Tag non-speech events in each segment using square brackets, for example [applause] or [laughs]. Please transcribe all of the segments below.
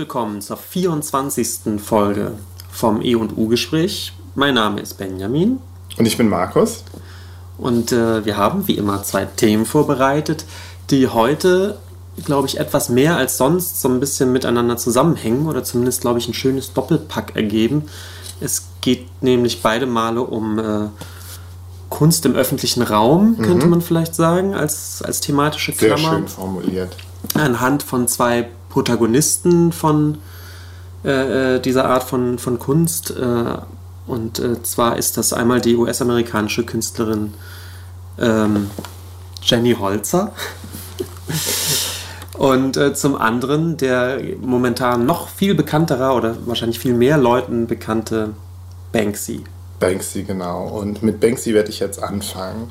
Willkommen zur 24. Folge vom E&U-Gespräch. Mein Name ist Benjamin. Und ich bin Markus. Und äh, wir haben wie immer zwei Themen vorbereitet, die heute, glaube ich, etwas mehr als sonst so ein bisschen miteinander zusammenhängen oder zumindest, glaube ich, ein schönes Doppelpack ergeben. Es geht nämlich beide Male um äh, Kunst im öffentlichen Raum, könnte mhm. man vielleicht sagen, als, als thematische Klammer. Sehr schön formuliert. Anhand von zwei Protagonisten von äh, äh, dieser Art von, von Kunst. Äh, und äh, zwar ist das einmal die US-amerikanische Künstlerin ähm, Jenny Holzer. [laughs] Und äh, zum anderen der momentan noch viel bekannterer oder wahrscheinlich viel mehr Leuten bekannte Banksy. Banksy, genau. Und mit Banksy werde ich jetzt anfangen.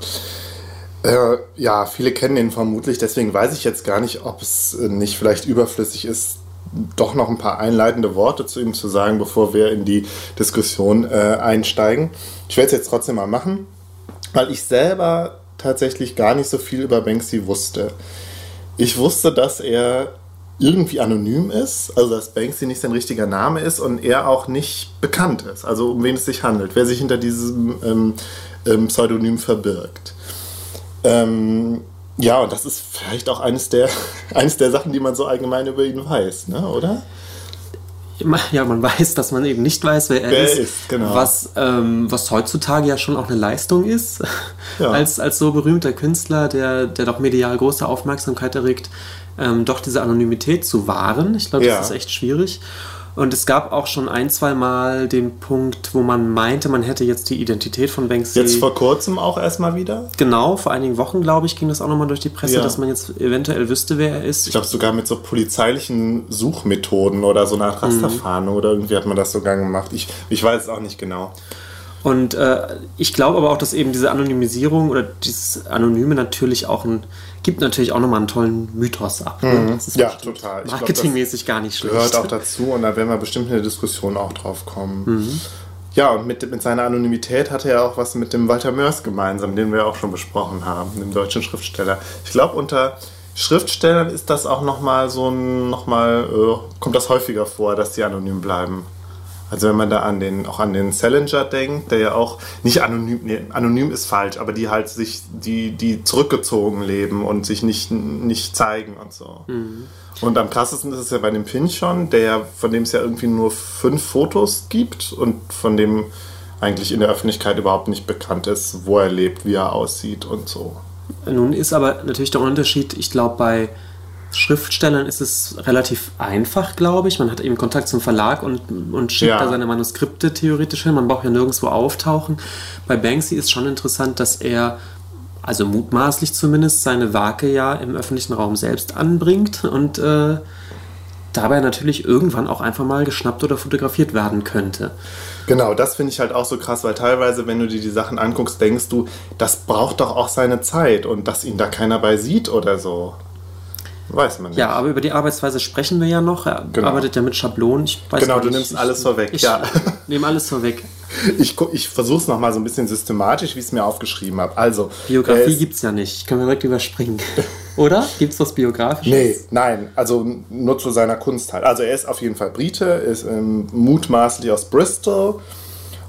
Äh, ja, viele kennen ihn vermutlich, deswegen weiß ich jetzt gar nicht, ob es äh, nicht vielleicht überflüssig ist, doch noch ein paar einleitende Worte zu ihm zu sagen, bevor wir in die Diskussion äh, einsteigen. Ich werde es jetzt trotzdem mal machen, weil ich selber tatsächlich gar nicht so viel über Banksy wusste. Ich wusste, dass er irgendwie anonym ist, also dass Banksy nicht sein richtiger Name ist und er auch nicht bekannt ist, also um wen es sich handelt, wer sich hinter diesem ähm, ähm, Pseudonym verbirgt. Ähm, ja, und das ist vielleicht auch eines der, [laughs] eines der Sachen, die man so allgemein über ihn weiß, ne? oder? Ja, man weiß, dass man eben nicht weiß, wer er wer ist. ist genau. was, ähm, was heutzutage ja schon auch eine Leistung ist, ja. [laughs] als, als so berühmter Künstler, der, der doch medial große Aufmerksamkeit erregt, ähm, doch diese Anonymität zu wahren. Ich glaube, das ja. ist echt schwierig. Und es gab auch schon ein, zwei Mal den Punkt, wo man meinte, man hätte jetzt die Identität von Banksy. Jetzt vor kurzem auch erstmal wieder? Genau, vor einigen Wochen, glaube ich, ging das auch nochmal durch die Presse, ja. dass man jetzt eventuell wüsste, wer er ist. Ich glaube sogar mit so polizeilichen Suchmethoden oder so einer Rasterfahne mhm. oder irgendwie hat man das sogar gemacht. Ich, ich weiß es auch nicht genau. Und äh, ich glaube aber auch, dass eben diese Anonymisierung oder dieses Anonyme natürlich auch ein, gibt natürlich auch nochmal einen tollen Mythos ab. Ne? Mhm. ja, total. Marketingmäßig gar nicht schlecht. Gehört auch dazu und da werden wir bestimmt in der Diskussion auch drauf kommen. Mhm. Ja, und mit, mit seiner Anonymität hatte er auch was mit dem Walter Mörs gemeinsam, den wir auch schon besprochen haben, dem deutschen Schriftsteller. Ich glaube, unter Schriftstellern ist das auch nochmal so ein, nochmal, äh, kommt das häufiger vor, dass sie anonym bleiben. Also wenn man da an den, auch an den Salinger denkt, der ja auch nicht anonym, nee, anonym ist falsch, aber die halt sich, die, die zurückgezogen leben und sich nicht, nicht zeigen und so. Mhm. Und am krassesten ist es ja bei dem Pinchon, der von dem es ja irgendwie nur fünf Fotos gibt und von dem eigentlich in der Öffentlichkeit überhaupt nicht bekannt ist, wo er lebt, wie er aussieht und so. Nun ist aber natürlich der Unterschied, ich glaube, bei Schriftstellern ist es relativ einfach, glaube ich. Man hat eben Kontakt zum Verlag und, und schickt ja. da seine Manuskripte theoretisch hin. Man braucht ja nirgendwo auftauchen. Bei Banksy ist schon interessant, dass er, also mutmaßlich zumindest, seine Werke ja im öffentlichen Raum selbst anbringt und äh, dabei natürlich irgendwann auch einfach mal geschnappt oder fotografiert werden könnte. Genau, das finde ich halt auch so krass, weil teilweise, wenn du dir die Sachen anguckst, denkst du, das braucht doch auch seine Zeit und dass ihn da keiner bei sieht oder so. Weiß man nicht. Ja, aber über die Arbeitsweise sprechen wir ja noch. Er genau. arbeitet ja mit Schablonen. Ich weiß genau, du nimmst [laughs] alles vorweg. Ich ja. nehme alles vorweg. Ich, ich versuche es nochmal so ein bisschen systematisch, wie ich es mir aufgeschrieben habe. Also, Biografie gibt es ja nicht. Ich kann mir direkt überspringen. [laughs] Oder? Gibt es was Biografisches? Nee, nein. Also nur zu seiner Kunst halt. Also er ist auf jeden Fall Brite, ist ähm, mutmaßlich aus Bristol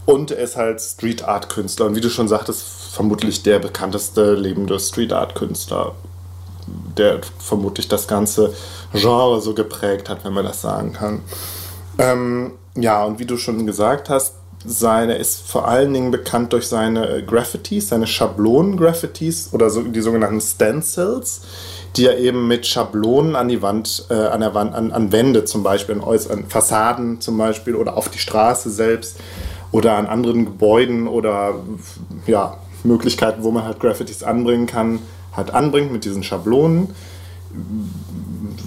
und er ist halt Street Art Künstler. Und wie du schon sagtest, vermutlich der bekannteste lebende Street Art Künstler der vermutlich das ganze Genre so geprägt hat, wenn man das sagen kann. Ähm, ja, und wie du schon gesagt hast, seine ist vor allen Dingen bekannt durch seine Graffitis, seine Schablonen-Graffitis oder so, die sogenannten Stencils, die er eben mit Schablonen an die Wand, äh, an der Wand, an, an Wände zum Beispiel, an, an Fassaden zum Beispiel oder auf die Straße selbst oder an anderen Gebäuden oder ja, Möglichkeiten, wo man halt Graffitis anbringen kann, halt anbringt mit diesen Schablonen.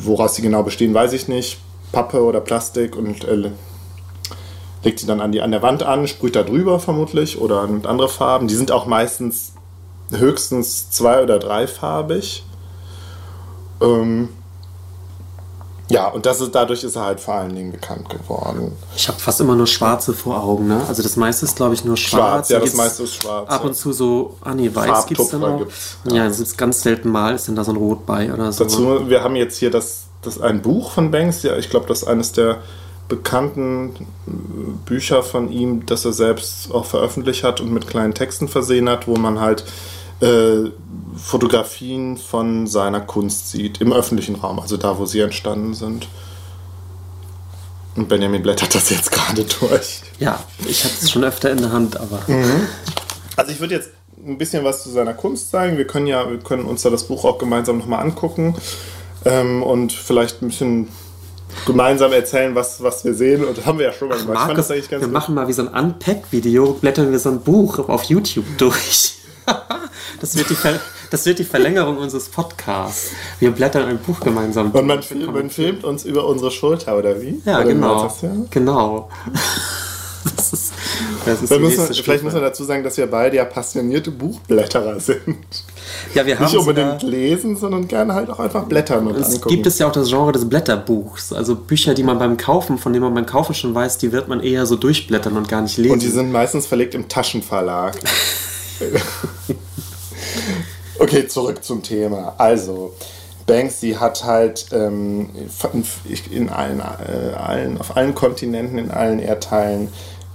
Woraus sie genau bestehen, weiß ich nicht. Pappe oder Plastik und äh, legt sie dann an, die, an der Wand an, sprüht da drüber vermutlich oder mit andere Farben. Die sind auch meistens höchstens zwei- oder dreifarbig. Ähm, ja, und das ist, dadurch ist er halt vor allen Dingen bekannt geworden. Ich habe fast immer nur schwarze vor Augen, ne? Also das meiste ist, glaube ich, nur schwarz. Schwarz, ja, das meiste ist schwarz. Ab und zu so, ah nee, weiß gibt es dann auch. Gibt's, ja, ja das ist ganz selten mal, ist denn da so ein Rot bei oder so. Dazu, wir haben jetzt hier das das ein Buch von Banks, ja, ich glaube, das ist eines der bekannten äh, Bücher von ihm, das er selbst auch veröffentlicht hat und mit kleinen Texten versehen hat, wo man halt äh, Fotografien von seiner Kunst sieht, im öffentlichen Raum, also da, wo sie entstanden sind. Und Benjamin blättert das jetzt gerade durch. Ja, ich habe es schon öfter in der Hand, aber. Mhm. Also ich würde jetzt ein bisschen was zu seiner Kunst zeigen. Wir können ja, wir können uns da das Buch auch gemeinsam nochmal angucken ähm, und vielleicht ein bisschen gemeinsam erzählen, was, was wir sehen. Und das haben wir ja schon mal gemacht. Markus, wir gut. machen mal wie so ein Unpack-Video, blättern wir so ein Buch auf YouTube durch. [laughs] das, wird die das wird die Verlängerung unseres Podcasts. Wir blättern ein Buch gemeinsam. Und man, man filmt uns über unsere Schulter, oder wie? Ja, oder genau. Das, ja? Genau. [laughs] Das ist, das ist muss man, vielleicht muss man dazu sagen, dass wir beide ja passionierte Buchblätterer sind. Ja, wir haben Nicht unbedingt sogar, lesen, sondern gerne halt auch einfach blättern und Es angucken. gibt es ja auch das Genre des Blätterbuchs. Also Bücher, die man beim Kaufen, von denen man beim Kaufen schon weiß, die wird man eher so durchblättern und gar nicht lesen. Und die sind meistens verlegt im Taschenverlag. [laughs] [laughs] okay, zurück zum Thema. Also, Banksy hat halt ähm, in allen, äh, allen, auf allen Kontinenten, in allen Erdteilen,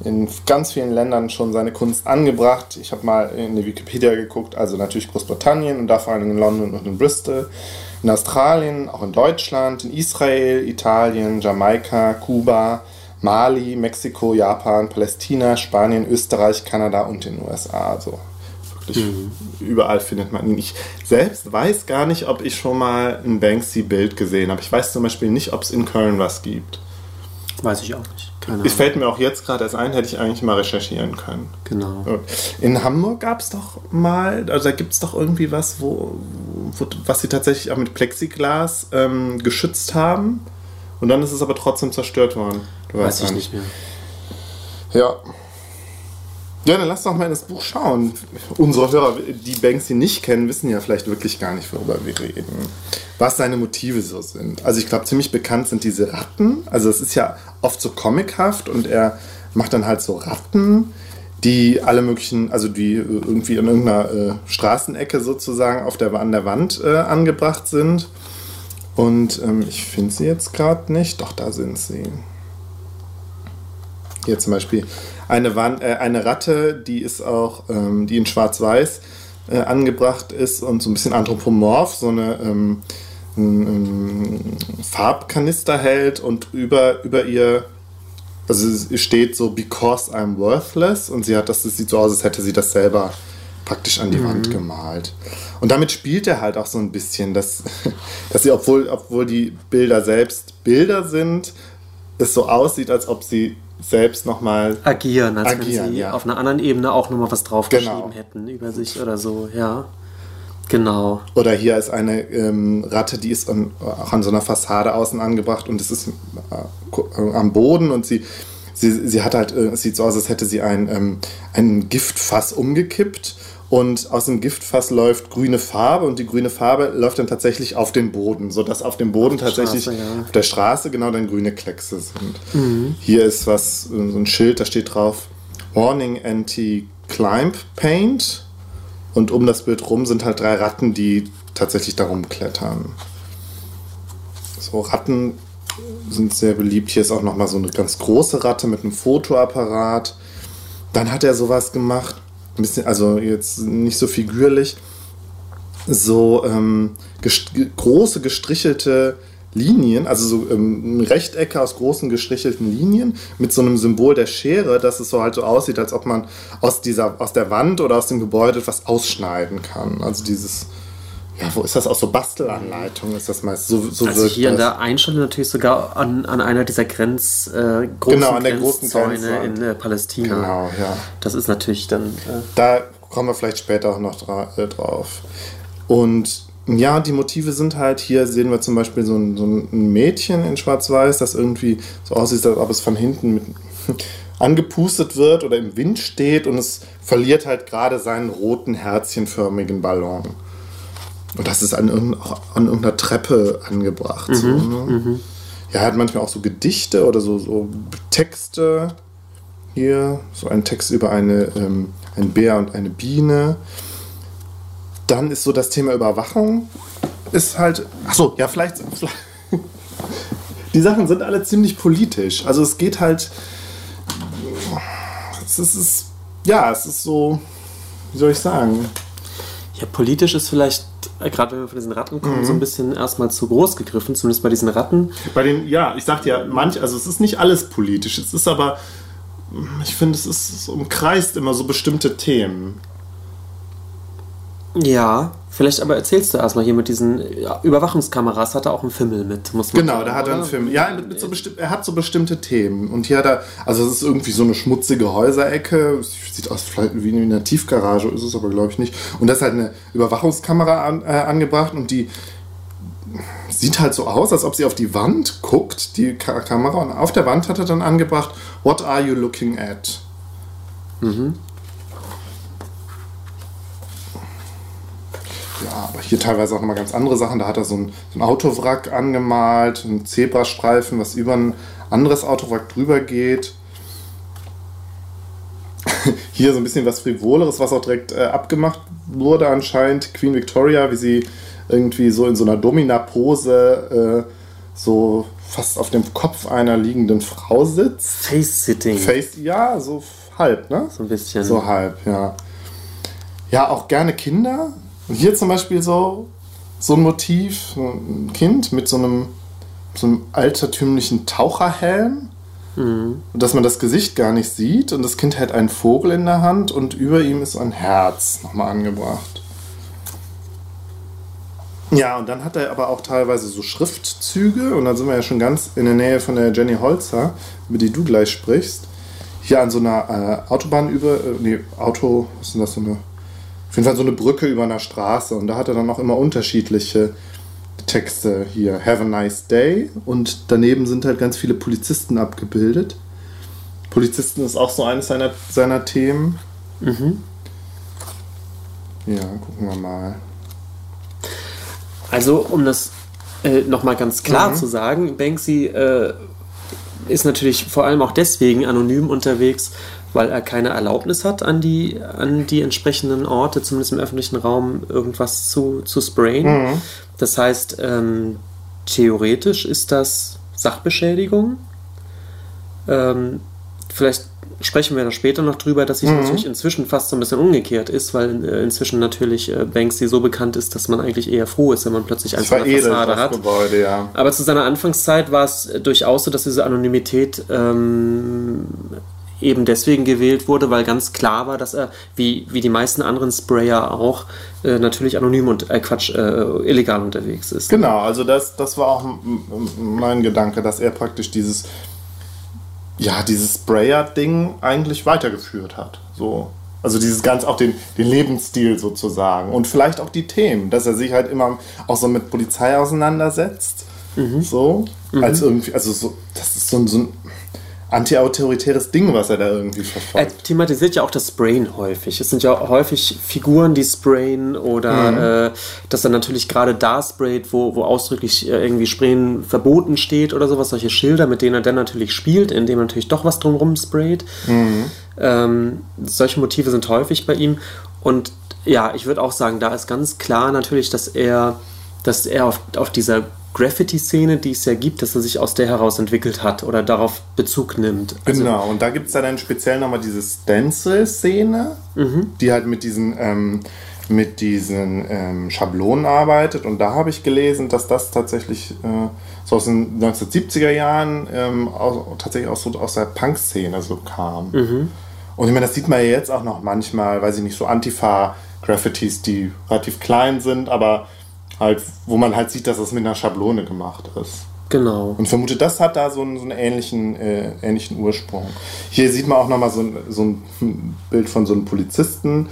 in ganz vielen Ländern schon seine Kunst angebracht. Ich habe mal in die Wikipedia geguckt, also natürlich Großbritannien und da vor allem in London und in Bristol, in Australien, auch in Deutschland, in Israel, Italien, Jamaika, Kuba, Mali, Mexiko, Japan, Palästina, Spanien, Österreich, Kanada und den USA. Also wirklich mhm. überall findet man ihn. Ich selbst weiß gar nicht, ob ich schon mal ein Banksy-Bild gesehen habe. Ich weiß zum Beispiel nicht, ob es in Köln was gibt. Weiß ich auch nicht. Keine es fällt mir auch jetzt gerade erst ein, hätte ich eigentlich mal recherchieren können. Genau. In Hamburg gab es doch mal, also da gibt es doch irgendwie was, wo, wo, was sie tatsächlich auch mit Plexiglas ähm, geschützt haben. Und dann ist es aber trotzdem zerstört worden. Du Weiß ich nicht mehr. Ja, ja, dann lass doch mal in das Buch schauen. Unsere Hörer, die Banksy nicht kennen, wissen ja vielleicht wirklich gar nicht, worüber wir reden. Was seine Motive so sind. Also ich glaube, ziemlich bekannt sind diese Ratten. Also es ist ja oft so comichaft und er macht dann halt so Ratten, die alle möglichen, also die irgendwie in irgendeiner äh, Straßenecke sozusagen auf der, an der Wand äh, angebracht sind. Und ähm, ich finde sie jetzt gerade nicht. Doch, da sind sie. Hier zum Beispiel eine, Wand, äh, eine Ratte, die ist auch, ähm, die in Schwarz-Weiß äh, angebracht ist und so ein bisschen anthropomorph, so eine ähm, ein, Farbkanister hält und über, über ihr, also steht so Because I'm worthless und sie hat das, das sieht so aus, als hätte sie das selber praktisch an die mhm. Wand gemalt. Und damit spielt er halt auch so ein bisschen, dass, [laughs] dass sie, obwohl, obwohl die Bilder selbst Bilder sind, es so aussieht, als ob sie selbst nochmal agieren, als agieren, wenn sie ja. auf einer anderen Ebene auch nochmal was draufgeschrieben genau. hätten über sich oder so, ja. Genau. Oder hier ist eine ähm, Ratte, die ist an, auch an so einer Fassade außen angebracht und es ist äh, am Boden und sie, sie, sie hat halt, äh, es sieht so aus, als hätte sie ein, ähm, ein Giftfass umgekippt und aus dem Giftfass läuft grüne Farbe und die grüne Farbe läuft dann tatsächlich auf den Boden, sodass auf dem Boden auf tatsächlich Straße, ja. auf der Straße genau dann grüne Kleckse sind. Mhm. Hier ist was, so ein Schild, da steht drauf Warning Anti-Climb Paint und um das Bild rum sind halt drei Ratten, die tatsächlich darum klettern. So, Ratten sind sehr beliebt. Hier ist auch nochmal so eine ganz große Ratte mit einem Fotoapparat. Dann hat er sowas gemacht ein bisschen, also jetzt nicht so figürlich, so ähm, gest große gestrichelte Linien, also so ähm, Rechtecke aus großen gestrichelten Linien mit so einem Symbol der Schere, dass es so halt so aussieht, als ob man aus dieser, aus der Wand oder aus dem Gebäude etwas ausschneiden kann. Also dieses, ja, wo ist das auch so Bastelanleitung? Ist das meist so, so Also hier das. in der Einstellung natürlich sogar an, an einer dieser Grenz äh, großen genau, an der großen Zäune in äh, Palästina. Genau, ja. Das ist natürlich dann. Äh da kommen wir vielleicht später auch noch dra äh, drauf. Und ja, die Motive sind halt, hier sehen wir zum Beispiel so ein, so ein Mädchen in Schwarz-Weiß, das irgendwie so aussieht, als ob es von hinten mit [laughs] angepustet wird oder im Wind steht und es verliert halt gerade seinen roten herzchenförmigen Ballon. Und das ist an, an irgendeiner Treppe angebracht. Mhm, so, ne? mhm. Ja, er hat manchmal auch so Gedichte oder so, so Texte. Hier, so ein Text über eine, ähm, ein Bär und eine Biene. Dann ist so das Thema Überwachung ist halt. Achso, ja, vielleicht, [laughs] die Sachen sind alle ziemlich politisch. Also es geht halt. Es ist, ja, es ist so. Wie soll ich sagen? Ja, politisch ist vielleicht, gerade wenn wir von diesen Ratten kommen, mhm. so ein bisschen erstmal zu groß gegriffen, zumindest bei diesen Ratten. Bei den, ja, ich sagte ja, manch, also es ist nicht alles politisch, es ist aber, ich finde, es ist, es umkreist immer so bestimmte Themen. Ja, vielleicht aber erzählst du erstmal hier mit diesen Überwachungskameras, hat er auch einen Fimmel mit, muss man Genau, sagen, da hat er einen Film. Ja, mit, mit so er hat so bestimmte Themen. Und hier hat er, also es ist irgendwie so eine schmutzige Häuserecke, sieht aus vielleicht wie in einer Tiefgarage, ist es aber glaube ich nicht. Und da ist halt eine Überwachungskamera an, äh, angebracht und die sieht halt so aus, als ob sie auf die Wand guckt, die Kamera. Und auf der Wand hat er dann angebracht, What are you looking at? Mhm. Ja, aber hier teilweise auch nochmal ganz andere Sachen. Da hat er so ein, so ein Autowrack angemalt, ein Zebrastreifen, was über ein anderes Autowrack drüber geht. [laughs] hier so ein bisschen was Frivoleres, was auch direkt äh, abgemacht wurde anscheinend. Queen Victoria, wie sie irgendwie so in so einer Domina-Pose äh, so fast auf dem Kopf einer liegenden Frau sitzt. Face-Sitting. Face, ja, so halb, ne? So ein bisschen. So halb, ja. Ja, auch gerne Kinder. Und hier zum Beispiel so, so ein Motiv, ein Kind mit so einem, so einem altertümlichen Taucherhelm. Mhm. Dass man das Gesicht gar nicht sieht und das Kind hält einen Vogel in der Hand und über ihm ist ein Herz nochmal angebracht. Ja, und dann hat er aber auch teilweise so Schriftzüge und dann sind wir ja schon ganz in der Nähe von der Jenny Holzer, über die du gleich sprichst. Hier an so einer äh, Autobahn über, äh, nee, Auto, was ist denn das, so eine auf jeden Fall so eine Brücke über einer Straße und da hat er dann auch immer unterschiedliche Texte hier. Have a nice day und daneben sind halt ganz viele Polizisten abgebildet. Polizisten ist auch so eines seiner, seiner Themen. Mhm. Ja, gucken wir mal. Also, um das äh, nochmal ganz klar mhm. zu sagen, Banksy äh, ist natürlich vor allem auch deswegen anonym unterwegs, weil er keine Erlaubnis hat, an die, an die entsprechenden Orte, zumindest im öffentlichen Raum, irgendwas zu, zu sprayen. Mhm. Das heißt, ähm, theoretisch ist das Sachbeschädigung. Ähm, vielleicht sprechen wir da später noch drüber, dass sich mhm. natürlich inzwischen fast so ein bisschen umgekehrt ist, weil äh, inzwischen natürlich äh, Banksy so bekannt ist, dass man eigentlich eher froh ist, wenn man plötzlich eine Fassade hat. Gebäude, ja. Aber zu seiner Anfangszeit war es durchaus so, dass diese Anonymität ähm, eben deswegen gewählt wurde, weil ganz klar war, dass er, wie, wie die meisten anderen Sprayer auch, äh, natürlich anonym und äh, Quatsch, äh, illegal unterwegs ist. Genau, also das, das war auch mein Gedanke, dass er praktisch dieses, ja, dieses Sprayer-Ding eigentlich weitergeführt hat. So. Also dieses ganz auch den, den Lebensstil sozusagen und vielleicht auch die Themen, dass er sich halt immer auch so mit Polizei auseinandersetzt. Mhm. So, mhm. als irgendwie, also so, das ist so so ein anti-autoritäres Ding, was er da irgendwie verfolgt. Er thematisiert ja auch das Sprayen häufig. Es sind ja häufig Figuren, die sprayen oder mhm. äh, dass er natürlich gerade da sprayt, wo, wo ausdrücklich äh, irgendwie Sprayen verboten steht oder sowas, solche Schilder, mit denen er dann natürlich spielt, indem er natürlich doch was drumherum sprayt. Mhm. Ähm, solche Motive sind häufig bei ihm und ja, ich würde auch sagen, da ist ganz klar natürlich, dass er, dass er auf, auf dieser Graffiti-Szene, die es ja gibt, dass er sich aus der heraus entwickelt hat oder darauf Bezug nimmt. Also genau, und da gibt es dann speziell nochmal diese Stencil-Szene, mhm. die halt mit diesen, ähm, mit diesen ähm, Schablonen arbeitet. Und da habe ich gelesen, dass das tatsächlich äh, so aus den 1970er Jahren ähm, auch, tatsächlich auch so aus der Punk-Szene so kam. Mhm. Und ich meine, das sieht man ja jetzt auch noch manchmal, weiß ich nicht, so Antifa-Graffitis, die relativ klein sind, aber halt, wo man halt sieht, dass es mit einer Schablone gemacht ist. Genau. Und vermute, das hat da so einen, so einen ähnlichen, äh, ähnlichen Ursprung. Hier sieht man auch nochmal so, so ein Bild von so einem Polizisten,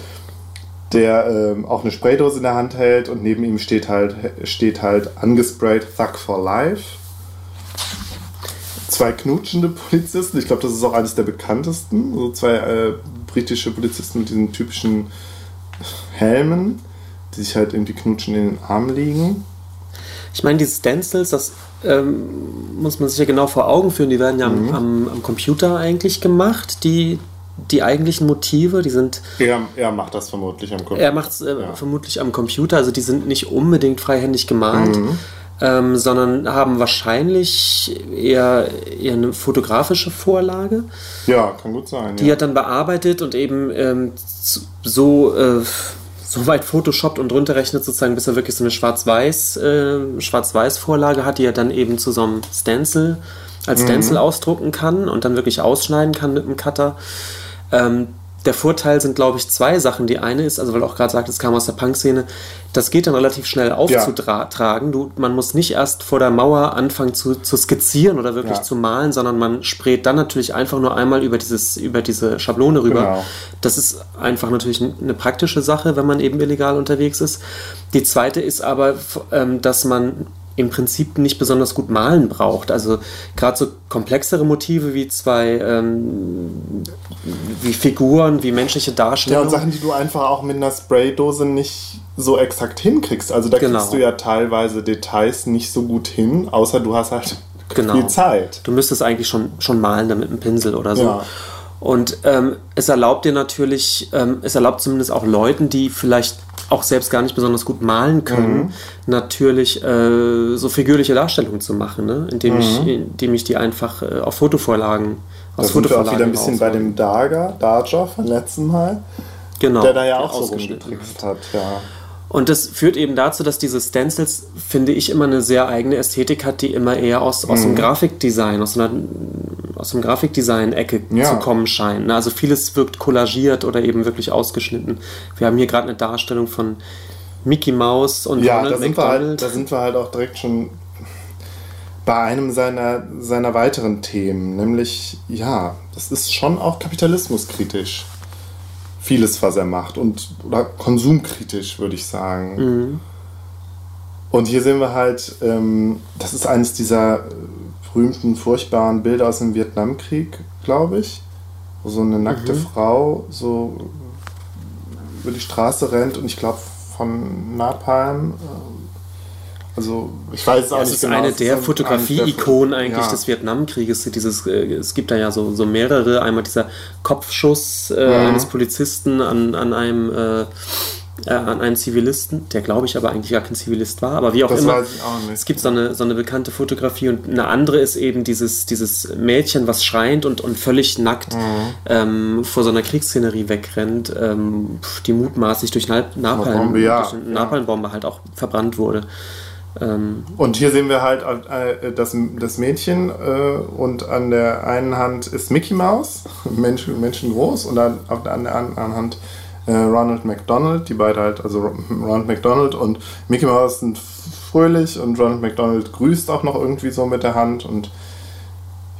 der ähm, auch eine Spraydose in der Hand hält und neben ihm steht halt, steht halt angesprayt Thug for Life. Zwei knutschende Polizisten, ich glaube, das ist auch eines der bekanntesten. So zwei äh, britische Polizisten mit diesen typischen Helmen die sich halt irgendwie knutschen in den Armen liegen. Ich meine, diese Stencils, das ähm, muss man sich ja genau vor Augen führen, die werden ja mhm. am, am, Computer eigentlich gemacht, die, die eigentlichen Motive, die sind... Er, er macht das vermutlich am Computer. Er macht es äh, ja. vermutlich am Computer, also die sind nicht unbedingt freihändig gemalt. Mhm. ähm, sondern haben wahrscheinlich eher, eher eine fotografische Vorlage. Ja, kann gut sein. Die ja. hat dann bearbeitet und eben ähm, so, äh, so weit photoshoppt und runterrechnet, sozusagen, bis er wirklich so eine Schwarz-Weiß, äh, Schwarz-Weiß-Vorlage hat, die er dann eben zu so einem Stencil, als mhm. Stencil ausdrucken kann und dann wirklich ausschneiden kann mit einem Cutter. Ähm, der Vorteil sind, glaube ich, zwei Sachen. Die eine ist, also weil du auch gerade sagt, es kam aus der Punk-Szene, das geht dann relativ schnell aufzutragen. Ja. man muss nicht erst vor der Mauer anfangen zu, zu skizzieren oder wirklich ja. zu malen, sondern man sprayt dann natürlich einfach nur einmal über, dieses, über diese Schablone rüber. Genau. Das ist einfach natürlich eine praktische Sache, wenn man eben illegal unterwegs ist. Die zweite ist aber, ähm, dass man im Prinzip nicht besonders gut malen braucht. Also gerade so komplexere Motive wie zwei, ähm, wie Figuren, wie menschliche Darstellungen. Ja, und Sachen, die du einfach auch mit einer Spraydose nicht so exakt hinkriegst. Also da genau. kriegst du ja teilweise Details nicht so gut hin, außer du hast halt genau. viel Zeit. Du müsstest eigentlich schon, schon malen damit einem Pinsel oder so. Ja. Und ähm, es erlaubt dir natürlich, ähm, es erlaubt zumindest auch Leuten, die vielleicht auch selbst gar nicht besonders gut malen können, mhm. natürlich äh, so figürliche Darstellungen zu machen, ne? indem, mhm. ich, indem ich die einfach äh, auf Fotovorlagen aus da sind wir auch wieder ein bisschen bei dem Daga, Daja vom letzten Mal. Genau. Der da ja auch so rumgetrickst hat, ja. Und das führt eben dazu, dass diese Stencils, finde ich, immer eine sehr eigene Ästhetik hat, die immer eher aus, aus mhm. dem Grafikdesign, aus, einer, aus dem Grafikdesign-Ecke ja. zu kommen scheint. Also vieles wirkt kollagiert oder eben wirklich ausgeschnitten. Wir haben hier gerade eine Darstellung von Mickey Mouse und ja, Ronald da sind, wir halt, da sind wir halt auch direkt schon bei einem seiner, seiner weiteren Themen, nämlich, ja, das ist schon auch kapitalismuskritisch vieles, was er macht und oder konsumkritisch, würde ich sagen. Mhm. Und hier sehen wir halt, ähm, das ist eines dieser berühmten, furchtbaren Bilder aus dem Vietnamkrieg, glaube ich, wo so eine nackte mhm. Frau so über die Straße rennt und ich glaube von Napalm äh, also ich weiß auch ja, nicht. Das ist genau. eine der Fotografie-Ikonen eigentlich ja. des Vietnamkrieges. Dieses, äh, es gibt da ja so, so mehrere. Einmal dieser Kopfschuss äh, mhm. eines Polizisten an, an einem äh, äh, an einen Zivilisten, der glaube ich aber eigentlich gar kein Zivilist war, aber wie auch das immer. Weiß ich auch nicht. Es gibt so eine, so eine bekannte Fotografie und eine andere ist eben dieses, dieses Mädchen, was schreiend und, und völlig nackt mhm. ähm, vor so einer Kriegsszenerie wegrennt, ähm, die mutmaßlich durch Napalm, ja. durch eine Napalmbombe halt auch verbrannt wurde. Ähm und hier sehen wir halt äh, das, das Mädchen äh, und an der einen Hand ist Mickey Mouse, [laughs] Menschen, menschengroß, und dann auf der anderen Hand äh, Ronald McDonald, die beide halt, also Ronald McDonald und Mickey Mouse sind fröhlich und Ronald McDonald grüßt auch noch irgendwie so mit der Hand und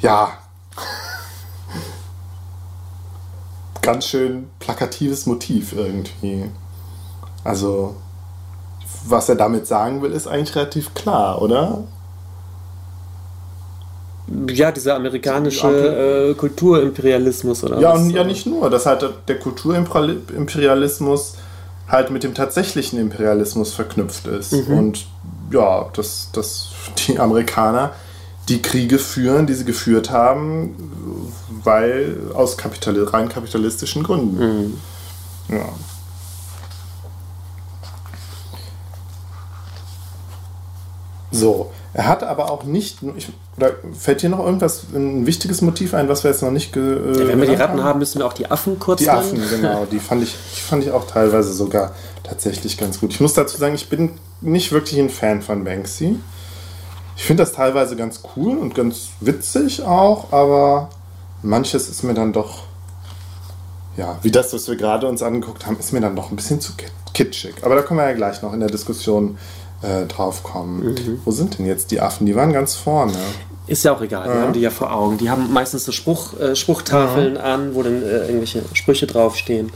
ja, [laughs] ganz schön plakatives Motiv irgendwie. Also was er damit sagen will, ist eigentlich relativ klar, oder? Ja, dieser amerikanische äh, Kulturimperialismus oder ja, was? Und ja, nicht nur. Das halt der Kulturimperialismus halt mit dem tatsächlichen Imperialismus verknüpft ist. Mhm. Und ja, dass, dass die Amerikaner die Kriege führen, die sie geführt haben, weil aus Kapital rein kapitalistischen Gründen. Mhm. Ja. So, er hat aber auch nicht, ich, oder fällt dir noch irgendwas, ein wichtiges Motiv ein, was wir jetzt noch nicht ge, äh, ja, Wenn wir die Ratten haben, haben, müssen wir auch die Affen kurz Die Affen, genau, die fand, ich, die fand ich auch teilweise sogar tatsächlich ganz gut. Ich muss dazu sagen, ich bin nicht wirklich ein Fan von Banksy. Ich finde das teilweise ganz cool und ganz witzig auch, aber manches ist mir dann doch, ja, wie das, was wir gerade uns angeguckt haben, ist mir dann doch ein bisschen zu kitschig. Aber da kommen wir ja gleich noch in der Diskussion äh, draufkommen. Mhm. Wo sind denn jetzt die Affen? Die waren ganz vorne. Ist ja auch egal, ja. wir haben die ja vor Augen. Die haben meistens so Spruch, äh, Spruchtafeln ja. an, wo dann äh, irgendwelche Sprüche draufstehen.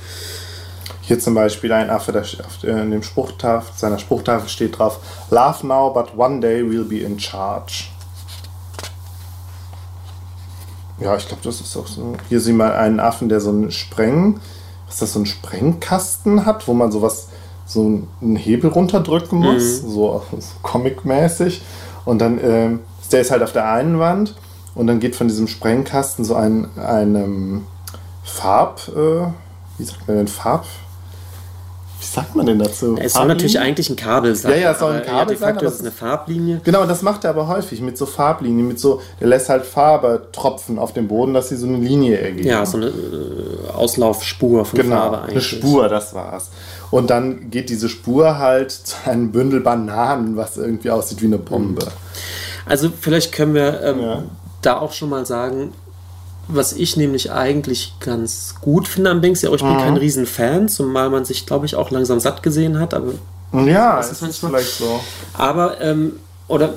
Hier zum Beispiel ein Affe, der auf äh, dem Spruchtafel, seiner Spruchtafel steht drauf: Laugh now, but one day we'll be in charge. Ja, ich glaube, das ist auch so. Hier sehen wir einen Affen, der so einen Spreng, was ist das, so einen Sprengkasten hat, wo man sowas so einen Hebel runterdrücken muss, mhm. so, so comic-mäßig. Und dann, äh, der ist halt auf der einen Wand und dann geht von diesem Sprengkasten so ein, ein ähm, Farb, äh, wie sagt man denn, Farb, wie sagt man denn dazu? Es soll natürlich eigentlich ein Kabel sein. Ja, ja, es soll ein Kabel sein. ist es eine Farblinie. Genau, und das macht er aber häufig mit so Farblinien, mit so, der lässt halt Farbe tropfen auf dem Boden, dass sie so eine Linie ergeben. Ja, so eine äh, Auslaufspur von genau, Farbe eigentlich. eine Spur, das war's. Und dann geht diese Spur halt zu einem Bündel Bananen, was irgendwie aussieht wie eine Bombe. Also vielleicht können wir ähm, Ja. da auch schon mal sagen, was ich nämlich eigentlich ganz gut finde am Banksy, aber ich bin Mhm. kein Riesenfan, zumal man sich, glaube ich, auch langsam satt gesehen hat. Aber, Ja, Das ist ist, vielleicht so. aber ähm, oder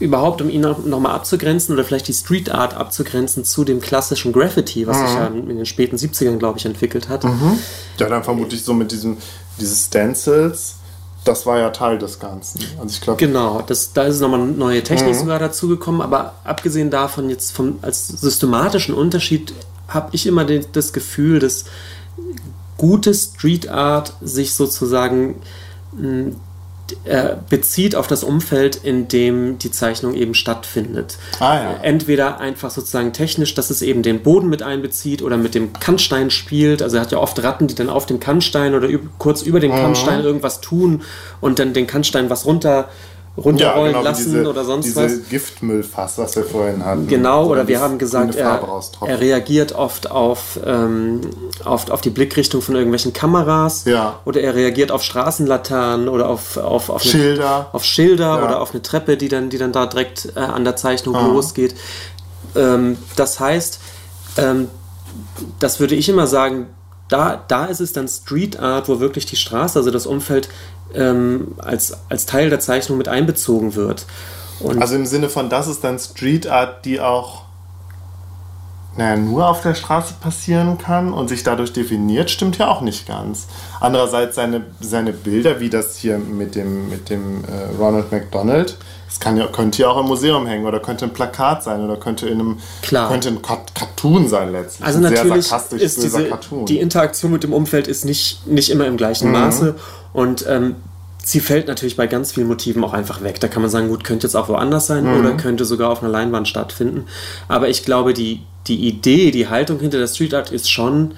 überhaupt, um ihn noch, noch mal abzugrenzen oder vielleicht die Street Art abzugrenzen zu dem klassischen Graffiti, was Mhm. sich ja in den späten 70ern, glaube ich, entwickelt hat. Ja, dann vermutlich so mit diesem, diese Stencils, das war ja Teil des Ganzen. Also ich glaube, Genau, das, da ist nochmal eine neue Technik Mhm. sogar dazugekommen, aber abgesehen davon jetzt vom, als systematischen Unterschied habe ich immer den, das Gefühl, dass gute Street Art sich sozusagen äh, bezieht auf das Umfeld, in dem die Zeichnung eben stattfindet. Ah, ja. Entweder einfach sozusagen technisch, dass es eben den Boden mit einbezieht oder mit dem Kannstein spielt. Also er hat ja oft Ratten, die dann auf dem Kannstein oder kurz über Mhm. dem Kannstein irgendwas tun und dann den Kannstein was runter runterrollen wie lassen diese, oder sonst diese was. Giftmüllfass, was wir vorhin hatten. Genau, So oder wir haben gesagt, er, er reagiert oft auf, ähm, oft auf die Blickrichtung von irgendwelchen Kameras. Ja. Oder er reagiert auf Straßenlaternen oder auf, auf, auf, eine, Schilder. auf Schilder Ja. oder auf eine Treppe, die dann, die dann da direkt äh, an der Zeichnung Ah. losgeht. Ähm, das heißt, ähm, das würde ich immer sagen, da, da ist es dann Street Art, wo wirklich die Straße, also das Umfeld, ähm, als, als Teil der Zeichnung mit einbezogen wird. Und Also im Sinne von, das ist dann Street Art, die auch naja, nur auf der Straße passieren kann und sich dadurch definiert, stimmt ja auch nicht ganz. Andererseits seine, seine Bilder, wie das hier mit dem, mit dem äh, Ronald McDonald, das kann ja, könnte ja auch im Museum hängen oder könnte ein Plakat sein oder könnte in einem Klar. könnte ein Cartoon sein letztlich. Also ein natürlich sehr sarkastisch ist diese, Cartoon. die Interaktion mit dem Umfeld ist nicht, nicht immer im gleichen Maße und ähm, sie fällt natürlich bei ganz vielen Motiven auch einfach weg. Da kann man sagen, gut, könnte jetzt auch woanders sein oder könnte sogar auf einer Leinwand stattfinden. Aber ich glaube, die, die Idee, die Haltung hinter der Street Art ist schon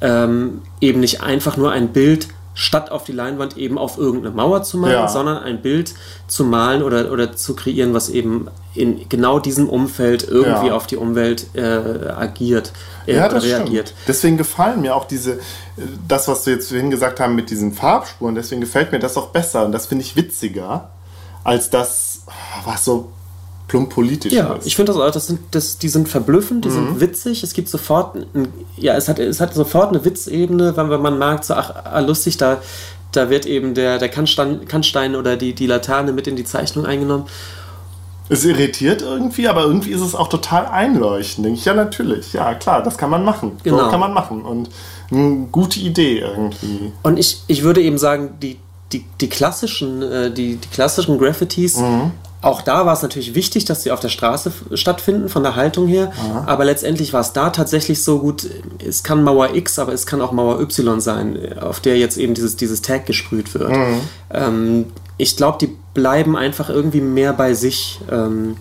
ähm, eben nicht einfach nur ein Bild statt auf die Leinwand eben auf irgendeine Mauer zu malen, Ja. sondern ein Bild zu malen oder, oder zu kreieren, was eben in genau diesem Umfeld irgendwie Ja. auf die Umwelt äh, agiert, äh, Ja, das reagiert. stimmt. Deswegen gefallen mir auch diese, äh, das, was wir jetzt vorhin gesagt haben mit diesen Farbspuren, deswegen gefällt mir das auch besser und das finde ich witziger, als das, was so plump politisch Ja, ist. ich finde das auch, das sind, das, die sind verblüffend, die sind witzig. Es gibt sofort, ein, ja, es hat, es hat sofort eine Witzebene, wenn, man merkt, so, ach, ah, lustig, da, da wird eben der, der Kannstein, Kannstein oder die, die Laterne mit in die Zeichnung eingenommen. Es irritiert irgendwie, aber irgendwie ist es auch total einleuchtend. Denke ich, ja, natürlich, ja, klar, das kann man machen. Genau. So kann man machen und eine gute Idee irgendwie. Und ich, ich würde eben sagen, die, die, die klassischen, äh, die, die klassischen Graffitis, auch da war es natürlich wichtig, dass sie auf der Straße stattfinden, von der Haltung her. Aber letztendlich war es da tatsächlich so gut, es kann Mauer X, aber es kann auch Mauer Y sein, auf der jetzt eben dieses, dieses Tag gesprüht wird. Ähm, ich glaube, die bleiben einfach irgendwie mehr bei sich. Ähm,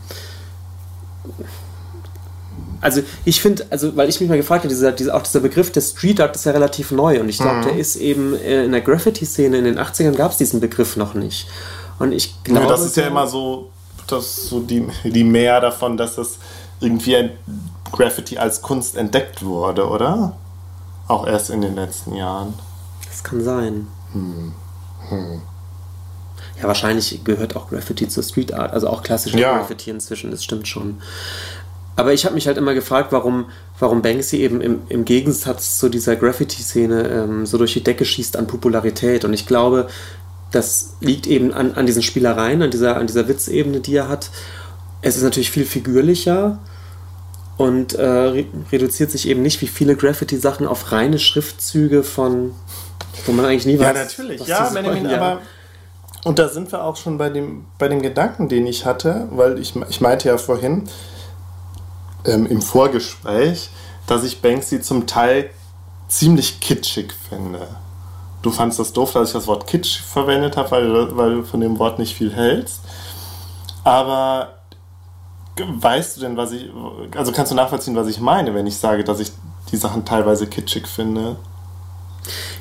also ich finde, also weil ich mich mal gefragt habe, dieser, dieser, auch dieser Begriff des Street Art ist ja relativ neu und ich glaube, der ist eben äh, in der Graffiti-Szene in den 80ern gab es diesen Begriff noch nicht. Und ich glaube, das ist ja immer so, das so die, die Mehr davon, dass es irgendwie ein Graffiti als Kunst entdeckt wurde, oder? Auch erst in den letzten Jahren. Das kann sein. Ja, wahrscheinlich gehört auch Graffiti zur Street Art, also auch klassische Ja. Graffiti inzwischen, das stimmt schon. Aber ich habe mich halt immer gefragt, warum, warum Banksy eben im, im Gegensatz zu dieser Graffiti-Szene ähm, so durch die Decke schießt an Popularität. Und ich glaube, das liegt eben an, an diesen Spielereien, an dieser, an dieser Witzebene, die er hat. Es ist natürlich viel figürlicher und äh, re reduziert sich eben nicht wie viele Graffiti-Sachen auf reine Schriftzüge von, wo man eigentlich nie weiß. Ja, natürlich. Ja, Benjamin, ja. aber. Und da sind wir auch schon bei dem, bei dem Gedanken, den ich hatte, weil ich, ich meinte ja vorhin ähm, im Vorgespräch, dass ich Banksy zum Teil ziemlich kitschig finde. Du fandst das doof, dass ich das Wort kitsch verwendet habe, weil, weil du von dem Wort nicht viel hältst. Aber weißt du denn, was ich. Also kannst du nachvollziehen, was ich meine, wenn ich sage, dass ich die Sachen teilweise kitschig finde?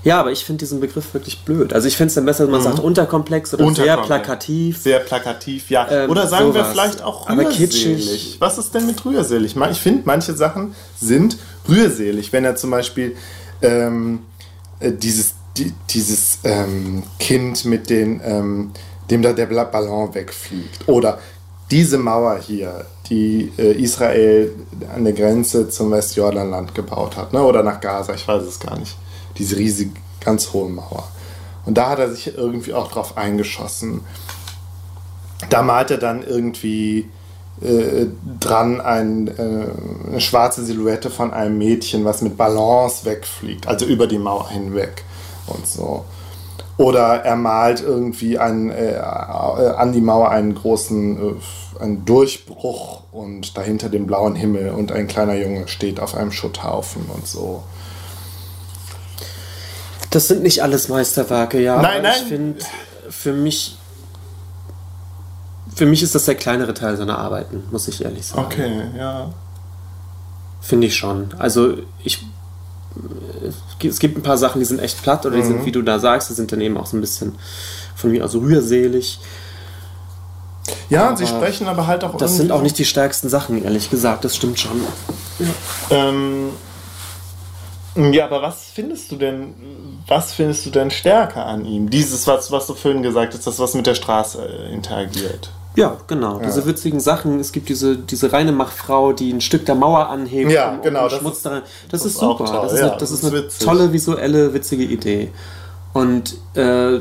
Ja, aber ich finde diesen Begriff wirklich blöd. Also ich finde es dann besser, wenn man mhm. sagt unterkomplex oder Unterkomplex. sehr plakativ. Sehr plakativ, ja. Ähm, oder sagen sowas. wir vielleicht auch rührselig. Kitschig. Was ist denn mit rührselig? Ich finde, manche Sachen sind rührselig. Wenn er zum Beispiel ähm, äh, dieses, die, dieses ähm, Kind mit den, ähm, dem da der Ballon wegfliegt. Oder diese Mauer hier, die äh, Israel an der Grenze zum Westjordanland gebaut hat. Ne? Oder nach Gaza, ich weiß es gar nicht diese riesige, ganz hohe Mauer. Und da hat er sich irgendwie auch drauf eingeschossen. Da malt er dann irgendwie äh, dran ein, äh, eine schwarze Silhouette von einem Mädchen, was mit Balance wegfliegt, also über die Mauer hinweg und so. Oder er malt irgendwie ein, äh, an die Mauer einen großen äh, einen Durchbruch und dahinter den blauen Himmel und ein kleiner Junge steht auf einem Schutthaufen und so. Das sind nicht alles Meisterwerke, ja. Nein, nein. Ich finde, für mich, für mich ist das der kleinere Teil seiner Arbeiten, muss ich ehrlich sagen. Okay, ja. Finde ich schon. Also ich, es gibt ein paar Sachen, die sind echt platt oder die mhm. sind, wie du da sagst, die sind dann eben auch so ein bisschen von mir aus rührselig. Ja, aber sie sprechen aber halt auch. Das sind auch nicht die stärksten Sachen, ehrlich gesagt. Das stimmt schon. Ja. Ähm, ja, aber was findest du denn, was findest du denn stärker an ihm? Dieses, was, was du vorhin gesagt hast, das, was mit der Straße äh, interagiert. Ja, genau. Ja. Diese witzigen Sachen. Es gibt diese, diese reine Machfrau, die ein Stück der Mauer anhebt. Ja, um, genau. Um Schmutz daran. Das, das, ist super. Toll, das ist, ja, eine, das ist eine tolle visuelle, witzige Idee. Und äh,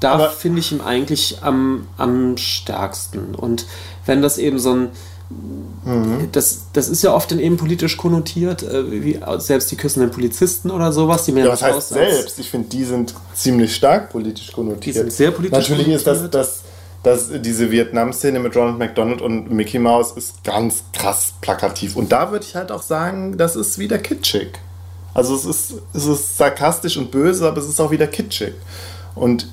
da finde ich ihn eigentlich am, am stärksten. Und wenn das eben so ein Mhm. Das, das ist ja oft dann eben politisch konnotiert, äh, wie selbst die küssenden Polizisten oder sowas. Die ja, was heißt selbst? Ich finde, die sind ziemlich stark politisch konnotiert. Die sind sehr politisch Natürlich ist das, das, das, diese Vietnam-Szene mit Ronald McDonald und Mickey Mouse ist ganz krass plakativ. Und da würde ich halt auch sagen, das ist wieder kitschig. Also es ist, es ist sarkastisch und böse, aber es ist auch wieder kitschig. Und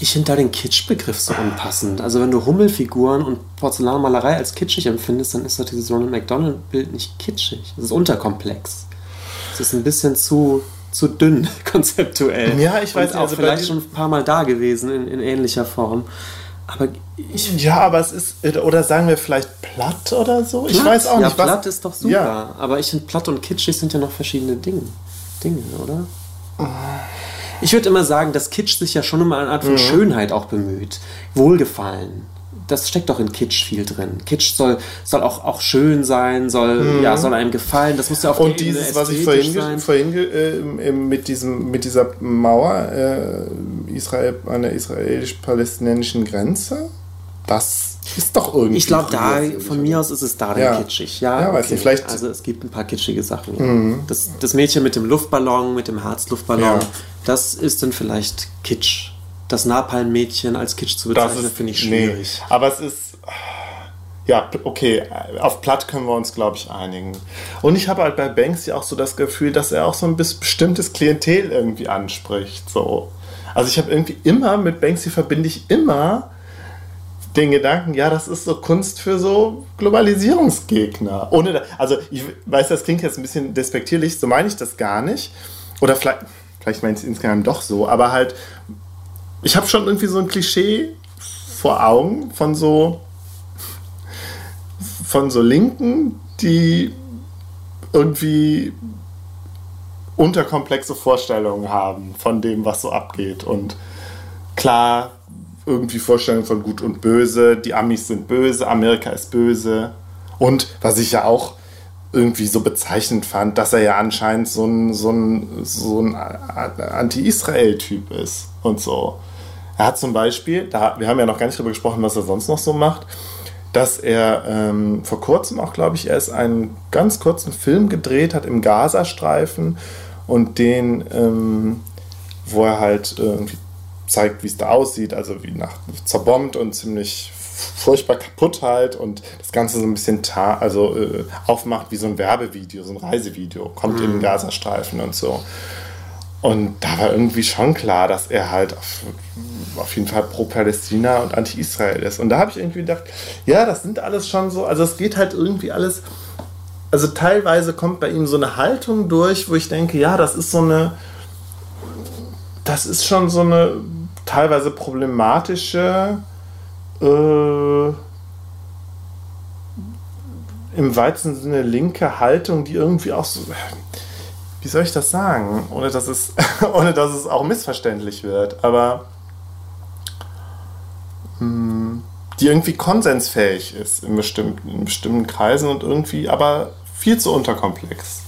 ich finde da den Kitsch-Begriff so unpassend. Also wenn du Hummelfiguren und Porzellanmalerei als kitschig empfindest, dann ist doch dieses Ronald McDonald-Bild nicht kitschig. Es ist unterkomplex. Es ist ein bisschen zu, zu dünn [laughs] konzeptuell. Ja, ich weiß und auch also vielleicht schon ein paar Mal da gewesen in, in ähnlicher Form. Aber ich. Ja, aber es ist. Oder sagen wir vielleicht platt oder so? Platt? Ich weiß auch nicht. Ja, platt ist doch super. Ja. Aber ich finde, platt und kitschig sind ja noch verschiedene Dinge. Dinge, oder? Ich würde immer sagen, dass Kitsch sich ja schon um eine Art von mhm. Schönheit auch bemüht. Wohlgefallen. Das steckt doch in Kitsch viel drin. Kitsch soll, soll auch, auch schön sein, soll, mhm. ja, soll einem gefallen. Das muss ja auf Und dieses, was ich vorhin, vorhin äh, mit, diesem, mit dieser Mauer äh, Israel, an der israelisch-palästinensischen Grenze, das ist doch irgendwie. Ich glaube, da von mir aus ist es da ja. kitschig. Ja, ja okay. weiß nicht, vielleicht. Also es gibt ein paar kitschige Sachen. Mhm. Das, das Mädchen mit dem Luftballon, mit dem Herzluftballon, das ist dann vielleicht Kitsch. Das Napalm-Mädchen als Kitsch zu bezeichnen, finde ich schwierig. Nee. Aber es ist. Ja, okay, auf Platt können wir uns, glaube ich, einigen. Und ich habe halt bei Banksy auch so das Gefühl, dass er auch so ein bestimmtes Klientel irgendwie anspricht. So. Also ich habe irgendwie immer, mit Banksy verbinde ich immer den Gedanken, ja, das ist so Kunst für so Globalisierungsgegner. Ohne, da, also ich weiß, das klingt jetzt ein bisschen despektierlich, so meine ich das gar nicht. Oder vielleicht, vielleicht meine ich es insgesamt doch so, aber halt, ich habe schon irgendwie so ein Klischee vor Augen von so von so Linken, die irgendwie unterkomplexe Vorstellungen haben von dem, was so abgeht. Und klar, irgendwie Vorstellungen von Gut und Böse. Die Amis sind böse, Amerika ist böse. Und was ich ja auch irgendwie so bezeichnend fand, dass er ja anscheinend so ein, so ein, so ein Anti-Israel-Typ ist und so. Er hat zum Beispiel, da, wir haben ja noch gar nicht darüber gesprochen, was er sonst noch so macht, dass er ähm, vor kurzem auch, glaube ich, erst einen ganz kurzen Film gedreht hat im Gazastreifen und den, ähm, wo er halt irgendwie zeigt, wie es da aussieht, also wie nach zerbombt und ziemlich furchtbar kaputt halt und das Ganze so ein bisschen also äh, aufmacht wie so ein Werbevideo, so ein Reisevideo, kommt mhm. im Gazastreifen und so. Und da war irgendwie schon klar, dass er halt auf, auf jeden Fall pro Palästina und anti-Israel ist. Und da habe ich irgendwie gedacht, ja, das sind alles schon so, also es geht halt irgendwie alles also teilweise kommt bei ihm so eine Haltung durch, wo ich denke, ja, das ist so eine, das ist schon so eine teilweise problematische, äh, im weitesten Sinne linke Haltung, die irgendwie auch so, wie soll ich das sagen, ohne dass es, [laughs] ohne dass es auch missverständlich wird, aber mh, hm, die irgendwie konsensfähig ist in bestimmten, in bestimmten Kreisen und irgendwie aber viel zu unterkomplex.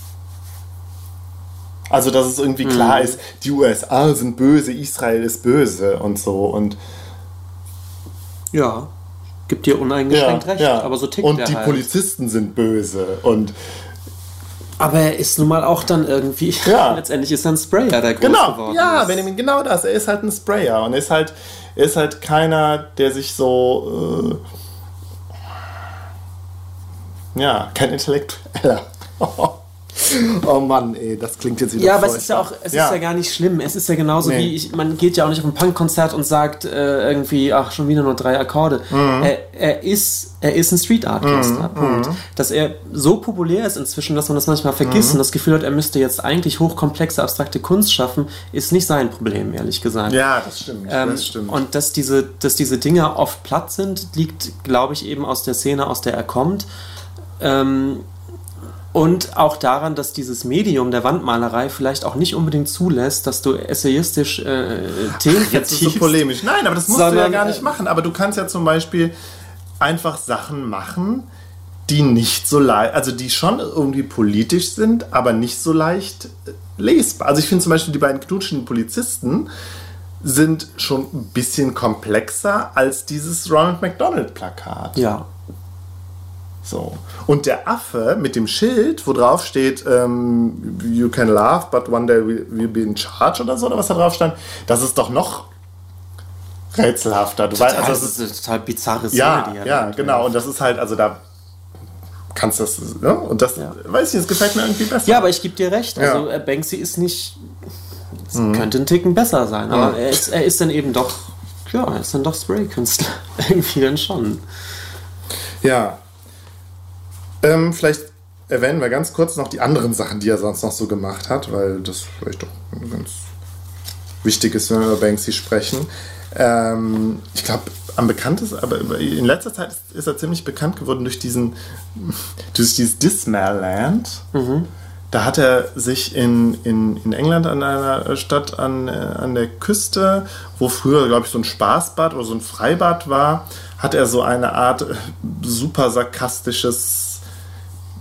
Also, dass es irgendwie mhm. klar ist, die USA sind böse, Israel ist böse und so und. Ja, gibt dir uneingeschränkt ja, recht, ja. aber so tickt Und die halt. Polizisten sind böse und. Aber er ist nun mal auch dann irgendwie. [laughs] Ja. Letztendlich ist er ein Sprayer, der groß genau, geworden ja, ist. Benjamin, genau das. Er ist halt ein Sprayer und er ist halt, ist halt keiner, der sich so. Äh, ja, kein Intellektueller. [laughs] [laughs] Oh Mann, ey, das klingt jetzt wieder Ja, aber es ist ja auch, es ja. ist ja gar nicht schlimm. Es ist ja genauso nee. wie ich, man geht ja auch nicht auf ein Punkkonzert und sagt äh, irgendwie, ach, schon wieder nur drei Akkorde. Mhm. Er, er, ist, er ist ein Street Art Künstler. Mhm. Punkt. Mhm. Dass er so populär ist inzwischen, dass man das manchmal vergisst mhm. und das Gefühl hat, er müsste jetzt eigentlich hochkomplexe, abstrakte Kunst schaffen, ist nicht sein Problem, ehrlich gesagt. Ja, das stimmt. Ähm, das stimmt. Und dass diese, dass diese Dinge oft platt sind, liegt, glaube ich, eben aus der Szene, aus der er kommt. Ähm, und auch daran, dass dieses Medium der Wandmalerei vielleicht auch nicht unbedingt zulässt, dass du essayistisch äh, Themen Ach, Jetzt ist so polemisch. Nein, aber das musst sondern, du ja gar nicht machen. Aber du kannst ja zum Beispiel einfach Sachen machen, die nicht so leicht, also die schon irgendwie politisch sind, aber nicht so leicht äh, lesbar. Also ich finde zum Beispiel die beiden knutschenden Polizisten sind schon ein bisschen komplexer als dieses Ronald McDonald Plakat. Ja. So. Und der Affe mit dem Schild, wo drauf steht, ähm, you can laugh, but one day we'll be in charge oder so, oder was da drauf stand, das ist doch noch rätselhafter. Du total, weißt, also das ist eine total bizarre Szene, ja, die er Ja, hat, genau. Und das ist halt, also da kannst du das, ne? Und das, ja. weiß ich, das gefällt mir irgendwie besser. Ja, aber ich gebe dir recht. Also ja. Äh, Banksy ist nicht, mhm. könnte ein Ticken besser sein, aber mhm. er, ist, er ist dann eben doch, ja, er ist dann doch Spray-Künstler. [laughs] irgendwie dann schon. Ja, ähm, vielleicht erwähnen wir ganz kurz noch die anderen Sachen, die er sonst noch so gemacht hat, weil das vielleicht doch ganz wichtig ist, wenn wir über Banksy sprechen. Ähm, ich glaube, am bekanntesten, aber in letzter Zeit ist, ist, er ziemlich bekannt geworden durch diesen, [laughs] durch dieses Dismaland. Mhm. Da hat er sich in, in, in England an einer Stadt an, äh, an der Küste, wo früher, glaube ich, so ein Spaßbad oder so ein Freibad war, hat er so eine Art äh, super sarkastisches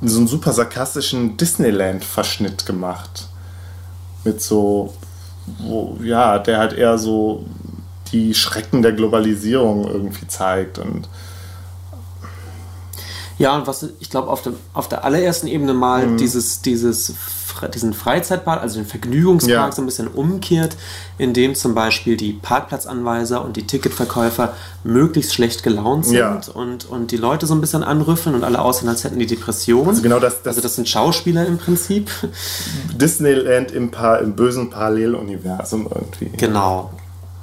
so einen super sarkastischen Disneyland-Verschnitt gemacht. Mit so, wo, ja, der halt eher so die Schrecken der Globalisierung irgendwie zeigt und ja, und was ich glaube, auf, auf der allerersten Ebene mal mhm. dieses, dieses diesen Freizeitpark, also den Vergnügungspark, ja. so ein bisschen umkehrt, indem zum Beispiel die Parkplatzanweiser und die Ticketverkäufer möglichst schlecht gelaunt sind ja. und, und die Leute so ein bisschen anrüffeln und alle aussehen, als hätten die Depression. Also, genau das, das also das sind Schauspieler im Prinzip. Disneyland im, pa im bösen Paralleluniversum irgendwie. Genau.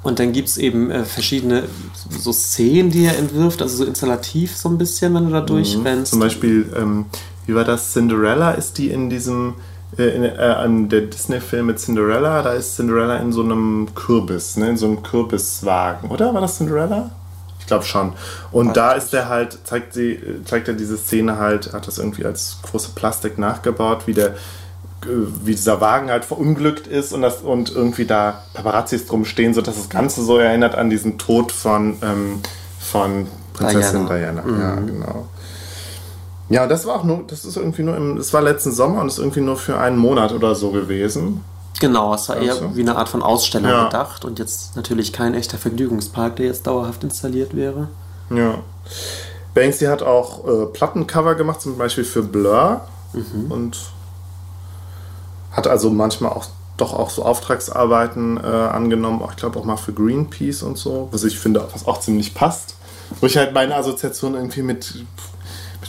Und dann gibt es eben äh, verschiedene so Szenen, die er entwirft, also so installativ so ein bisschen, wenn du da mhm. durchrennst. Zum Beispiel, ähm, wie war das? Cinderella ist die in diesem in, äh, an der Disney-Film mit Cinderella, da ist Cinderella in so einem Kürbis, ne, in so einem Kürbiswagen, oder? War das Cinderella? Ich glaube schon. Und da ist er halt, zeigt, sie, zeigt er diese Szene halt, hat das irgendwie als große Plastik nachgebaut, wie der wie dieser Wagen halt verunglückt ist und, das, und irgendwie da Paparazzis drum stehen, sodass das Ganze so erinnert an diesen Tod von, ähm, von Prinzessin Diana. Diana. Mhm. Ja, genau. Ja, das war auch nur, das ist irgendwie nur im, das war letzten Sommer und ist irgendwie nur für einen Monat oder so gewesen. Genau, es war eher also. wie eine Art von Ausstellung ja. gedacht und jetzt natürlich kein echter Vergnügungspark, der jetzt dauerhaft installiert wäre. Ja. Banksy hat auch äh, Plattencover gemacht, zum Beispiel für Blur mhm. und hat also manchmal auch doch auch so Auftragsarbeiten äh, angenommen, ich glaube auch mal für Greenpeace und so, was ich finde, was auch ziemlich passt. Wo ich halt meine Assoziation irgendwie mit mit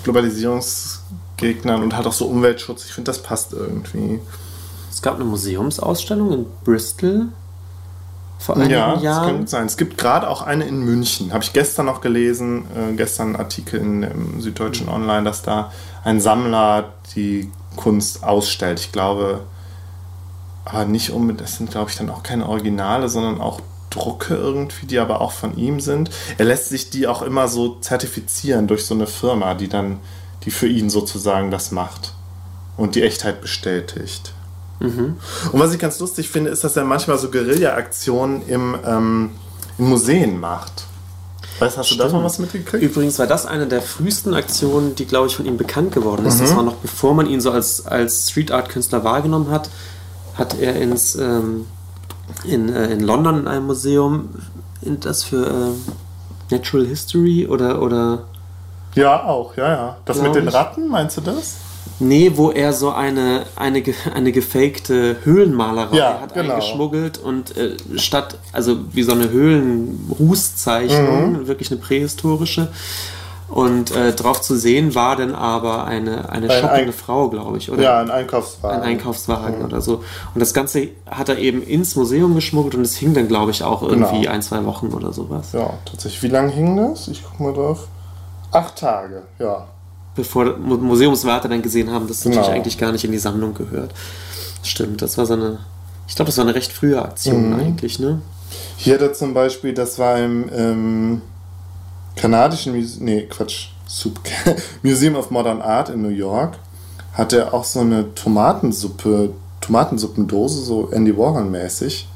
Globalisierungsgegnern und hat auch so Umweltschutz. Ich finde, das passt irgendwie. Es gab eine Museumsausstellung in Bristol. Vor einigen ja, Jahren. Ja, das könnte sein. Es gibt gerade auch eine in München. Habe ich gestern noch gelesen, äh, gestern einen Artikel in, im Süddeutschen mhm. Online, dass da ein Sammler die Kunst ausstellt. Ich glaube, aber nicht unbedingt, das sind glaube ich dann auch keine Originale, sondern auch Drucke irgendwie, die aber auch von ihm sind. Er lässt sich die auch immer so zertifizieren durch so eine Firma, die dann, die für ihn sozusagen das macht und die Echtheit bestätigt. Mhm. Und was ich ganz lustig finde, ist, dass er manchmal so Guerilla-Aktionen im, ähm, in Museen macht. Weißt hast Stimmt. du davon was mitgekriegt? Übrigens war das eine der frühesten Aktionen, die, glaube ich, von ihm bekannt geworden ist. Mhm. Das war noch bevor man ihn so als, als Street Art Künstler wahrgenommen hat, hat er ins, ähm, in, äh, in London in einem Museum, das für äh, Natural History oder, oder. Ja, auch, ja, ja. Das mit den Ratten, meinst du das? Nee, wo er so eine, eine, eine gefakte Höhlenmalerei ja, hat genau. eingeschmuggelt und äh, statt, also wie so eine Höhlenrußzeichnung, mhm. wirklich eine prähistorische. Und äh, drauf zu sehen war dann aber eine, eine ein shoppende Frau, glaube ich, oder? Ja, ein Einkaufswagen. Ein Einkaufswagen mhm. oder so. Und das Ganze hat er eben ins Museum geschmuggelt und es hing dann, glaube ich, auch irgendwie genau. ein, zwei Wochen oder sowas. Ja, tatsächlich. Wie lange hing das? Ich guck mal drauf. Acht Tage, ja bevor Museumswarte dann gesehen haben, dass es genau. natürlich eigentlich gar nicht in die Sammlung gehört. Stimmt, das war so eine, ich glaube, das war eine recht frühe Aktion mhm. eigentlich, ne? Hier hat er zum Beispiel, das war im ähm, kanadischen Museum, nee, Quatsch, [laughs] Museum of Modern Art in New York, hat er auch so eine Tomatensuppe, Tomatensuppendose, so Andy Warhol-mäßig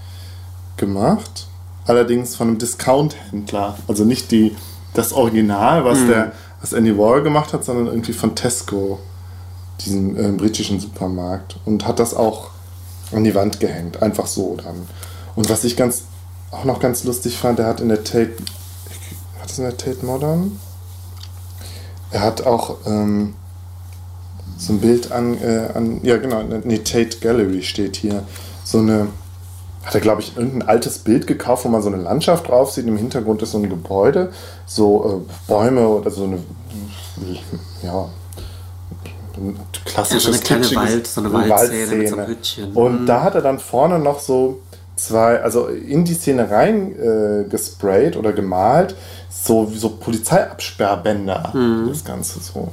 gemacht. Allerdings von einem Discount-Händler. Also nicht die, das Original, was mhm. der was Andy Warhol gemacht hat, sondern irgendwie von Tesco, diesem äh, britischen Supermarkt. Und hat das auch an die Wand gehängt, einfach so dann. Und was ich ganz auch noch ganz lustig fand, er hat in der Tate, hat es in der Tate Modern? Er hat auch ähm, so ein Bild an, äh, an, ja genau, nee, Tate Gallery steht hier, so eine hat er, glaube ich, irgendein altes Bild gekauft, wo man so eine Landschaft drauf sieht. Im Hintergrund ist so ein Gebäude, so äh, Bäume oder so eine, [laughs] ja, ein klassisches ja, so eine kleine Wald, so eine Waldszene, mit so einem Hütchen. Und mhm. da hat er dann vorne noch so zwei, also in die Szene rein äh, gesprayt oder gemalt, so, so Polizeiabsperrbänder, mhm. das Ganze so.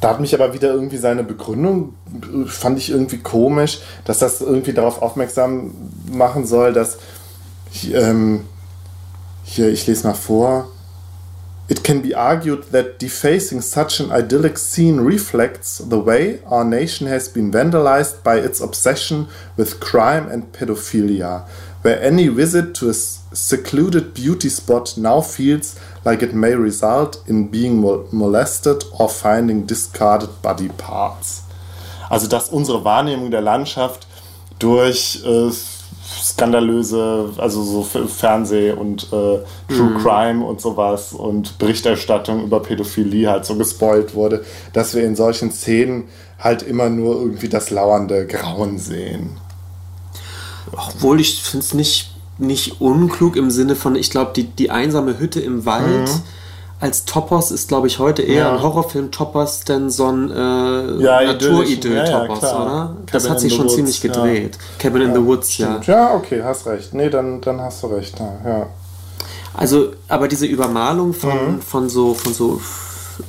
Da hat mich aber wieder irgendwie seine Begründung, fand ich irgendwie komisch, dass das irgendwie darauf aufmerksam machen soll, dass ähm, hier, ich lese mal vor. It can be argued that defacing such an idyllic scene reflects the way our nation has been vandalized by its obsession with crime and pedophilia, where any visit to a secluded beauty spot now feels like it may result in being molested or finding discarded body parts. Also dass unsere Wahrnehmung der Landschaft durch äh, skandalöse, also so Fernseh- und äh, True mm. Crime und sowas und Berichterstattung über Pädophilie halt so gespoilt wurde, dass wir in solchen Szenen halt immer nur irgendwie das lauernde Grauen sehen. Obwohl ich finde es nicht nicht unklug im Sinne von, ich glaube, die, die einsame Hütte im Wald mhm. Als Topos ist, glaube ich, heute eher ja. ein Horrorfilm-Topos, denn so ein äh, ja, Naturidyll-Topos, ja, oder? das hat sich schon Woods, ziemlich gedreht. Cabin in the Woods, stimmt. ja. Ja, okay, hast recht. Nee, dann, dann hast du recht, ja. Also, aber diese Übermalung von, mhm. von so, von so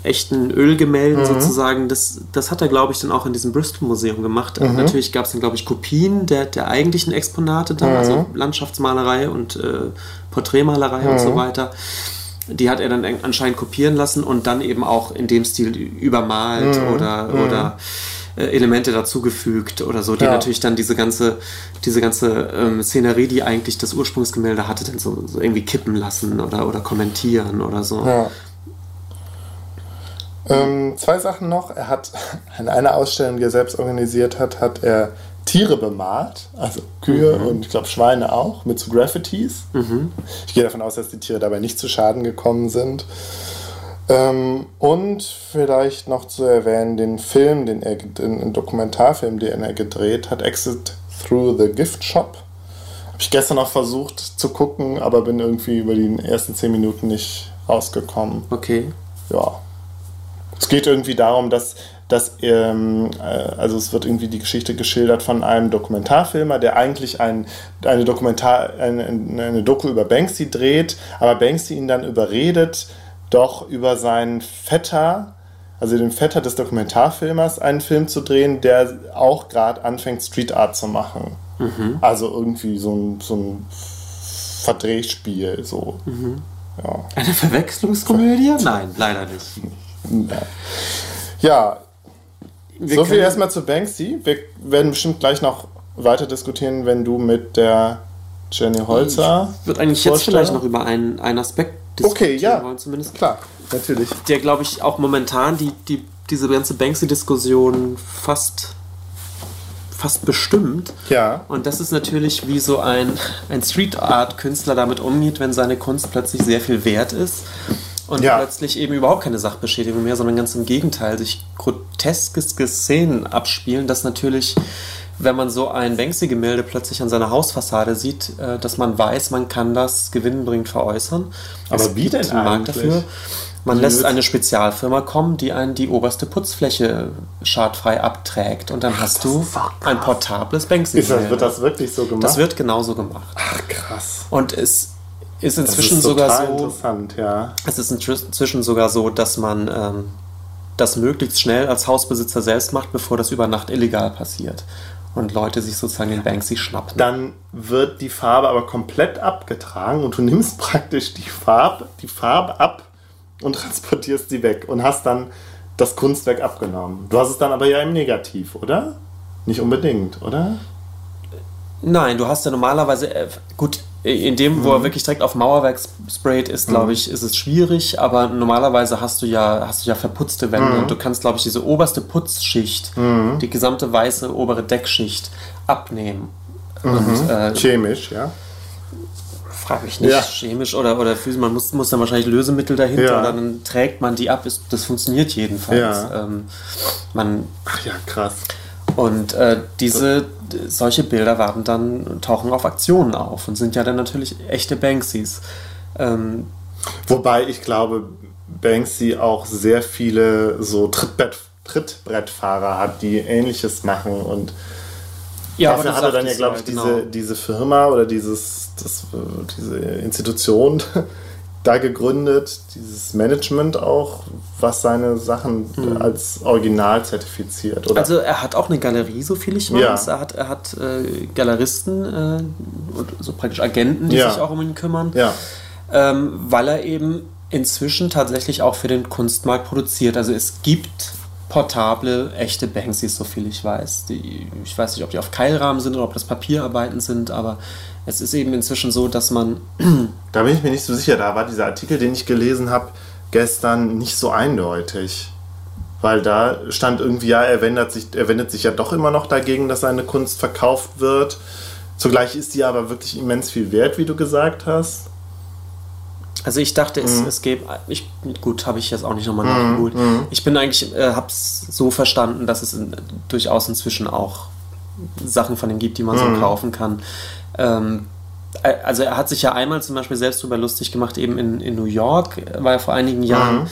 echten Ölgemälden mhm. sozusagen, das, das hat er, glaube ich, dann auch in diesem Bristol-Museum gemacht. Mhm. Natürlich gab es dann, glaube ich, Kopien der, der eigentlichen Exponate da, also mhm. also Landschaftsmalerei und äh, Porträtmalerei und so mhm. weiter. Die hat er dann anscheinend kopieren lassen und dann eben auch in dem Stil übermalt mhm. oder, oder äh, Elemente dazugefügt oder so, die ja. natürlich dann diese ganze, diese ganze ähm, Szenerie, die eigentlich das Ursprungsgemälde hatte, dann so, so, irgendwie kippen lassen oder, oder kommentieren oder so. Ja. Ähm, zwei Sachen noch. Er hat [laughs] in einer Ausstellung, die er selbst organisiert hat, hat er Tiere bemalt, also Kühe mhm. und ich glaube Schweine auch, mit so Graffitis. Mhm. Ich gehe davon aus, dass die Tiere dabei nicht zu Schaden gekommen sind. Ähm, und vielleicht noch zu erwähnen, den Film, den er, den Dokumentarfilm, den er gedreht hat, Exit Through the Gift Shop. Habe ich gestern noch versucht zu gucken, aber bin irgendwie über die ersten zehn Minuten nicht rausgekommen. Okay. Ja, es geht irgendwie darum, dass dass ähm, äh, also es wird irgendwie die Geschichte geschildert von einem Dokumentarfilmer, der eigentlich ein, eine Dokumentar eine, eine Doku über Banksy dreht, aber Banksy ihn dann überredet, doch über seinen Vetter, also den Vetter des Dokumentarfilmers, einen Film zu drehen, der auch gerade anfängt, Street Art zu machen. Mhm. Also irgendwie so ein, so ein Verdrehspiel. So. Mhm. Ja. Eine Verwechslungskomödie? Nein, leider nicht. Ja, wir so viel erstmal zu Banksy. Wir werden bestimmt gleich noch weiter diskutieren, wenn du mit der Jenny Holzer. Ich würde eigentlich jetzt vielleicht noch über einen, einen Aspekt diskutieren okay, ja. wollen, zumindest. Klar, natürlich. Der, glaube ich, auch momentan die, die, diese ganze Banksy-Diskussion fast fast bestimmt. Ja. Und das ist natürlich, wie so ein, ein Street Art-Künstler damit umgeht, wenn seine Kunst plötzlich sehr viel wert ist und ja. plötzlich eben überhaupt keine Sachbeschädigung mehr, sondern ganz im Gegenteil, sich groteske Szenen abspielen, dass natürlich wenn man so ein Banksy-Gemälde plötzlich an seiner Hausfassade sieht, äh, dass man weiß, man kann das gewinnbringend veräußern. Aber es wie denn einen Markt dafür. Man lässt eine Spezialfirma kommen, die einen die oberste Putzfläche schadfrei abträgt. Und dann Ach, hast du ein portables banksy ist Wird das wirklich so gemacht? Das wird genauso gemacht. Ach, krass. Und es ist inzwischen ist sogar so. Ja. Es ist inzwischen sogar so, dass man ähm, das möglichst schnell als Hausbesitzer selbst macht, bevor das über Nacht illegal passiert. Und Leute sich sozusagen den Banksy schnappen. Dann wird die Farbe aber komplett abgetragen und du nimmst [laughs] praktisch die Farbe, die Farbe ab und transportierst sie weg und hast dann das Kunstwerk abgenommen. Du hast es dann aber ja im Negativ, oder? Nicht unbedingt, oder? Nein, du hast ja normalerweise, äh, gut, in dem, wo mhm. er wirklich direkt auf Mauerwerk sprayt, ist, glaube mhm. ich, ist es schwierig, aber normalerweise hast du ja, hast du ja verputzte Wände mhm. und du kannst, glaube ich, diese oberste Putzschicht, mhm. die gesamte weiße obere Deckschicht abnehmen. Und, mhm. äh, Chemisch, ja frage mich nicht, ja. chemisch oder, oder physisch, man muss, muss dann wahrscheinlich Lösemittel dahinter ja. oder dann trägt man die ab. Das funktioniert jedenfalls. Ja. Ähm, man, Ach ja, krass. Und äh, diese, solche Bilder werden dann, tauchen auf Aktionen auf und sind ja dann natürlich echte Banksys. Ähm, Wobei ich glaube, Banksy auch sehr viele so Trittbrett, Trittbrettfahrer hat, die ähnliches machen und ja, dafür hat er dann ja, glaube ich, genau. diese, diese Firma oder dieses das, diese Institution [laughs] da gegründet, dieses Management auch, was seine Sachen mhm. als Original zertifiziert. Oder? Also er hat auch eine Galerie, so viel ich weiß. Ja. Er hat, er hat äh, Galeristen äh, und so praktisch Agenten, die ja. sich auch um ihn kümmern. Ja. Ähm, weil er eben inzwischen tatsächlich auch für den Kunstmarkt produziert. Also es gibt portable, echte Banksys, so viel ich weiß. Die, ich weiß nicht, ob die auf Keilrahmen sind oder ob das Papierarbeiten sind, aber es ist eben inzwischen so, dass man. Da bin ich mir nicht so sicher. Da war dieser Artikel, den ich gelesen habe, gestern nicht so eindeutig. Weil da stand irgendwie, ja, er wendet, sich, er wendet sich ja doch immer noch dagegen, dass seine Kunst verkauft wird. Zugleich ist die aber wirklich immens viel wert, wie du gesagt hast. Also ich dachte, es, mhm. es gäbe, ich, gut, habe ich jetzt auch nicht nochmal mhm. nachgeholt. Mhm. Ich bin eigentlich, äh, habe es so verstanden, dass es in, durchaus inzwischen auch Sachen von ihm gibt, die man so mhm. kaufen kann. Ähm, äh, also er hat sich ja einmal zum Beispiel selbst darüber lustig gemacht, eben in, in New York, war er vor einigen Jahren mhm.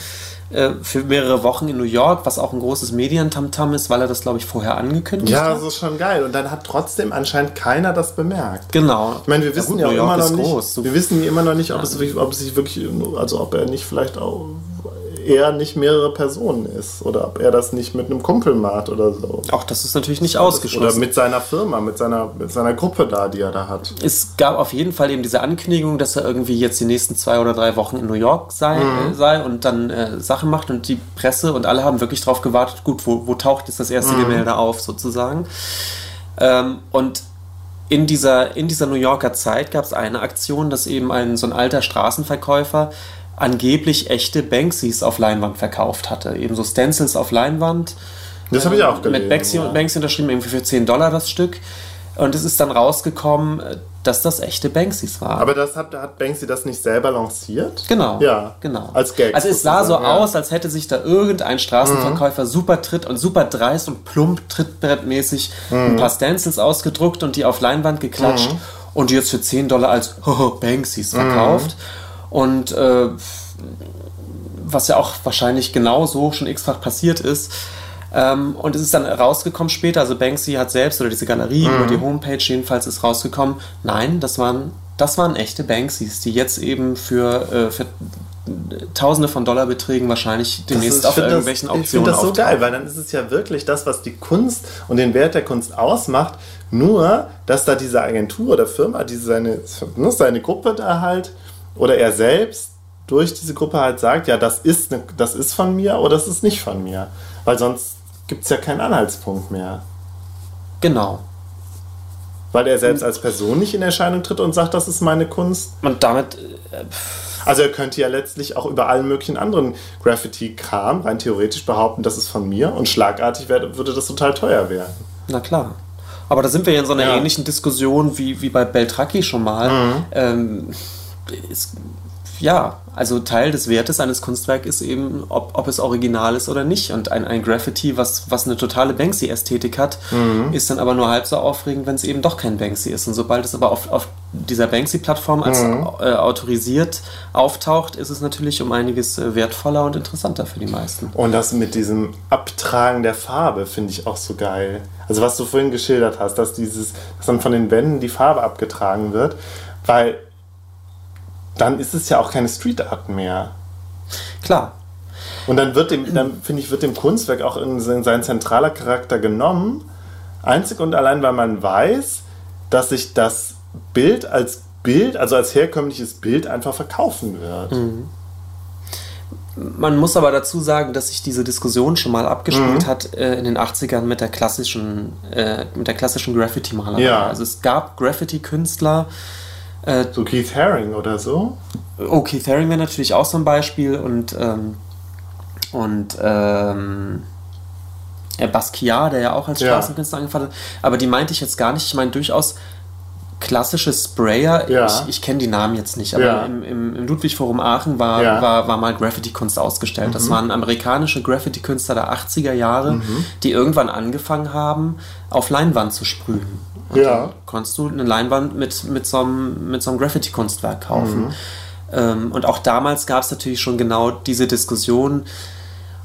Äh, für mehrere Wochen in New York, was auch ein großes Medientamtam ist, weil er das, glaube ich, vorher angekündigt ja, hat. Ja, das ist schon geil. Und dann hat trotzdem anscheinend keiner das bemerkt. Genau. Ich meine, wir wissen ja, gut, ja immer noch nicht, groß. wir wissen immer noch nicht, ob, ja. es, ob es sich wirklich, also ob er nicht vielleicht auch er nicht mehrere Personen ist oder ob er das nicht mit einem Kumpel macht oder so. Auch das ist natürlich nicht ausgeschlossen. Oder mit seiner Firma, mit seiner, mit seiner Gruppe da, die er da hat. Es gab auf jeden Fall eben diese Ankündigung, dass er irgendwie jetzt die nächsten zwei oder drei Wochen in New York sei, mhm. äh, sei und dann äh, Sachen macht und die Presse und alle haben wirklich darauf gewartet, gut, wo, wo taucht jetzt das erste mhm. Gemälde auf sozusagen. Ähm, und in dieser, in dieser New Yorker Zeit gab es eine Aktion, dass eben ein so ein alter Straßenverkäufer angeblich echte Banksys auf Leinwand verkauft hatte. Eben so Stencils auf Leinwand. Das habe ich auch gelesen. Mit Banksy, ja. Banksy unterschrieben, irgendwie für 10 Dollar das Stück. Und es ist dann rausgekommen, dass das echte Banksys waren. Aber das hat, hat Banksy das nicht selber lanciert? Genau. Ja. Genau. Als Gag. Also es sah so ja. aus, als hätte sich da irgendein Straßenverkäufer mhm. super tritt und super dreist und plump trittbrettmäßig mhm. ein paar Stencils ausgedruckt und die auf Leinwand geklatscht mhm. und die jetzt für 10 Dollar als [laughs] Banksys verkauft. Mhm. Und äh, was ja auch wahrscheinlich genauso schon x-fach passiert ist. Ähm, und es ist dann rausgekommen später, also Banksy hat selbst oder diese Galerie mhm. über die Homepage jedenfalls ist rausgekommen, nein, das waren, das waren echte Banksys, die jetzt eben für, äh, für Tausende von Dollarbeträgen wahrscheinlich demnächst auf irgendwelchen das, Auktionen Ich finde das so geil, weil dann ist es ja wirklich das, was die Kunst und den Wert der Kunst ausmacht. Nur, dass da diese Agentur oder Firma, diese seine, ne, seine Gruppe da halt oder er selbst durch diese Gruppe halt sagt, ja, das ist, ne, das ist von mir oder das ist nicht von mir. Weil sonst gibt es ja keinen Anhaltspunkt mehr. Genau. Weil er selbst als Person nicht in Erscheinung tritt und sagt, das ist meine Kunst. Und damit. Äh, also er könnte ja letztlich auch über allen möglichen anderen Graffiti-Kram rein theoretisch behaupten, das ist von mir und schlagartig wär, würde das total teuer werden. Na klar. Aber da sind wir ja in so einer ja. ähnlichen Diskussion wie, wie bei Beltraki schon mal. Mhm. Ähm, es ja, also Teil des Wertes eines Kunstwerks ist eben, ob, ob es original ist oder nicht. Und ein, ein Graffiti, was, was eine totale Banksy-Ästhetik hat, mhm. ist dann aber nur halb so aufregend, wenn es eben doch kein Banksy ist. Und sobald es aber auf, auf dieser Banksy-Plattform als mhm. äh, autorisiert auftaucht, ist es natürlich um einiges äh, wertvoller und interessanter für die meisten. Und das mit diesem Abtragen der Farbe finde ich auch so geil. Also was du vorhin geschildert hast, dass dieses, dass dann von den Wänden die Farbe abgetragen wird, weil dann ist es ja auch keine Street Art mehr. Klar. Und dann wird dem, dann finde ich, wird dem Kunstwerk auch in sein zentraler Charakter genommen, einzig und allein, weil man weiß, dass sich das Bild als Bild, also als herkömmliches Bild, einfach verkaufen wird. Mhm. Man muss aber dazu sagen, dass sich diese Diskussion schon mal abgespielt mhm. hat äh, in den 80ern mit der klassischen, äh, mit der klassischen Graffiti-Malerei. Ja. Also es gab Graffiti-Künstler, äh, so Keith Haring oder so? Oh, Keith Haring wäre natürlich auch so ein Beispiel und, ähm, und ähm, Basquiat, der ja auch als Straßenkünstler ja. angefangen hat. Aber die meinte ich jetzt gar nicht. Ich meine durchaus klassische Sprayer. Ja. Ich, ich kenne die Namen jetzt nicht, aber ja. im, im, im Ludwig-Forum Aachen war, ja. war, war mal Graffiti-Kunst ausgestellt. Mhm. Das waren amerikanische Graffiti-Künstler der 80er Jahre, mhm. die irgendwann angefangen haben, auf Leinwand zu sprühen. Und ja. konntest du eine Leinwand mit, mit so einem, mit so einem Graffiti-Kunstwerk kaufen. Mhm. Ähm, und auch damals gab es natürlich schon genau diese Diskussion,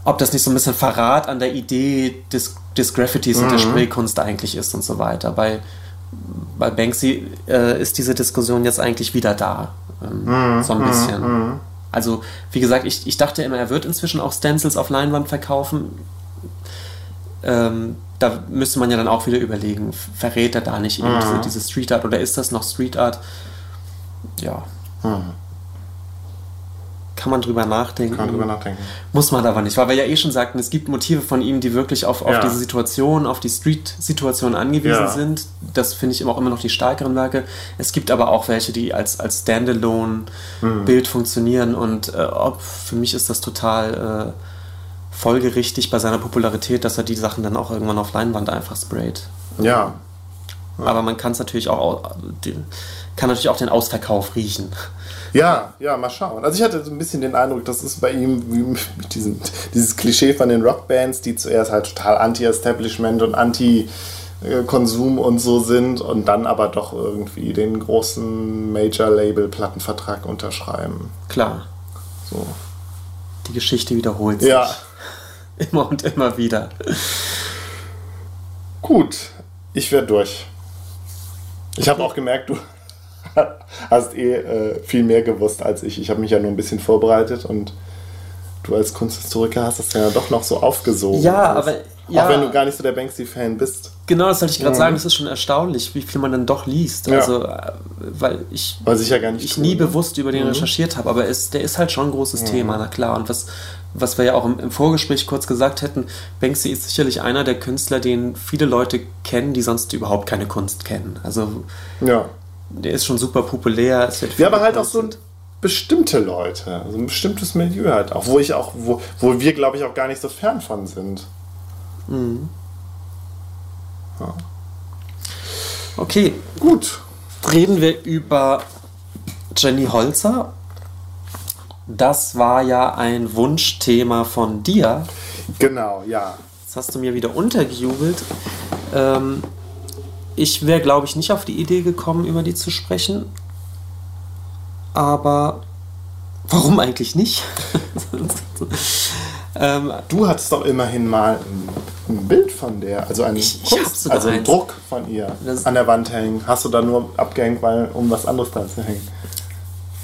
ob das nicht so ein bisschen Verrat an der Idee des, des Graffitis und der mhm. Spraykunst eigentlich ist und so weiter. Bei, bei Banksy äh, ist diese Diskussion jetzt eigentlich wieder da. Ähm, mhm. So ein mhm. bisschen. Mhm. Also, wie gesagt, ich, ich dachte immer, er wird inzwischen auch Stencils auf Leinwand verkaufen. Ähm, da müsste man ja dann auch wieder überlegen, verrät er da nicht eben diese, diese, Street Art oder ist das noch Street Art? Ja. Kann man drüber nachdenken. Kann man drüber nachdenken. Muss man aber nicht, weil wir ja eh schon sagten, es gibt Motive von ihm, die wirklich auf, auf ja. diese Situation, auf die Street-Situation angewiesen ja. sind. Das finde ich auch immer noch die stärkeren Werke. Es gibt aber auch welche, die als, als Standalone-Bild mhm. funktionieren und äh, ob, für mich ist das total. Äh, folgerichtig bei seiner Popularität, dass er die Sachen dann auch irgendwann auf Leinwand einfach sprayt. Ja. ja. Aber man kann es natürlich auch, kann natürlich auch den Ausverkauf riechen. Ja, ja, mal schauen. Also ich hatte so ein bisschen den Eindruck, das ist bei ihm wie mit diesem, dieses Klischee von den Rockbands, die zuerst halt total anti-Establishment und anti- Konsum und so sind und dann aber doch irgendwie den großen Major-Label-Plattenvertrag unterschreiben. Klar. So. Die Geschichte wiederholt sich. Ja. [laughs] Immer und immer wieder. Gut, ich werde durch. Ich habe auch gemerkt, du [laughs] hast eh äh, viel mehr gewusst als ich. Ich habe mich ja nur ein bisschen vorbereitet und du als Kunsthistoriker hast das ja doch noch so aufgesogen. Ja, aber. Ja, auch wenn du gar nicht so der Banksy-Fan bist. Genau, das wollte ich gerade mhm. sagen. Das ist schon erstaunlich, wie viel man dann doch liest. Ja. Also, äh, weil ich, weil ich, ja gar nicht ich nie bewusst über den mhm. recherchiert habe. Aber es, der ist halt schon ein großes mhm. Thema, na klar. Und was, was wir ja auch im, im, Vorgespräch kurz gesagt hätten, Banksy ist sicherlich einer der Künstler, den viele Leute kennen, die sonst überhaupt keine Kunst kennen. Also ja. Der ist schon super populär. ja, aber halt auch so bestimmte Leute, also ein bestimmtes Milieu halt auch, wo ich auch, wo, wo wir, glaube ich, auch gar nicht so fern von sind. Mhm. Ja. Okay, gut. Reden wir über Jenny Holzer das war ja ein Wunschthema von dir. Genau, ja. Das hast du mir wieder untergejubelt. Ähm, ich wäre, glaube ich, nicht auf die Idee gekommen, über die zu sprechen. Aber warum eigentlich nicht? [laughs] ähm, du hattest doch immerhin mal ein Bild von der, also ein, Ich- Kunst, also sogar ein eins. Druck von ihr Das- an der Wand hängen. Hast du da nur abgehängt, weil, um was anderes dran zu hängen?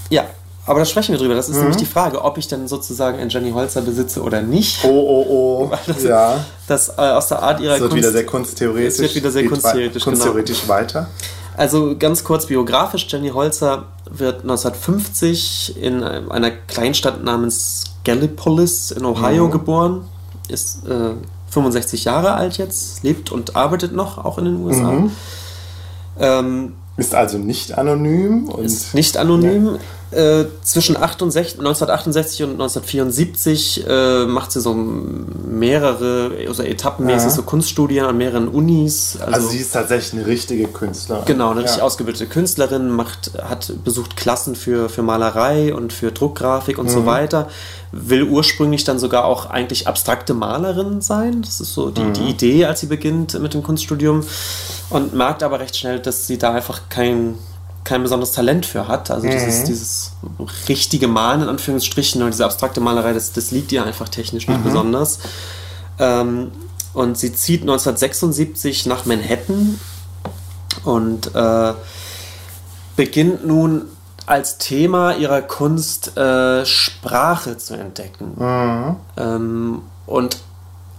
Ja, aber da sprechen wir drüber. Das ist Mhm. nämlich die Frage, ob ich dann sozusagen ein Jenny Holzer besitze oder nicht. Oh, oh, oh. [laughs] Das- ja. Das äh, aus der Art ihrer Es wird Kunst. wieder sehr kunsttheoretisch. Es wird wieder sehr kunsttheoretisch, kunsttheoretisch weiter. Also ganz kurz biografisch, Jenny Holzer wird 1950 in einer Kleinstadt namens Gallipolis in Ohio Mhm. geboren, ist äh, 65 Jahre alt jetzt, lebt und arbeitet noch, auch in den USA. Mhm. Ähm, Ist also nicht anonym ist nicht anonym. Äh, zwischen 68, 1968 und 1974 äh, macht sie so mehrere, also etappenmäßig Ja. so Kunststudien an mehreren Unis. also, sie ist tatsächlich eine richtige Künstlerin. Genau, eine richtig ja. ausgebildete Künstlerin, macht, hat besucht Klassen für, für Malerei und für Druckgrafik und Mhm. so weiter. Will ursprünglich dann sogar auch eigentlich abstrakte Malerin sein. Das ist so die, Mhm. die Idee, als sie beginnt mit dem Kunststudium. Und merkt aber recht schnell, dass sie da einfach kein, kein besonderes Talent für hat. Also Mhm. dieses, dieses richtige Malen in Anführungsstrichen oder diese abstrakte Malerei, das, das liegt ihr einfach technisch Mhm. nicht besonders. Ähm, und sie zieht 1976 nach Manhattan und äh, beginnt nun als Thema ihrer Kunst äh, Sprache zu entdecken. Ähm, und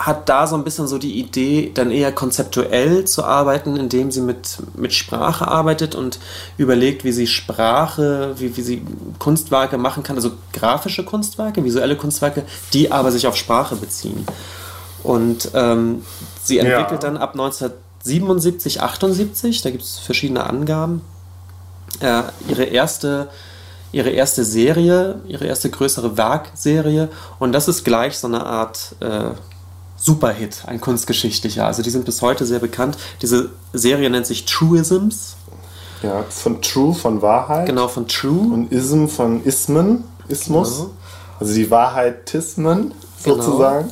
hat da so ein bisschen so die Idee, dann eher konzeptuell zu arbeiten, indem sie mit, mit Sprache arbeitet und überlegt, wie sie Sprache, wie, wie sie Kunstwerke machen kann, also grafische Kunstwerke, visuelle Kunstwerke, die aber sich auf Sprache beziehen. Und ähm, sie entwickelt Ja. dann ab 1977, 78, da gibt es verschiedene Angaben, äh, ihre erste ihre erste Serie, ihre erste größere Werkserie und das ist gleich so eine Art äh, Superhit, ein kunstgeschichtlicher. Also die sind bis heute sehr bekannt. Diese Serie nennt sich Truisms, Ja, von True, von Wahrheit. genau von True. Und Ism von Ismen, Ismus. Genau. Also die Wahrheitismen sozusagen.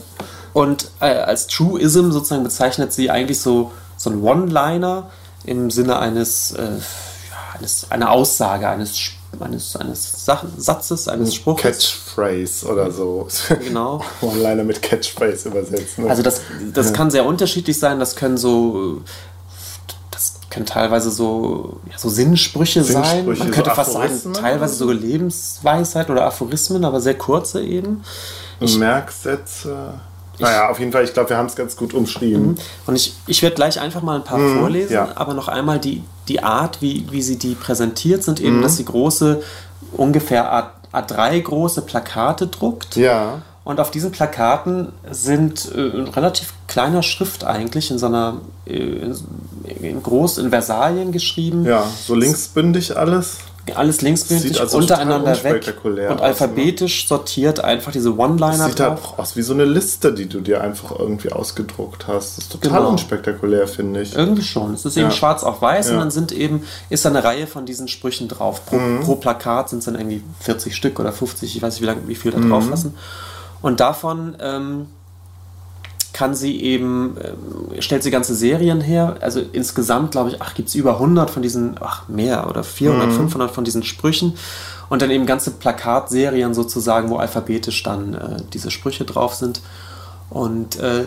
Und äh, als Truism sozusagen bezeichnet sie eigentlich so, so ein One-Liner im Sinne eines, äh, eines einer Aussage, eines, Sch- eines, eines Sach Satzes, eines Spruchs. Catchphrase oder so. [laughs] Genau. One-Liner mit Catchphrase übersetzen. Also das, das kann sehr unterschiedlich sein. Das können so, das können teilweise so, ja, so Sinnsprüche, sein. Sinnsprüche, Man könnte so fast sagen, teilweise oder so Lebensweisheit oder Aphorismen, aber sehr kurze eben. Merksätze. Naja, auf jeden Fall, ich glaube, wir haben es ganz gut umschrieben. Und ich, ich werde gleich einfach mal ein paar vorlesen, Mhm, ja. aber noch einmal die, die Art, wie, wie sie die präsentiert, sind eben, Mhm. dass sie große, ungefähr A, A3 große Plakate druckt. Ja. Und auf diesen Plakaten sind äh, in relativ kleiner Schrift eigentlich, in so einer, äh, in, in groß in Versalien geschrieben. Ja, so linksbündig alles. Alles linksbündig, Sieht also untereinander weg und aus, ne? alphabetisch sortiert einfach diese One-Liner Sieht halt auch aus wie so eine Liste, die du dir einfach irgendwie ausgedruckt hast. Das ist total Genau. unspektakulär, finde ich. Irgendwie schon. Es ist eben Ja. schwarz auf weiß und Ja. dann sind eben, ist da eine Reihe von diesen Sprüchen drauf. Pro, Mhm. pro Plakat sind es dann irgendwie 40 Stück oder 50, ich weiß nicht, wie, lang, wie viel da Mhm. drauf lassen. Und davon ähm, kann sie eben, ähm, stellt sie ganze Serien her. Also insgesamt, glaube ich, ach, gibt es über 100 von diesen, ach, mehr oder 400, Mhm. 500 von diesen Sprüchen. Und dann eben ganze Plakatserien sozusagen, wo alphabetisch dann äh, diese Sprüche drauf sind. Und äh,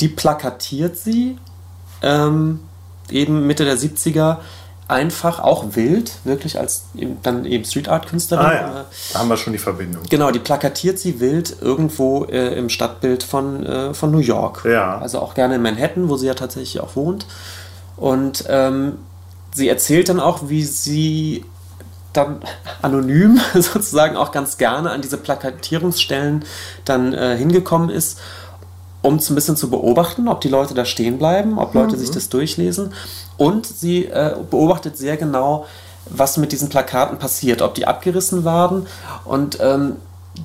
die plakatiert sie ähm, eben Mitte der 70er einfach auch wild, wirklich als eben, dann eben Street Art Künstlerin. Ah ja, Äh, da haben wir schon die Verbindung. Genau, die plakatiert sie wild irgendwo äh, im Stadtbild von, äh, von New York. Ja. Also auch gerne in Manhattan, wo sie ja tatsächlich auch wohnt. Und ähm, sie erzählt dann auch, wie sie dann [laughs] anonym [laughs] sozusagen auch ganz gerne an diese Plakatierungsstellen dann äh, hingekommen ist, um so ein bisschen zu beobachten, ob die Leute da stehen bleiben, ob Leute sich das durchlesen. Und sie äh, beobachtet sehr genau, was mit diesen Plakaten passiert, ob die abgerissen werden. Und ähm,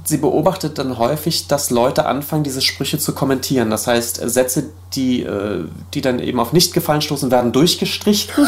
sie beobachtet dann häufig, dass Leute anfangen, diese Sprüche zu kommentieren. Das heißt, Sätze, die, äh, die dann eben auf Nichtgefallen stoßen, werden durchgestrichen. [laughs]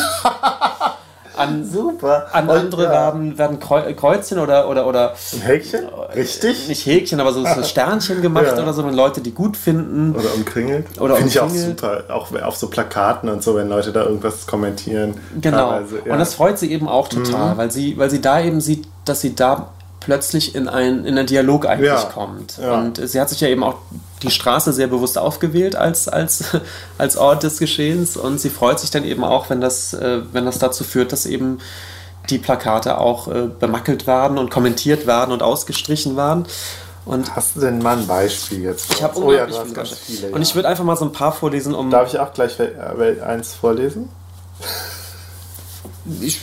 An, Super. an Und, andere ja. werden, werden Kreu- Kreuzchen oder, oder, oder Ein Häkchen? Richtig? nicht Häkchen, aber so, so Sternchen gemacht Ja. oder so, wenn Leute die gut finden. Oder umkringelt. Oder Finde ich auch umkringelt. super. Auch auf so Plakaten und so, wenn Leute da irgendwas kommentieren. Genau. Ja. Mhm. Und das freut sie eben auch total, weil, sie, weil sie da eben sieht, dass sie da plötzlich in, ein, in einen Dialog eigentlich ja. kommt. Ja. Und sie hat sich ja eben auch die Straße sehr bewusst aufgewählt als, als, [laughs] als Ort des Geschehens und sie freut sich dann eben auch, wenn das, äh, wenn das dazu führt, dass eben die Plakate auch äh, bemackelt werden und kommentiert werden und ausgestrichen werden. Und Hast du denn mal ein Beispiel jetzt? Ich habe oh, ja, ganz viele. Und ich würde einfach mal so ein paar vorlesen, um. Darf ich auch gleich eins vorlesen? Ich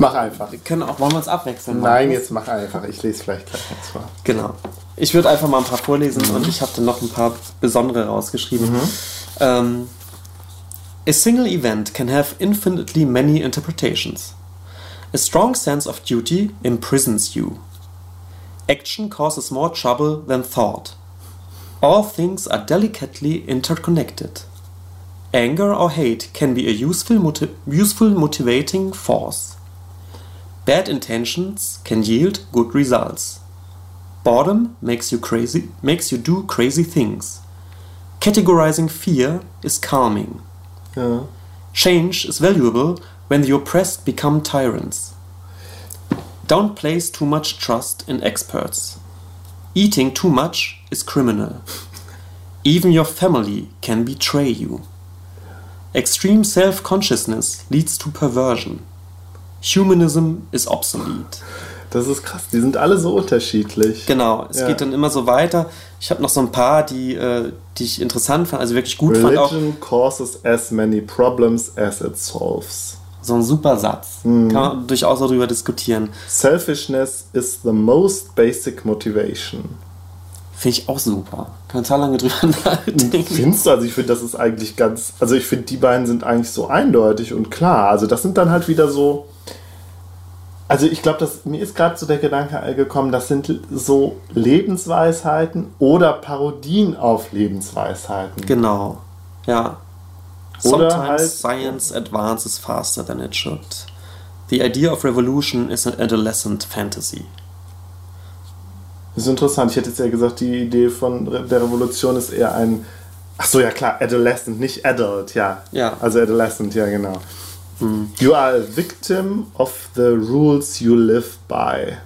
mach einfach. Wir können auch, wollen wir uns abwechseln? Nein, jetzt mach einfach. Ich lese vielleicht gleich eins vor. Genau. Ich würde einfach mal ein paar vorlesen mhm. und ich habe dann noch ein paar besondere rausgeschrieben. Mhm. Ähm, A single event can have infinitely many interpretations. A strong sense of duty imprisons you. Action causes more trouble than thought. All things are delicately interconnected. Anger or hate can be a useful, motiv useful motivating force. Bad intentions can yield good results. Boredom makes you crazy, makes you do crazy things. Categorizing fear is calming. Yeah. Change is valuable when the oppressed become tyrants. Don't place too much trust in experts. Eating too much is criminal. Even your family can betray you. Extreme self consciousness leads to perversion. Humanism is obsolete. Das ist krass, die sind alle so unterschiedlich. Genau, es ja. geht dann immer so weiter. Ich habe noch so ein paar, die, äh, die ich interessant fand, also wirklich gut Religion fand. Religion causes as many problems as it solves. So ein super Satz. Mhm. Kann man durchaus darüber diskutieren. Selfishness is the most basic motivation. Finde ich auch super. Kann total lange drüber [laughs] nachdenken. Findest du? Also ich finde, das ist eigentlich ganz. Also ich finde, die beiden sind eigentlich so eindeutig und klar. Also das sind dann halt wieder so. Also ich glaube, mir ist gerade so der Gedanke gekommen, das sind so Lebensweisheiten oder Parodien auf Lebensweisheiten. Genau. Ja. Oder Sometimes halt, science advances faster than it should. The idea of revolution is an adolescent fantasy. Das ist interessant. Ich hätte jetzt eher gesagt, die Idee von der Revolution ist eher ein. Ach so, ja klar, adolescent, nicht adult, ja. Ja. Also adolescent, ja, genau. Mhm. You are a victim of the rules you live by.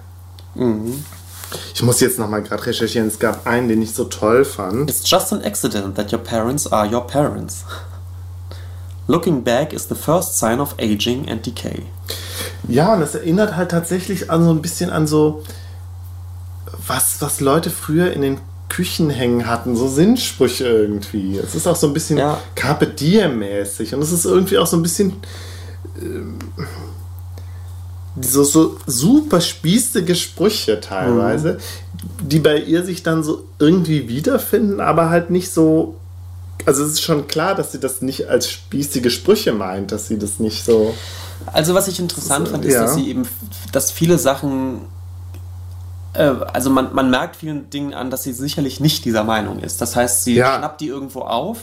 Mhm. Ich muss jetzt nochmal gerade recherchieren. Es gab einen, den ich so toll fand. It's just an accident that your parents are your parents. Looking back is the first sign of aging and decay. Ja, und das erinnert halt tatsächlich an so ein bisschen an so, was, was Leute früher in den Küchen hängen hatten, so Sinnsprüche irgendwie. Es ist auch so ein bisschen ja. Carpe Diem-mäßig und es ist irgendwie auch so ein bisschen äh, so, so super spießige Sprüche teilweise, mhm. die bei ihr sich dann so irgendwie wiederfinden, aber halt nicht so also es ist schon klar, dass sie das nicht als spießige Sprüche meint, dass sie das nicht so. Also was ich interessant fand, ist, ja. dass sie eben, dass viele Sachen, also man, man merkt vielen Dingen an, dass sie sicherlich nicht dieser Meinung ist. Das heißt, sie ja. schnappt die irgendwo auf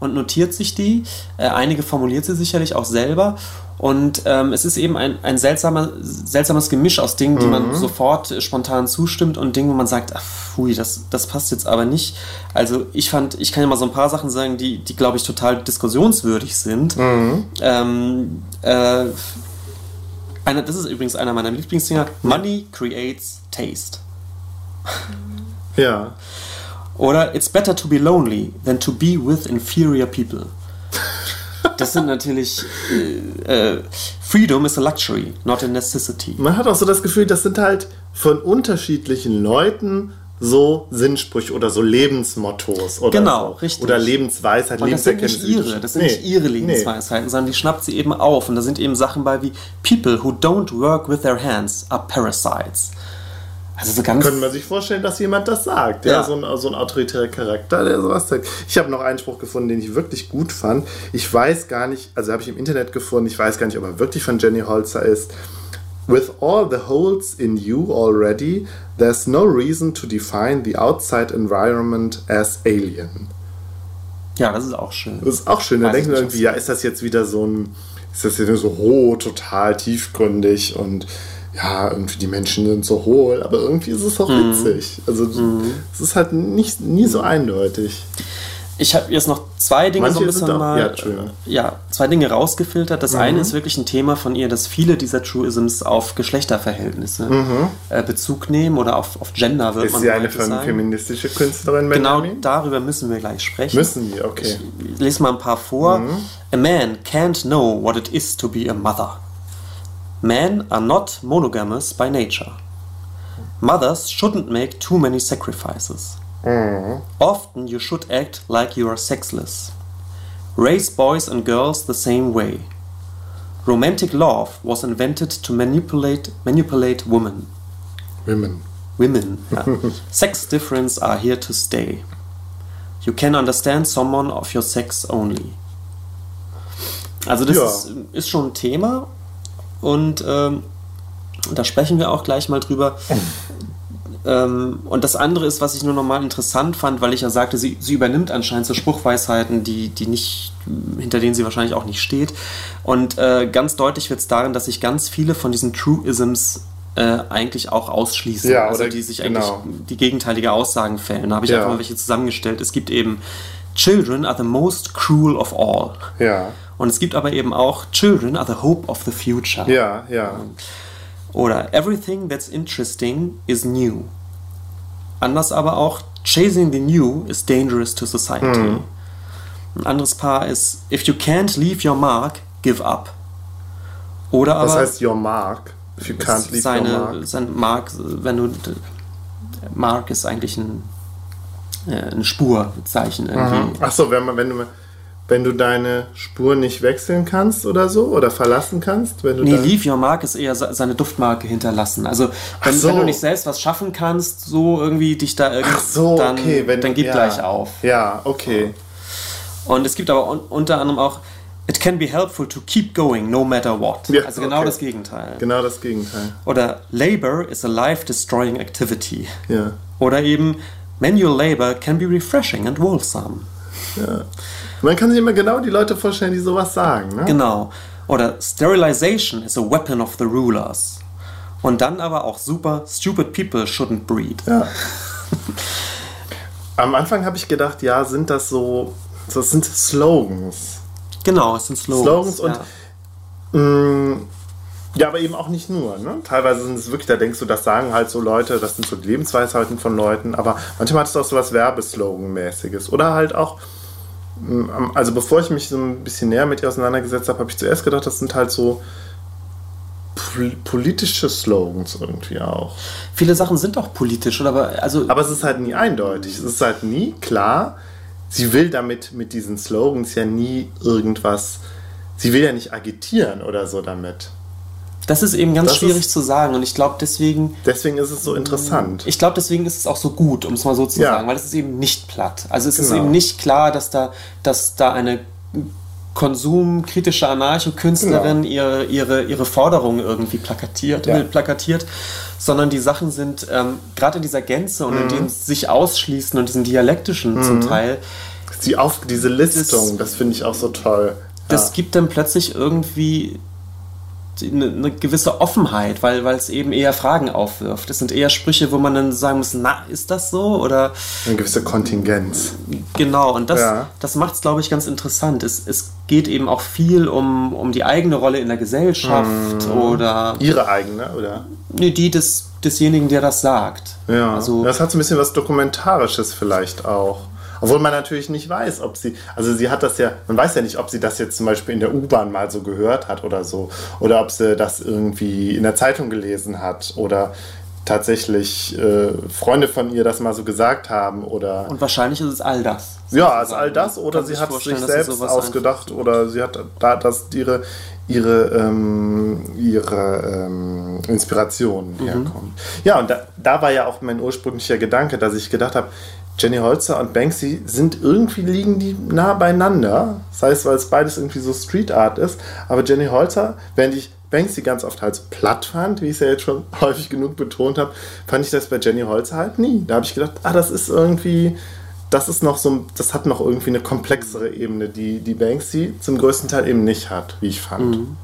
und notiert sich die. Äh, einige formuliert sie sicherlich auch selber. Und ähm, es ist eben ein, ein seltsamer, seltsames Gemisch aus Dingen, die mhm. man sofort äh, spontan zustimmt und Dingen, wo man sagt, ach, pfui, das, das passt jetzt aber nicht. Also ich fand, ich kann ja mal so ein paar Sachen sagen, die, die glaube ich, total diskussionswürdig sind. Mhm. Ähm, äh, eine, das ist übrigens einer meiner Lieblingsdinger. Money creates taste. Ja. Oder It's better to be lonely than to be with inferior people. Das sind natürlich. Äh, äh, Freedom is a luxury, not a necessity. Man hat auch so das Gefühl, das sind halt von unterschiedlichen Leuten so Sinnsprüche oder so Lebensmottos oder genau, so. richtig. oder Lebensweisheit, und das sind nicht ihre, das sind nee. nicht ihre Lebensweisheiten, nee. sondern die schnappt sie eben auf und da sind eben Sachen bei wie People who don't work with their hands are parasites. Also so ganz Können wir sich vorstellen, dass jemand das sagt, ja. ja so, ein, so ein autoritärer Charakter, der sowas sagt. Ich habe noch einen Spruch gefunden, den ich wirklich gut fand. Ich weiß gar nicht, also habe ich im Internet gefunden, ich weiß gar nicht, ob er wirklich von Jenny Holzer ist. With all the holes in you already, there's no reason to define the outside environment as alien. Ja, das ist auch schön. Das ist auch schön. Da denkt man irgendwie, ja, ist das jetzt wieder so ein, ist das jetzt so hoch, total tiefgründig und ja, irgendwie die Menschen sind so hohl, aber irgendwie ist es auch mhm. witzig. Also mhm. es ist halt nicht, nie so eindeutig. Ich habe jetzt noch zwei Dinge Manche so ein bisschen auch, mal, ja, ja, zwei Dinge rausgefiltert. Das mhm. eine ist wirklich ein Thema von ihr, dass viele dieser Truisms auf Geschlechterverhältnisse mhm. äh, Bezug nehmen oder auf, auf Gender wird ist man sie eine sagen. feministische Künstlerin? Genau, darüber müssen wir gleich sprechen. Müssen wir, okay. Ich lese mal ein paar vor. Mhm. A man can't know what it is to be a mother. Men are not monogamous by nature. Mothers shouldn't make too many sacrifices. Mm. Often you should act like you are sexless. Raise boys and girls the same way. Romantic love was invented to manipulate manipulate women. Women. Women. Yeah. [laughs] sex difference are here to stay. You can understand someone of your sex only. Also das ja. ist, ist, schon ein Thema und ähm, da sprechen wir auch gleich mal drüber. [laughs] Ähm, und das andere ist, was ich nur nochmal interessant fand, weil ich ja sagte, sie, sie übernimmt anscheinend so Spruchweisheiten, die, die nicht, hinter denen sie wahrscheinlich auch nicht steht. Und äh, ganz deutlich wird es darin, dass sich ganz viele von diesen Truisms äh, eigentlich auch ausschließen. Ja, also die sich eigentlich genau. die gegenteilige Aussagen fällen. Da habe ich ja. einfach mal welche zusammengestellt. Es gibt eben Children are the most cruel of all. Ja. Und es gibt aber eben auch Children are the hope of the future. Ja, ja. Oder Everything that's interesting is new. Anders aber auch Chasing the new is dangerous to society. Mhm. Ein anderes Paar ist If you can't leave your mark, give up. Oder aber. Was heißt your mark? If you can't leave seine, your mark. Sein Mark, wenn du. Mark ist eigentlich ein, äh, ein Spurzeichen irgendwie. Mhm. Achso, wenn, man, wenn du wenn du deine Spur nicht wechseln kannst oder so oder verlassen kannst? Wenn du nee, Leave Your Mark ist eher seine Duftmarke hinterlassen. Also wenn, so. wenn, du nicht selbst was schaffen kannst, so irgendwie dich da irgendwie, so, dann, okay. wenn, dann gib ja. gleich auf. Ja, okay. Und es gibt aber un unter anderem auch It can be helpful to keep going no matter what. Ja, also genau okay. das Gegenteil. Genau das Gegenteil. Oder Labor is a life-destroying activity. Ja. Oder eben Manual labor can be refreshing and wholesome. Ja. Man kann sich immer genau die Leute vorstellen, die sowas sagen. Ne? Genau. Oder Sterilization is a weapon of the rulers. Und dann aber auch super, stupid people shouldn't breed. Ja. [laughs] Am Anfang habe ich gedacht, ja, sind das so, das sind Slogans. Genau, es sind Slogans. Slogans und ja. mh, mm, ja, aber eben auch nicht nur. Ne? Teilweise sind es wirklich, da denkst du, das sagen halt so Leute, das sind so Lebensweisheiten von Leuten, aber manchmal hat es auch so was Werbeslogan-mäßiges. Oder halt auch also bevor ich mich so ein bisschen näher mit ihr auseinandergesetzt habe, habe ich zuerst gedacht, das sind halt so politische Slogans irgendwie auch. Viele Sachen sind auch politisch, oder? Aber, also aber es ist halt nie eindeutig. Es ist halt nie klar. Sie will damit mit diesen Slogans ja nie irgendwas. Sie will ja nicht agitieren oder so damit. Das ist eben ganz das schwierig ist, zu sagen und ich glaube deswegen. Deswegen ist es so interessant. Ich glaube deswegen ist es auch so gut, um es mal so zu ja. sagen, weil es ist eben nicht platt. Also es genau. ist eben nicht klar, dass da, dass da eine konsumkritische Anarcho-Künstlerin genau. ihre, ihre, ihre Forderungen irgendwie plakatiert, ja. plakatiert, sondern die Sachen sind ähm, gerade in dieser Gänze und mhm. in dem sich ausschließen und diesen dialektischen mhm. zum Teil. Die auf, diese Listung, das, das finde ich auch so toll. Das ja. gibt dann plötzlich irgendwie eine, eine gewisse Offenheit, weil, weil es eben eher Fragen aufwirft. Es sind eher Sprüche, wo man dann sagen muss, na, ist das so? Oder eine gewisse Kontingenz. Genau, und das, ja. das macht es, glaube ich, ganz interessant. Es, es geht eben auch viel um, um die eigene Rolle in der Gesellschaft hm. oder. Ihre eigene, oder? Nee, die des, desjenigen, der das sagt. Ja. Also, das hat so ein bisschen was Dokumentarisches vielleicht auch. Obwohl man natürlich nicht weiß, ob sie, also sie hat das ja, man weiß ja nicht, ob sie das jetzt zum Beispiel in der U-Bahn mal so gehört hat oder so. Oder ob sie das irgendwie in der Zeitung gelesen hat oder tatsächlich äh, Freunde von ihr das mal so gesagt haben oder. Und wahrscheinlich ist es all das. Ja, es ist all das oder sie hat es sich selbst ausgedacht oder sie hat da das ihre ihre ähm, ihre ähm, Inspiration mhm. herkommt. Ja, und da, da war ja auch mein ursprünglicher Gedanke, dass ich gedacht habe, Jenny Holzer und Banksy sind irgendwie liegen die nah beieinander. Das heißt, weil es beides irgendwie so Street Art ist. Aber Jenny Holzer, während ich Banksy ganz oft halt so platt fand, wie ich es ja jetzt schon [laughs] häufig genug betont habe, fand ich das bei Jenny Holzer halt nie. Da habe ich gedacht, ah, das ist irgendwie, das ist noch so, das hat noch irgendwie eine komplexere Ebene, die, die Banksy zum größten Teil eben nicht hat, wie ich fand. Mhm.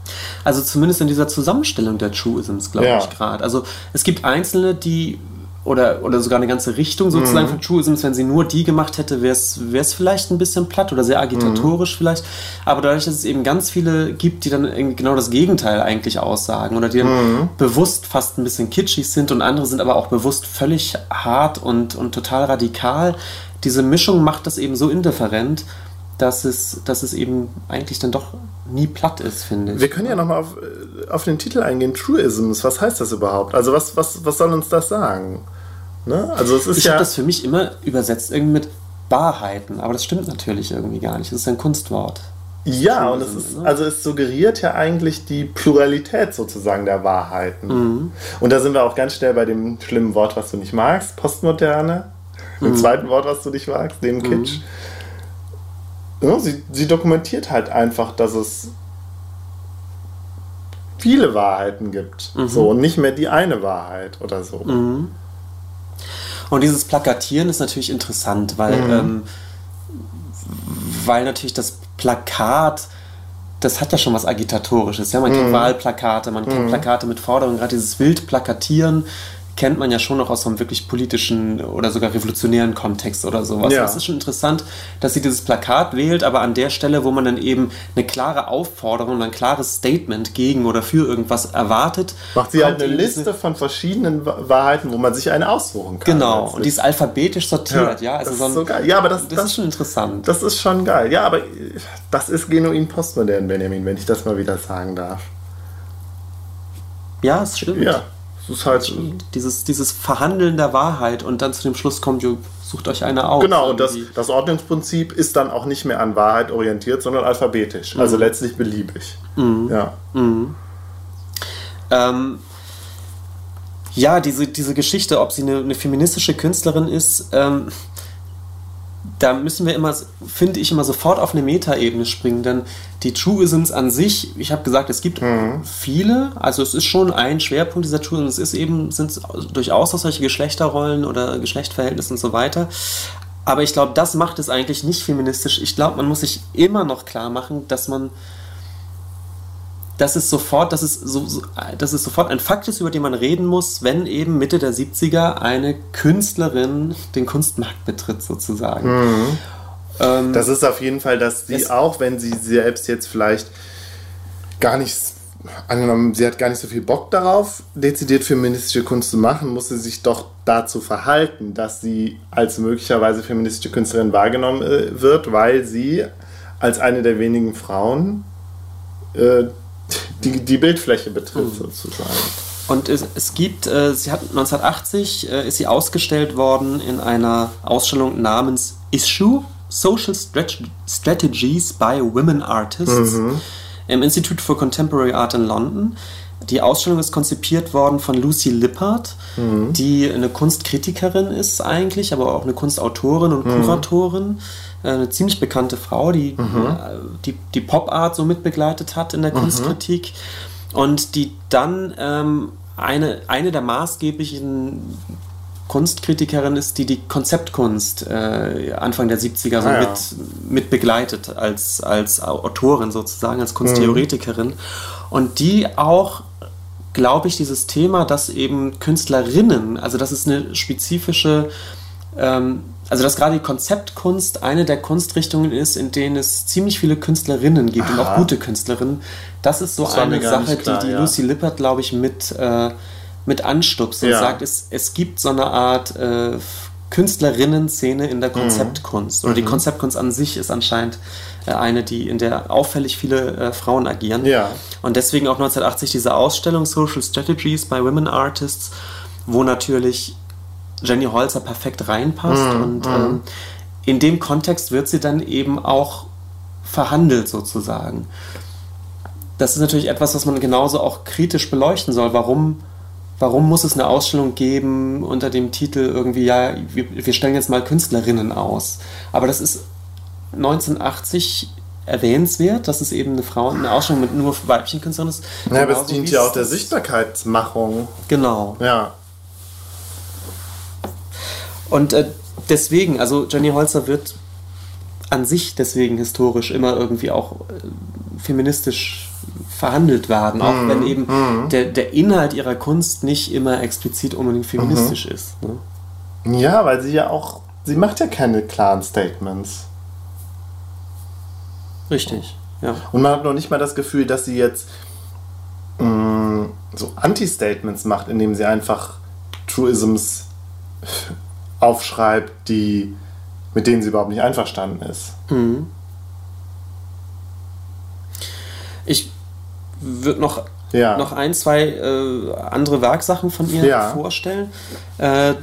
Also zumindest in dieser Zusammenstellung der Truisms, glaube ja. ich gerade. Also es gibt einzelne, die oder, oder sogar eine ganze Richtung sozusagen mhm. von Truisms. Wenn sie nur die gemacht hätte, wäre es vielleicht ein bisschen platt oder sehr agitatorisch mhm. vielleicht. Aber dadurch, dass es eben ganz viele gibt, die dann genau das Gegenteil eigentlich aussagen oder die dann mhm. bewusst fast ein bisschen kitschig sind und andere sind aber auch bewusst völlig hart und, und total radikal. Diese Mischung macht das eben so indifferent, dass es, dass es eben eigentlich dann doch nie platt ist, finde ich. Wir können ja nochmal auf, äh, auf den Titel eingehen, Truisms. Was heißt das überhaupt? Also was, was, was soll uns das sagen? Ne? Also es ist ich ja habe das für mich immer übersetzt irgendwie mit Wahrheiten, aber das stimmt natürlich irgendwie gar nicht. Es ist ein Kunstwort. Ja, und es ist, ne? also es suggeriert ja eigentlich die Pluralität sozusagen der Wahrheiten. Mhm. Und da sind wir auch ganz schnell bei dem schlimmen Wort, was du nicht magst, Postmoderne. Dem mhm. zweiten Wort, was du nicht magst, dem mhm. Kitsch. Mhm. Ja, sie, sie dokumentiert halt einfach, dass es viele Wahrheiten gibt. Mhm. So, und nicht mehr die eine Wahrheit oder so. Und dieses Plakatieren ist natürlich interessant, weil, mhm. ähm, weil natürlich das Plakat, das hat ja schon was Agitatorisches. Ja? Man kennt mhm. Wahlplakate, man kennt mhm. Plakate mit Forderungen, gerade dieses Wildplakatieren kennt man ja schon noch aus so einem wirklich politischen oder sogar revolutionären Kontext oder sowas. Ja. Das ist schon interessant, dass sie dieses Plakat wählt, aber an der Stelle, wo man dann eben eine klare Aufforderung, ein klares Statement gegen oder für irgendwas erwartet. Macht sie halt eine Liste von verschiedenen Wahrheiten, wo man sich eine aussuchen kann. Genau, und die ist alphabetisch sortiert, ja. ja also das so ist so geil. Ja, aber das, das, das, ist schon interessant. Das ist schon geil. Ja, aber das ist genuin postmodern, Benjamin, wenn ich das mal wieder sagen darf. Ja, es stimmt. Ja. Es ist halt dieses, dieses Verhandeln der Wahrheit und dann zu dem Schluss kommt, jo, sucht euch eine aus. Genau, und das, das Ordnungsprinzip ist dann auch nicht mehr an Wahrheit orientiert, sondern alphabetisch. Mhm. Also letztlich beliebig. Mhm. Ja. Mhm. Ähm, ja, diese, diese Geschichte, ob sie eine, eine feministische Künstlerin ist, ähm, da müssen wir immer, finde ich, immer sofort auf eine Metaebene springen, denn die Truisms an sich, ich habe gesagt, es gibt mhm. viele, also es ist schon ein Schwerpunkt dieser Truisms, es ist eben, sind durchaus auch solche Geschlechterrollen oder Geschlechtverhältnisse und so weiter. Aber ich glaube, das macht es eigentlich nicht feministisch. Ich glaube, man muss sich immer noch klar machen, dass man das ist sofort, das ist, so, so, das ist sofort ein Fakt ist, über den man reden muss, wenn eben Mitte der 70er eine Künstlerin den Kunstmarkt betritt, sozusagen. Mhm. Ähm, das ist auf jeden Fall, dass sie auch, wenn sie selbst jetzt vielleicht gar nicht, angenommen, sie hat gar nicht so viel Bock darauf, dezidiert feministische Kunst zu machen, muss sie sich doch dazu verhalten, dass sie als möglicherweise feministische Künstlerin wahrgenommen äh, wird, weil sie als eine der wenigen Frauen äh, die, die Bildfläche betrifft, mhm. sozusagen. Und es, es gibt, äh, sie hat 1980 äh, ist sie ausgestellt worden in einer Ausstellung namens Issue Social Strategies by Women Artists mhm. im Institute for Contemporary Art in London. Die Ausstellung ist konzipiert worden von Lucy Lippard, mhm. die eine Kunstkritikerin ist eigentlich, aber auch eine Kunstautorin und mhm. Kuratorin. Äh, eine ziemlich bekannte Frau, die mhm. Äh, die, die Pop-Art so mitbegleitet hat in der mhm. Kunstkritik und die dann ähm, eine, eine der maßgeblichen Kunstkritikerin ist, die die Konzeptkunst äh, Anfang der 70er so ah, ja. mit, mit begleitet als, als Autorin sozusagen, als Kunsttheoretikerin. Mhm. Und die auch, glaube ich, dieses Thema, dass eben Künstlerinnen, also das ist eine spezifische ähm, also dass gerade die Konzeptkunst eine der Kunstrichtungen ist, in denen es ziemlich viele Künstlerinnen gibt Aha. und auch gute Künstlerinnen. Das ist so das eine Sache, klar, die, die ja. Lucy Lippert, glaube ich, mit, äh, mit anstupst und ja. sagt, es, es gibt so eine Art äh, Künstlerinnen-Szene in der mhm. Konzeptkunst. Mhm. Oder die mhm. Konzeptkunst an sich ist anscheinend äh, eine, die, in der auffällig viele äh, Frauen agieren. Ja. Und deswegen auch 1980 diese Ausstellung Social Strategies by Women Artists, wo natürlich Jenny Holzer perfekt reinpasst. Mhm. Und mhm. ähm, in dem Kontext wird sie dann eben auch verhandelt sozusagen. Das ist natürlich etwas, was man genauso auch kritisch beleuchten soll. Warum, warum muss es eine Ausstellung geben unter dem Titel irgendwie, ja, wir, wir stellen jetzt mal Künstlerinnen aus. Aber das ist 1980 erwähnenswert, dass es eben eine Frau, eine Ausstellung mit nur weiblichen Künstlern ist. Ja, aber es dient ja auch der Sichtbarkeitsmachung. Genau. Ja. Und äh, deswegen, also Jenny Holzer wird an sich deswegen historisch immer irgendwie auch äh, feministisch verhandelt werden, auch mm, wenn eben mm. der, der Inhalt ihrer Kunst nicht immer explizit unbedingt feministisch mm -hmm. ist. Ne? Ja, weil sie ja auch, sie macht ja keine klaren Statements. Richtig, ja. Und man hat noch nicht mal das Gefühl, dass sie jetzt mh, so Anti-Statements macht, indem sie einfach Truisms [laughs] aufschreibt, die, mit denen sie überhaupt nicht einverstanden ist. Mhm. Ich würde noch, ja. noch ein, zwei äh, andere Werksachen von ihr ja. vorstellen. Äh,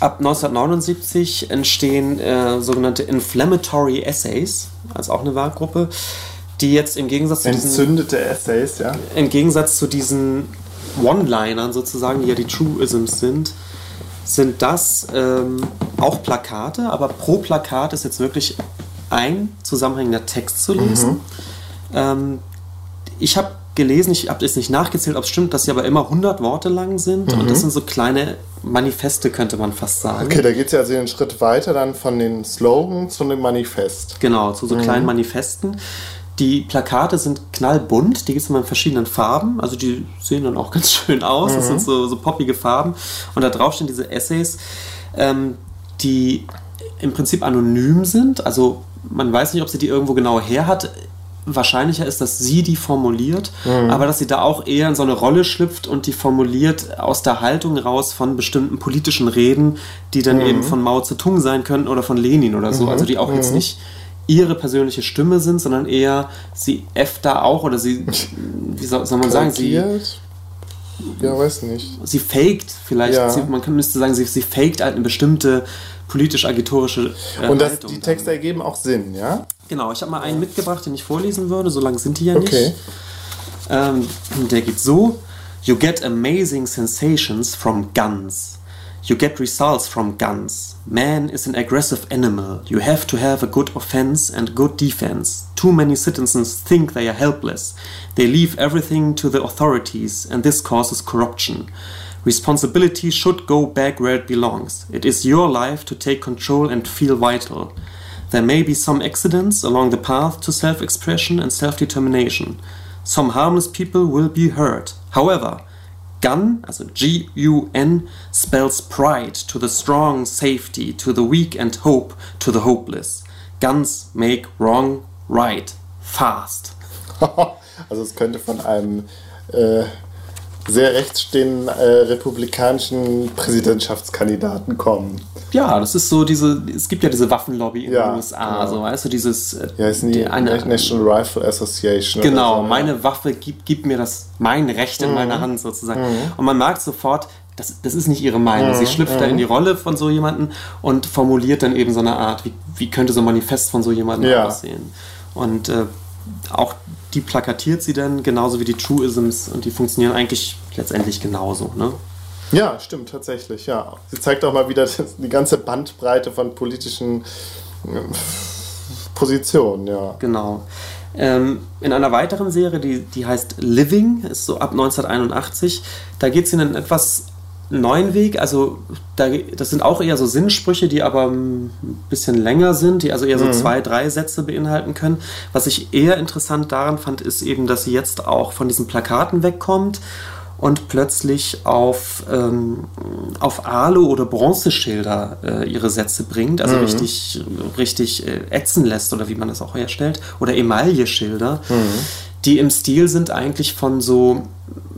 ab 1979 entstehen äh, sogenannte Inflammatory Essays, also auch eine Werkgruppe, die jetzt im Gegensatz zu Entzündete diesen, Essays, ja. Im Gegensatz zu diesen One-Linern sozusagen, die ja die Truisms sind, sind das ähm, auch Plakate, aber pro Plakat ist jetzt wirklich ein zusammenhängender Text zu lesen. Mhm. Ähm, ich habe gelesen, ich habe es nicht nachgezählt, ob es stimmt, dass sie aber immer 100 Worte lang sind mhm. und das sind so kleine Manifeste, könnte man fast sagen. Okay, da geht es ja also einen Schritt weiter dann von den Slogans zu dem Manifest. Genau, zu so mhm. kleinen Manifesten. Die Plakate sind knallbunt, die gibt es in verschiedenen Farben, also die sehen dann auch ganz schön aus, mhm. das sind so, so poppige Farben und da drauf stehen diese Essays, ähm, die im Prinzip anonym sind, also man weiß nicht, ob sie die irgendwo genau her hat wahrscheinlicher ist, dass sie die formuliert, mhm. aber dass sie da auch eher in so eine Rolle schlüpft und die formuliert aus der Haltung raus von bestimmten politischen Reden, die dann mhm. eben von Mao Zedong sein könnten oder von Lenin oder so, mhm. also die auch jetzt mhm. nicht ihre persönliche Stimme sind, sondern eher sie F da auch oder sie, [laughs] wie soll, soll man sagen, sie ja, weiß nicht. Sie faked vielleicht, ja. sie, man müsste sagen, sie, sie faked halt eine bestimmte politisch-agitorische äh, Und das, die Texte ergeben auch Sinn, ja? Genau, ich habe mal einen mitgebracht, den ich vorlesen würde, so lange sind die ja okay. nicht. Ähm, der geht so: You get amazing sensations from guns. You get results from guns. Man is an aggressive animal. You have to have a good offense and good defense. Too many citizens think they are helpless. They leave everything to the authorities, and this causes corruption. Responsibility should go back where it belongs. It is your life to take control and feel vital. There may be some accidents along the path to self expression and self determination. Some harmless people will be hurt. However, gun, also G U N, spells pride to the strong, safety to the weak, and hope to the hopeless. Guns make wrong right fast. [laughs] also, es könnte von einem. Äh sehr rechtsstehenden äh, republikanischen Präsidentschaftskandidaten kommen. Ja, das ist so diese, es gibt ja diese Waffenlobby in ja, den USA, genau. so weißt du, dieses äh, ja, ist die, eine, National Rifle Association. Genau, so, meine ja. Waffe gibt, gibt mir das, mein Recht in mhm. meiner Hand sozusagen. Mhm. Und man merkt sofort, das, das ist nicht ihre Meinung. Mhm. Sie schlüpft da in die Rolle von so jemandem und formuliert dann eben so eine Art, wie, wie könnte so ein Manifest von so jemandem ja. aussehen. Und äh, auch die plakatiert sie dann genauso wie die Truisms und die funktionieren eigentlich letztendlich genauso. Ne? Ja, stimmt, tatsächlich, ja. Sie zeigt auch mal wieder [laughs] die ganze Bandbreite von politischen äh, Positionen, ja. Genau. Ähm, in einer weiteren Serie, die, die heißt Living, ist so ab 1981, da geht es in einen etwas neuen Weg. Also da, das sind auch eher so Sinnsprüche, die aber ein bisschen länger sind, die also eher so mhm. zwei, drei Sätze beinhalten können. Was ich eher interessant daran fand, ist eben, dass sie jetzt auch von diesen Plakaten wegkommt und plötzlich auf, ähm, auf Alu- oder Bronzeschilder äh, ihre Sätze bringt, also mhm. richtig, richtig äh, ätzen lässt oder wie man das auch herstellt, oder Emailleschilder, mhm. Die im Stil sind eigentlich von so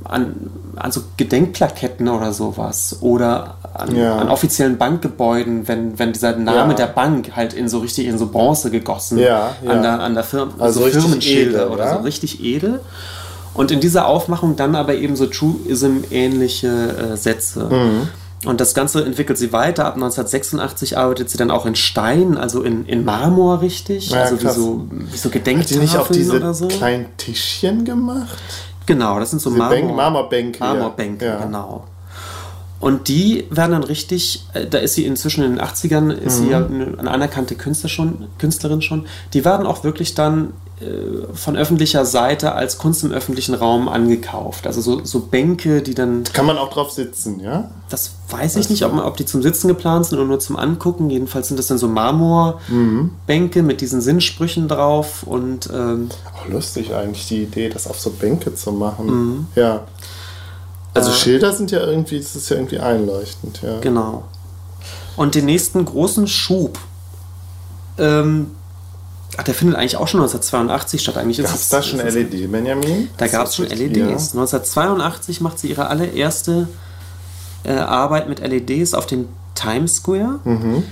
an, an so Gedenkplaketten oder sowas oder an, ja. an offiziellen Bankgebäuden, wenn, wenn dieser Name ja. der Bank halt in so richtig in so Bronze gegossen ja, an der, an der Firma, also so Firmenschilder oder so richtig edel. Und in dieser Aufmachung dann aber eben so Truism-ähnliche äh, Sätze. Mhm. Und das Ganze entwickelt sie weiter. Ab 1986 arbeitet sie dann auch in Stein, also in, in Marmor richtig. Ja, also wie so, wie so Gedenktafeln Hat die nicht auch diese oder so. kleinen Tischchen gemacht? Genau, das sind so Marmor, Marmorbänke. Marmorbänke, ja. genau. Und die werden dann richtig, äh, da ist sie inzwischen in den 80ern, ist mhm. sie ja eine anerkannte Künstler schon, Künstlerin schon, die werden auch wirklich dann von öffentlicher Seite als Kunst im öffentlichen Raum angekauft. Also so, so Bänke, die dann. Kann man auch drauf sitzen, ja? Das weiß ich nicht, ob, man, ob die zum Sitzen geplant sind oder nur zum Angucken. Jedenfalls sind das dann so Marmorbänke mhm. mit diesen Sinnsprüchen drauf und. Ähm, auch lustig eigentlich die Idee, das auf so Bänke zu machen. Mhm. Ja. Also äh, Schilder sind ja irgendwie, das ist ja irgendwie einleuchtend, ja. Genau. Und den nächsten großen Schub ähm, Ach, der findet eigentlich auch schon 1982 statt. Eigentlich gab es da schon LED, Benjamin? Da gab es schon LEDs. Ja. 1982 macht sie ihre allererste äh, Arbeit mit LEDs auf dem Times Square. Mhm.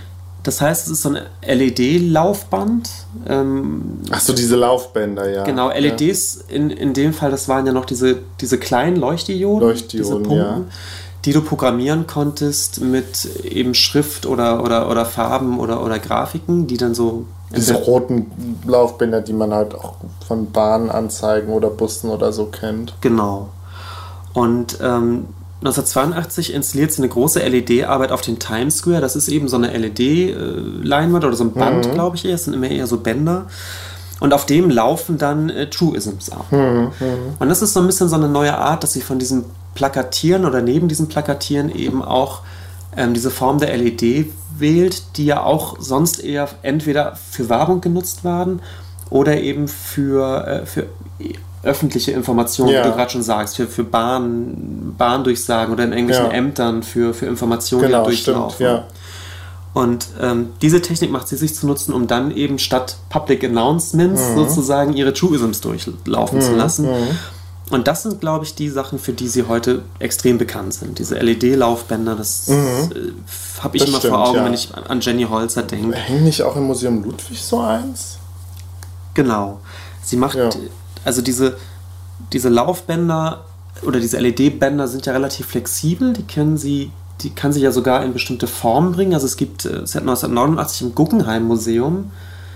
Das heißt, es ist so ein LED-Laufband. Ähm, Ach so, diese Laufbänder, ja. Genau, LEDs ja. in, in dem Fall, das waren ja noch diese, diese kleinen Leuchtdioden. Leuchtdioden, diese Pumpen, ja. Die du programmieren konntest mit eben Schrift oder, oder, oder Farben oder, oder Grafiken, die dann so diese roten Laufbänder, die man halt auch von Bahnanzeigen oder Bussen oder so kennt. Genau. Und ähm, 1982 installiert sie eine große LED-Arbeit auf den Times Square. Das ist eben so eine LED-Leinwand oder so ein Band, mhm. glaube ich eher. Es sind immer eher so Bänder. Und auf dem laufen dann äh, Truisms ab. Mhm. mhm. Und das ist so ein bisschen so eine neue Art, dass sie von diesem Plakatieren oder neben diesem Plakatieren eben auch ähm, diese Form der LED wählt, die ja auch sonst eher entweder für Werbung genutzt werden oder eben für, äh, für öffentliche Informationen, ja. wie du gerade schon sagst, für, für Bahn, Bahndurchsagen oder in englischen ja. Ämtern für, für Informationen, genau, die durchlaufen. Stimmt, ja. Und ähm, diese Technik macht sie sich zu nutzen, um dann eben statt Public Announcements mhm. sozusagen ihre Truisms durchlaufen mhm. zu lassen. Mhm. Und das sind, glaube ich, die Sachen, für die sie heute extrem bekannt sind. Diese LED-Laufbänder, das mhm. äh, habe ich das immer stimmt, vor Augen, ja. wenn ich an Jenny Holzer denke. Hängt nicht auch im Museum Ludwig so eins? Genau. Sie macht, ja. also diese, diese Laufbänder oder diese LED-Bänder sind ja relativ flexibel. Die können sie, die kann sie ja sogar in bestimmte Formen bringen. Also es gibt, äh, sie hat 1989 im Guggenheim Museum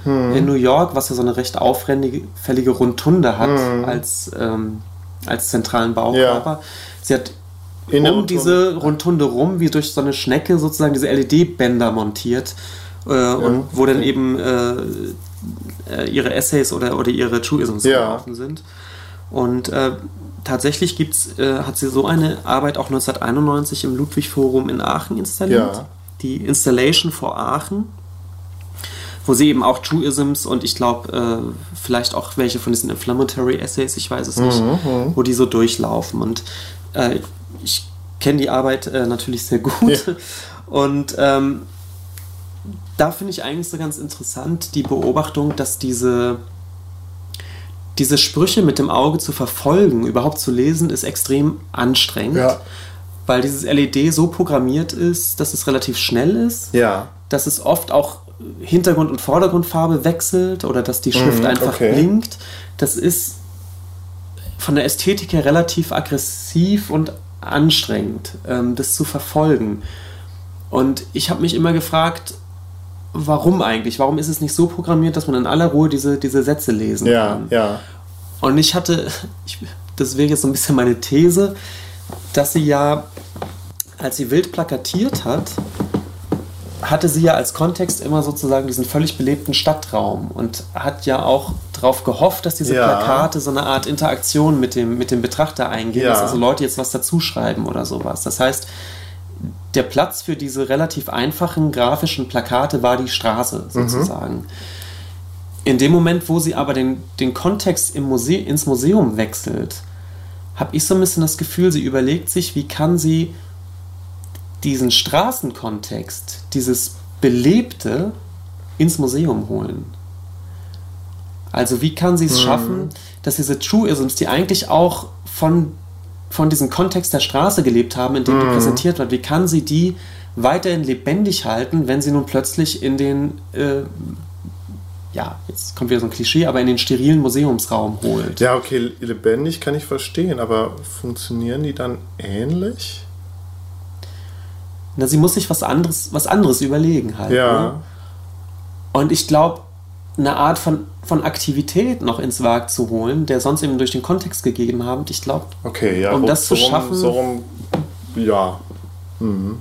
hm. in New York, was ja so eine recht auffällige Rundtunde hat hm. als ähm, als zentralen Baukörper. Ja. Sie hat in um diese Rundtunde rum, wie durch so eine Schnecke sozusagen diese LED-Bänder montiert. Äh, ja. Und wo dann eben äh, äh, ihre Essays oder, oder ihre Truisms ja. gelaufen sind. Und äh, tatsächlich gibt's, äh, hat sie so eine Arbeit auch 1991 im Ludwig Forum in Aachen installiert. Ja. Die Installation for Aachen wo sie eben auch Truisms und ich glaube, äh, vielleicht auch welche von diesen Inflammatory Essays, ich weiß es nicht, mhm, mhm. wo die so durchlaufen. Und äh, ich kenne die Arbeit äh, natürlich sehr gut. Ja. [laughs] Und ähm, da finde ich eigentlich so ganz interessant die Beobachtung, dass diese, diese Sprüche mit dem Auge zu verfolgen, überhaupt zu lesen, ist extrem anstrengend. Ja. Weil dieses LED so programmiert ist, dass es relativ schnell ist. Ja. Dass es oft auch Hintergrund- und Vordergrundfarbe wechselt oder dass die Schrift mm, einfach okay. blinkt. Das ist von der Ästhetik her relativ aggressiv und anstrengend, ähm, das zu verfolgen. Und ich habe mich immer gefragt, warum eigentlich? Warum ist es nicht so programmiert, dass man in aller Ruhe diese, diese Sätze lesen ja, kann? Ja. Und ich hatte, ich, das wäre jetzt so ein bisschen meine These, dass sie ja, als sie wild plakatiert hat, hatte sie ja als Kontext immer sozusagen diesen völlig belebten Stadtraum und hat ja auch darauf gehofft, dass diese ja. Plakate so eine Art Interaktion mit dem, mit dem Betrachter eingehen, ja. dass also Leute jetzt was dazuschreiben oder sowas. Das heißt, der Platz für diese relativ einfachen grafischen Plakate war die Straße mhm. sozusagen. Mhm. In dem Moment, wo sie aber den, den Kontext im Muse ins Museum wechselt, habe ich so ein bisschen das Gefühl, sie überlegt sich, wie kann sie diesen Straßenkontext, dieses Belebte ins Museum holen. Also wie kann sie es mhm. schaffen, dass diese Truisms, die eigentlich auch von, von diesem Kontext der Straße gelebt haben, in dem mhm. die präsentiert wird, wie kann sie die weiterhin lebendig halten, wenn sie nun plötzlich in den, äh, ja, jetzt kommt wieder so ein Klischee, aber in den sterilen Museumsraum holt. Ja, okay, lebendig kann ich verstehen, aber funktionieren die dann ähnlich? Na, sie muss sich was anderes, was anderes überlegen halt. Ja. Ne? Und ich glaube, eine Art von, von Aktivität noch ins Werk zu holen, der sonst eben durch den Kontext gegeben haben, ich glaube, okay, ja, um das so zu schaffen. So rum, ja. Mhm.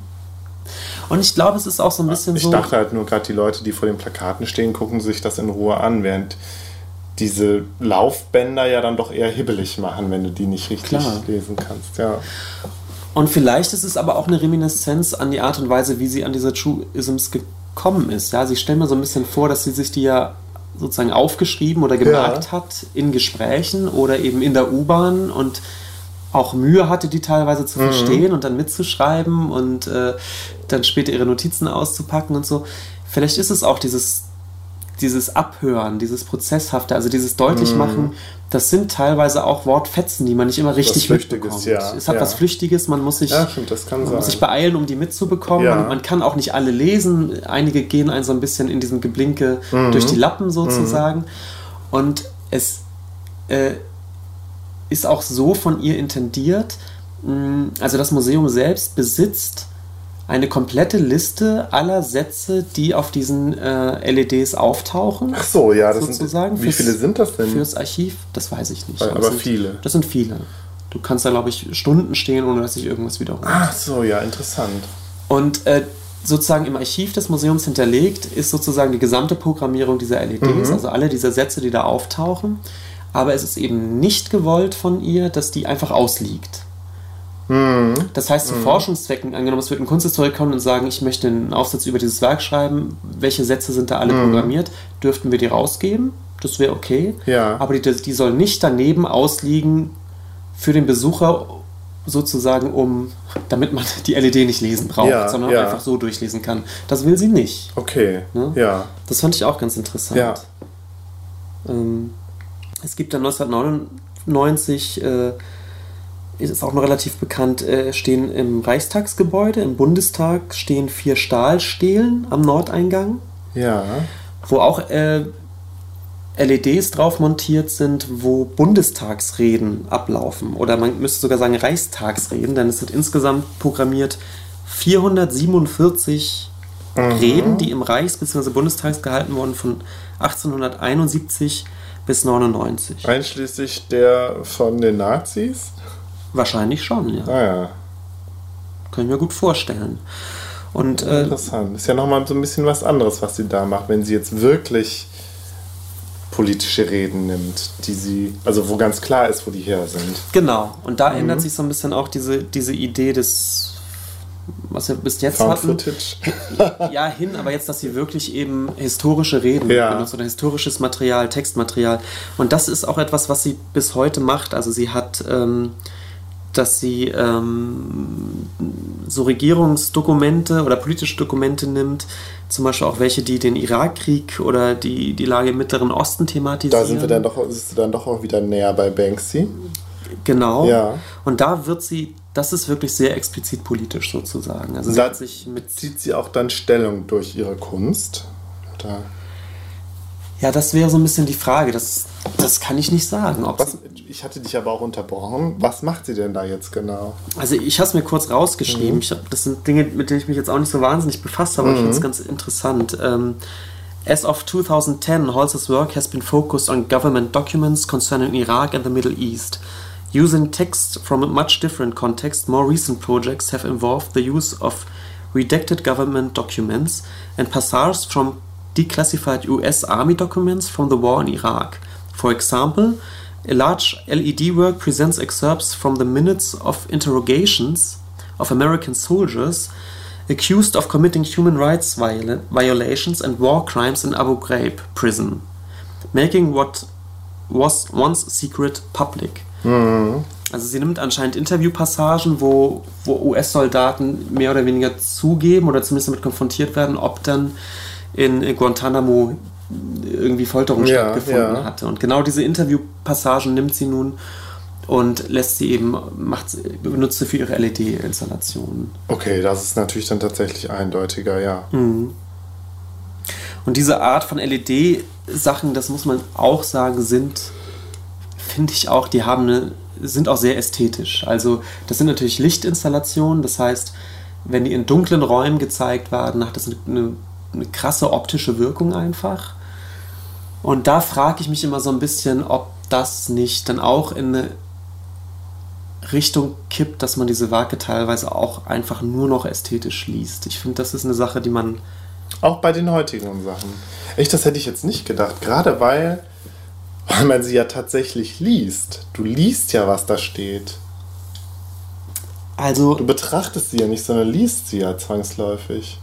Und ich glaube, es ist auch so ein bisschen ich so. Ich dachte halt nur gerade, die Leute, die vor den Plakaten stehen, gucken sich das in Ruhe an, während diese Laufbänder ja dann doch eher hibbelig machen, wenn du die nicht richtig Klar. lesen kannst. Ja. Und vielleicht ist es aber auch eine Reminiszenz an die Art und Weise, wie sie an diese Truisms gekommen ist. Ja, sie stellen mir so ein bisschen vor, dass sie sich die ja sozusagen aufgeschrieben oder gemerkt ja. hat in Gesprächen oder eben in der U-Bahn und auch Mühe hatte, die teilweise zu mhm. verstehen und dann mitzuschreiben und äh, dann später ihre Notizen auszupacken und so. Vielleicht ist es auch dieses dieses Abhören, dieses Prozesshafte, also dieses Deutlichmachen, mm. das sind teilweise auch Wortfetzen, die man nicht immer richtig mitbekommt. Ja. Es hat ja. was Flüchtiges, man muss sich, ja, stimmt, man muss sich beeilen, um die mitzubekommen. Man, man, kann auch nicht alle lesen. Einige gehen ein so ein bisschen in diesem Geblinke mhm. durch die Lappen sozusagen. Mhm. Und es äh, ist auch so von ihr intendiert, mh, also das Museum selbst besitzt eine komplette Liste aller Sätze, die auf diesen äh, LEDs auftauchen. Ach so, ja, das sozusagen. Sind, wie viele sind das denn? Fürs Archiv, das weiß ich nicht. Aber, aber sind, viele. Das sind viele. Du kannst da, glaube ich, Stunden stehen, ohne dass sich irgendwas wiederholt. Ach so, ja, interessant. Und äh, sozusagen im Archiv des Museums hinterlegt ist sozusagen die gesamte Programmierung dieser LEDs, mhm. also alle diese Sätze, die da auftauchen. Aber es ist eben nicht gewollt von ihr, dass die einfach ausliegt. Mhm. Das heißt, zu mhm. Forschungszwecken, angenommen, es wird ein Kunsthistoriker kommen und sagen, ich möchte einen Aufsatz über dieses Werk schreiben, welche Sätze sind da alle mhm. programmiert, dürften wir die rausgeben, das wäre okay. Ja. Aber die, die soll nicht daneben ausliegen für den Besucher sozusagen, um, damit man die LED nicht lesen braucht, ja, sondern ja. einfach so durchlesen kann. Das will sie nicht. Okay. Ne? Ja. Das fand ich auch ganz interessant. Ja. Ähm, es gibt dann 1999 äh, ist auch noch relativ bekannt, äh, stehen im Reichstagsgebäude, im Bundestag stehen vier Stahlstelen am Nordeingang. Ja. Wo auch äh, LEDs drauf montiert sind, wo Bundestagsreden ablaufen. Oder man müsste sogar sagen Reichstagsreden, denn es sind insgesamt programmiert 447 mhm. Reden, die im Reichs- bzw. Bundestags gehalten wurden von 1871 bis 99. Einschließlich der von den Nazis? Wahrscheinlich schon, ja. Ah, ja. Können wir gut vorstellen. Und, äh, Interessant. Ist ja nochmal so ein bisschen was anderes, was sie da macht, wenn sie jetzt wirklich politische Reden nimmt, die sie, also wo ganz klar ist, wo die her sind. Genau. Und da mhm. ändert sich so ein bisschen auch diese, diese Idee des, was wir bis jetzt Found hatten. Footage. ja, hin, aber jetzt, dass sie wirklich eben historische Reden ja. benutzt oder historisches Material, Textmaterial. Und das ist auch etwas, was sie bis heute macht. Also sie hat ähm, dass sie ähm, so Regierungsdokumente oder politische Dokumente nimmt, zum Beispiel auch welche, die den Irakkrieg oder die, die Lage im Mittleren Osten thematisieren. Da sind wir dann doch, ist dann doch auch wieder näher bei Banksy. Genau. Ja. Und da wird sie, das ist wirklich sehr explizit politisch sozusagen. Also sie da sich mit zieht sie auch dann Stellung durch ihre Kunst. Oder? Ja, das wäre so ein bisschen die Frage. Das, das kann ich nicht sagen. Was, ich hatte dich aber auch unterbrochen. Was macht sie denn da jetzt genau? Also ich habe es mir kurz rausgeschrieben. Mhm. Ich hab, das sind Dinge, mit denen ich mich jetzt auch nicht so wahnsinnig befasst habe, aber mhm. ich finde es ganz interessant. Um, as of 2010, Holz's work has been focused on government documents concerning Iraq and the Middle East. Using text from a much different context, more recent projects have involved the use of redacted government documents and passages from declassified US Army documents from the war in Iraq. For example, a large LED work presents excerpts from the minutes of interrogations of American soldiers accused of committing human rights viola violations and war crimes in Abu Ghraib prison, making what was once secret public. Mhm. Also sie nimmt anscheinend Interviewpassagen, wo, wo US-Soldaten mehr oder weniger zugeben oder zumindest damit konfrontiert werden, ob dann in Guantanamo irgendwie Folterung ja, stattgefunden ja. hatte. Und genau diese Interviewpassagen nimmt sie nun und lässt sie eben, macht, benutzt sie für ihre LED-Installationen. Okay, das ist natürlich dann tatsächlich eindeutiger, ja. Mhm. Und diese Art von LED-Sachen, das muss man auch sagen, sind, finde ich auch, die haben eine, sind auch sehr ästhetisch. Also das sind natürlich Lichtinstallationen, das heißt, wenn die in dunklen Räumen gezeigt werden, hat das eine, eine, eine krasse optische Wirkung einfach. Und da frage ich mich immer so ein bisschen, ob das nicht dann auch in eine Richtung kippt, dass man diese Werke teilweise auch einfach nur noch ästhetisch liest. Ich finde, das ist eine Sache, die man. Auch bei den heutigen Sachen. Echt, das hätte ich jetzt nicht gedacht. Gerade weil Weil man sie ja tatsächlich liest. Du liest ja, was da steht. Also. Du betrachtest sie ja nicht, sondern liest sie ja zwangsläufig.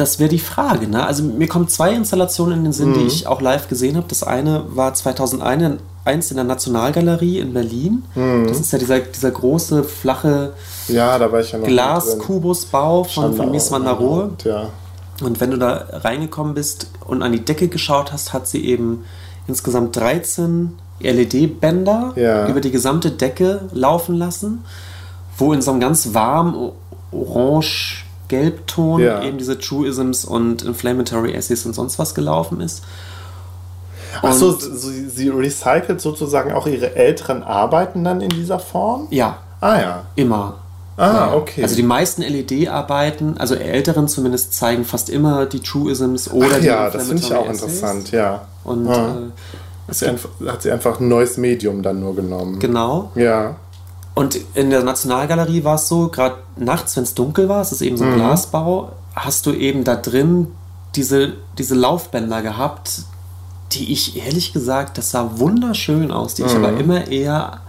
Das wäre die Frage, ne? Also mir kommen zwei Installationen in den Sinn, mhm. die ich auch live gesehen habe. Das eine war 2001 in der Nationalgalerie in Berlin. Mhm. Das ist ja dieser, dieser große, flache ja, Glaskubusbau von, von Mies van der Rohe. Ja. Und wenn du da reingekommen bist und an die Decke geschaut hast, hat sie eben insgesamt 13 LED-Bänder ja. über die gesamte Decke laufen lassen, wo in so einem ganz warmen Orange-Gelbton ja. eben diese Truisms und Inflammatory Essays und sonst was gelaufen ist. Achso, sie, sie recycelt sozusagen auch ihre älteren Arbeiten dann in dieser Form? Ja. Ah ja. Immer. Ah, okay. Also die memeisten LED-Arbeiten, also älteren zumindest, zeigen fast immer die Truisms oder Ach, die Ja, das finde ich auch Essays. interessant, ja. Und ja. Äh, sie einfach, hat sie einfach ein neues Medium dann nur genommen. Genau. Ja. Und in der Nationalgalerie war es so, gerade nachts, wenn es dunkel war, es ist eben so ein mhm. Glasbau, hast du eben da drin diese, diese Laufbänder gehabt, die ich ehrlich gesagt, das sah wunderschön aus, die mhm. ich aber immer eher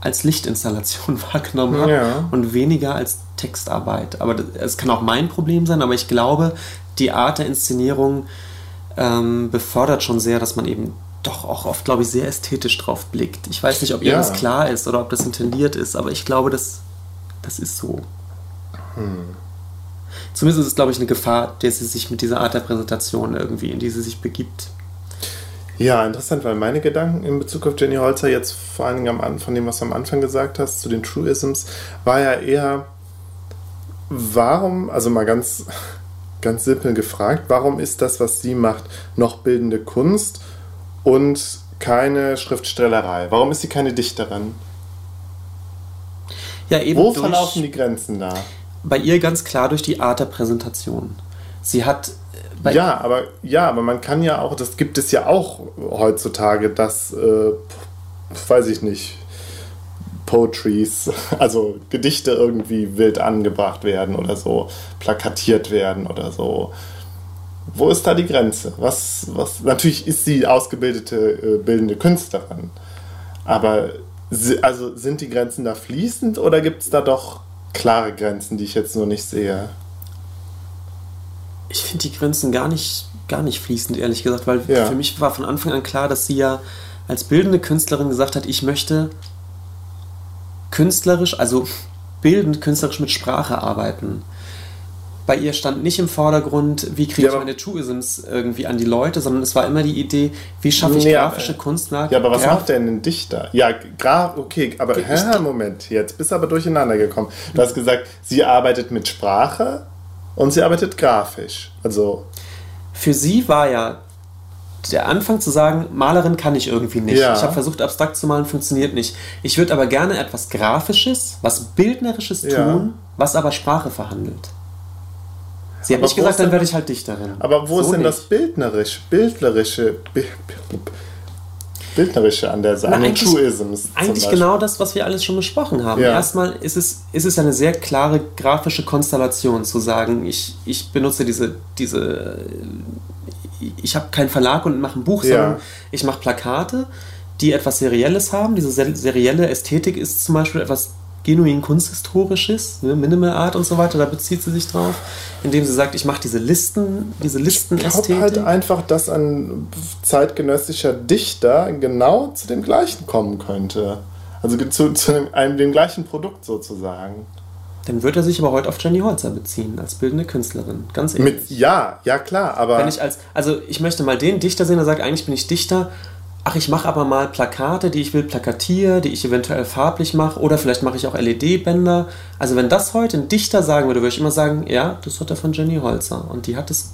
als Lichtinstallation [laughs] wahrgenommen habe ja. und weniger als Textarbeit. Aber es kann auch mein Problem sein, aber ich glaube, die Art der Inszenierung ähm, befördert schon sehr, dass man eben doch auch oft, glaube ich, sehr ästhetisch drauf blickt. Ich weiß nicht, ob ihr ja. das klar ist oder ob das intendiert ist, aber ich glaube, das, das ist so. Hm. Zumindest ist es, glaube ich, eine Gefahr, der sie sich mit dieser Art der Präsentation irgendwie, in die sie sich begibt, ja, interessant, weil meine Gedanken in Bezug auf Jenny Holzer jetzt vor allen Dingen am, von dem, was du am Anfang gesagt hast, zu den Truisms, war ja eher, warum, also mal ganz, [laughs] ganz simpel gefragt, warum ist das, was sie macht, noch bildende Kunst und keine Schriftstellerei? Warum ist sie keine Dichterin? Ja, eben Wo verlaufen die Grenzen da? Bei ihr ganz klar durch die Art der Präsentation. Sie hat ja, aber ja, aber man kann ja auch, das gibt es ja auch heutzutage, dass, äh, weiß ich nicht, Poetries, [laughs] also Gedichte irgendwie wild angebracht werden oder so, plakatiert werden oder so. Wo ist da die Grenze? Was, was, natürlich ist sie ausgebildete äh, bildende Künstlerin, aber also sind die Grenzen da fließend oder gibt es da doch klare Grenzen, die ich jetzt nur nicht sehe? ich finde die Grenzen gar nicht, gar nicht fließend, ehrlich gesagt, weil ja. für mich war von Anfang an klar, dass sie ja als bildende Künstlerin gesagt hat, ich möchte künstlerisch, also bildend künstlerisch mit Sprache arbeiten. Bei ihr stand nicht im Vordergrund, wie kriege ja, ich meine Truisms irgendwie an die Leute, sondern es war immer die Idee, wie schaffe ich nee, grafische Kunstwerke. Ja, aber was macht denn ein Dichter? Ja, Graf, okay, aber hä, Moment, jetzt bist du aber durcheinander gekommen. Du hast gesagt, sie arbeitet mit Sprache und sie arbeitet grafisch. Also für sie war ja der Anfang zu sagen, Malerin kann ich irgendwie nicht. Ja. Ich habe versucht, abstrakt zu malen, funktioniert nicht. Ich würde aber gerne etwas Grafisches, was Bildnerisches tun, was aber Sprache verhandelt. Sie hat nicht gesagt, dann werde ich halt Dichterin. Aber wo so ist denn nicht. das Bildnerisch, Bildlerische, Bildnerische an der Seite, an den Truisms. Eigentlich genau das, was wir alles schon besprochen haben. Ja. Erstmal ist es, ist es eine sehr klare grafische Konstellation zu sagen, ich, ich benutze diese, diese ich habe keinen Verlag und mache ein Buch, ja. sondern ich mache Plakate, die etwas Serielles haben. Diese serielle Ästhetik ist zum Beispiel etwas genuin kunsthistorisches, ne, Minimal Art und so weiter, da bezieht sie sich drauf, indem sie sagt, ich mache diese Listen, diese Listenästhetik. Ich glaube halt einfach, dass ein zeitgenössischer Dichter genau zu dem gleichen kommen könnte. Also zu, zu einem, dem gleichen Produkt sozusagen. Dann wird er sich aber heute auf Jenny Holzer beziehen, als bildende Künstlerin. Ganz ehrlich. Mit, ja, ja klar, aber. Wenn ich als, also ich möchte mal den Dichter sehen, der sagt, eigentlich bin ich Dichter, ach, ich mache aber mal Plakate, die ich will plakatiere, die ich eventuell farblich mache oder vielleicht mache ich auch LED-Bänder. Also wenn das heute ein Dichter sagen würde, würde ich immer sagen, ja, das hat er von Jenny Holzer und die hat es,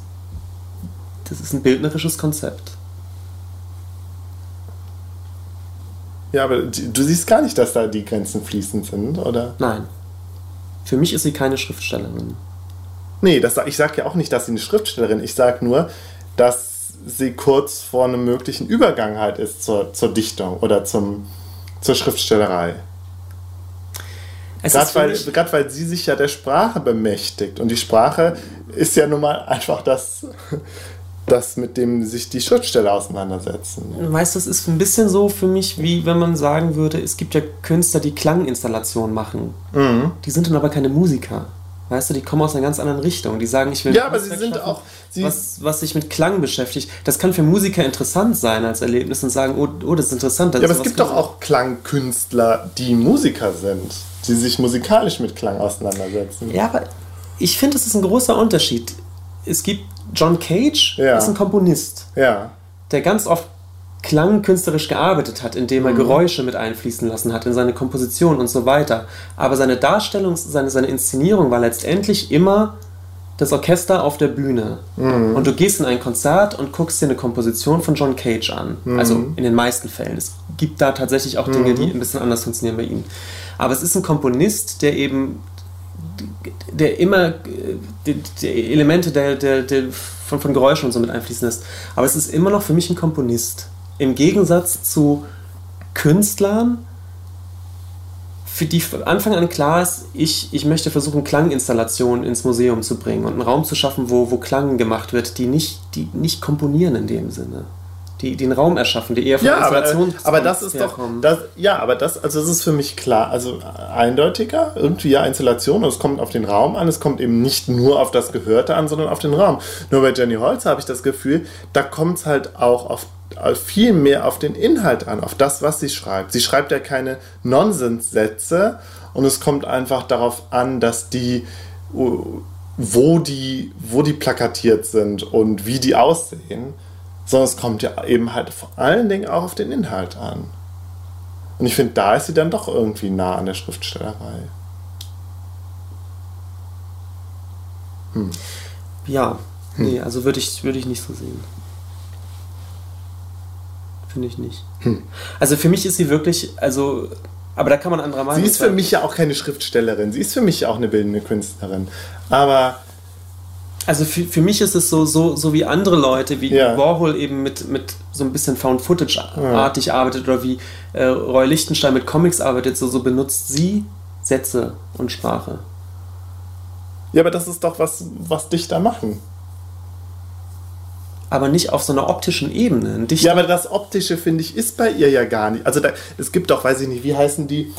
das ist ein bildnerisches Konzept. Ja, aber du siehst gar nicht, dass da die Grenzen fließend sind, oder? Nein. Für mich ist sie keine Schriftstellerin. Nee, das, ich sage ja auch nicht, dass sie eine Schriftstellerin ist. Ich sage nur, dass sie kurz vor einem möglichen Übergang halt ist zur, zur Dichtung oder zum, zur Schriftstellerei. Gerade weil, weil sie sich ja der Sprache bemächtigt. Und die Sprache ist ja nun mal einfach das, das, mit dem sich die Schriftsteller auseinandersetzen. Weißt du, es ist ein bisschen so für mich, wie wenn man sagen würde, es gibt ja Künstler, die Klanginstallationen machen. Mhm. Die sind dann aber keine Musiker. Weißt du, die kommen aus einer ganz anderen Richtung. Die sagen, ich will. Ja, aber sie sind schaffen, auch. Sie was, was sich mit Klang beschäftigt. Das kann für Musiker interessant sein als Erlebnis und sagen, oh, oh das ist interessant. Das ja, aber es gibt doch auch Klangkünstler, die Musiker sind, die sich musikalisch mit Klang auseinandersetzen. Ja, aber ich finde, es ist ein großer Unterschied. Es gibt John Cage, ja. ist ein Komponist, ja. der ganz oft klangkünstlerisch gearbeitet hat, indem er mhm. Geräusche mit einfließen lassen hat in seine Komposition und so weiter. Aber seine Darstellung, seine, seine Inszenierung war letztendlich immer das Orchester auf der Bühne. Mhm. Und du gehst in ein Konzert und guckst dir eine Komposition von John Cage an. Mhm. Also in den meisten Fällen. Es gibt da tatsächlich auch Dinge, die mhm. ein bisschen anders funktionieren bei ihm. Aber es ist ein Komponist, der eben der immer die, die Elemente der, der, der von, von Geräuschen und so mit einfließen lässt. Aber es ist immer noch für mich ein Komponist. Im Gegensatz zu Künstlern, für die von Anfang an klar ist, ich, ich möchte versuchen, Klanginstallationen ins Museum zu bringen und einen Raum zu schaffen, wo, wo Klang gemacht wird, die nicht, die nicht komponieren in dem Sinne die, den Raum erschaffen, die eher von ja, Installation aber, aber das ist herkommen. doch das, ja, aber das also das ist für mich klar, also eindeutiger irgendwie ja Installation, es kommt auf den Raum an, es kommt eben nicht nur auf das Gehörte an, sondern auf den Raum. Nur bei Jenny Holzer habe ich das Gefühl, da kommt es halt auch auf viel mehr auf den Inhalt an, auf das, was sie schreibt. Sie schreibt ja keine Nonsenssätze und es kommt einfach darauf an, dass die wo die, wo die plakatiert sind und wie die aussehen sondern es kommt ja eben halt vor allen Dingen auch auf den Inhalt an. Und ich finde, da ist sie dann doch irgendwie nah an der Schriftstellerei. Hm. Ja, hm. nee, also würde ich, würd ich nicht so sehen. Finde ich nicht. Hm. Also für mich ist sie wirklich, also, aber da kann man anderer Meinung sein. Sie ist für mich ja auch keine Schriftstellerin, sie ist für mich ja auch eine bildende Künstlerin. Aber also für, für mich ist es so, so, so wie andere Leute, wie ja. Warhol eben mit, mit so ein bisschen Found-Footage-artig ja. arbeitet oder wie äh, Roy Lichtenstein mit Comics arbeitet, so, so benutzt sie Sätze und Sprache. Ja, aber das ist doch was, was Dichter machen. Aber nicht auf so einer optischen Ebene. ja, aber das Optische, finde ich, ist bei ihr ja gar nicht. Also da, es gibt doch, weiß ich nicht, wie heißen die?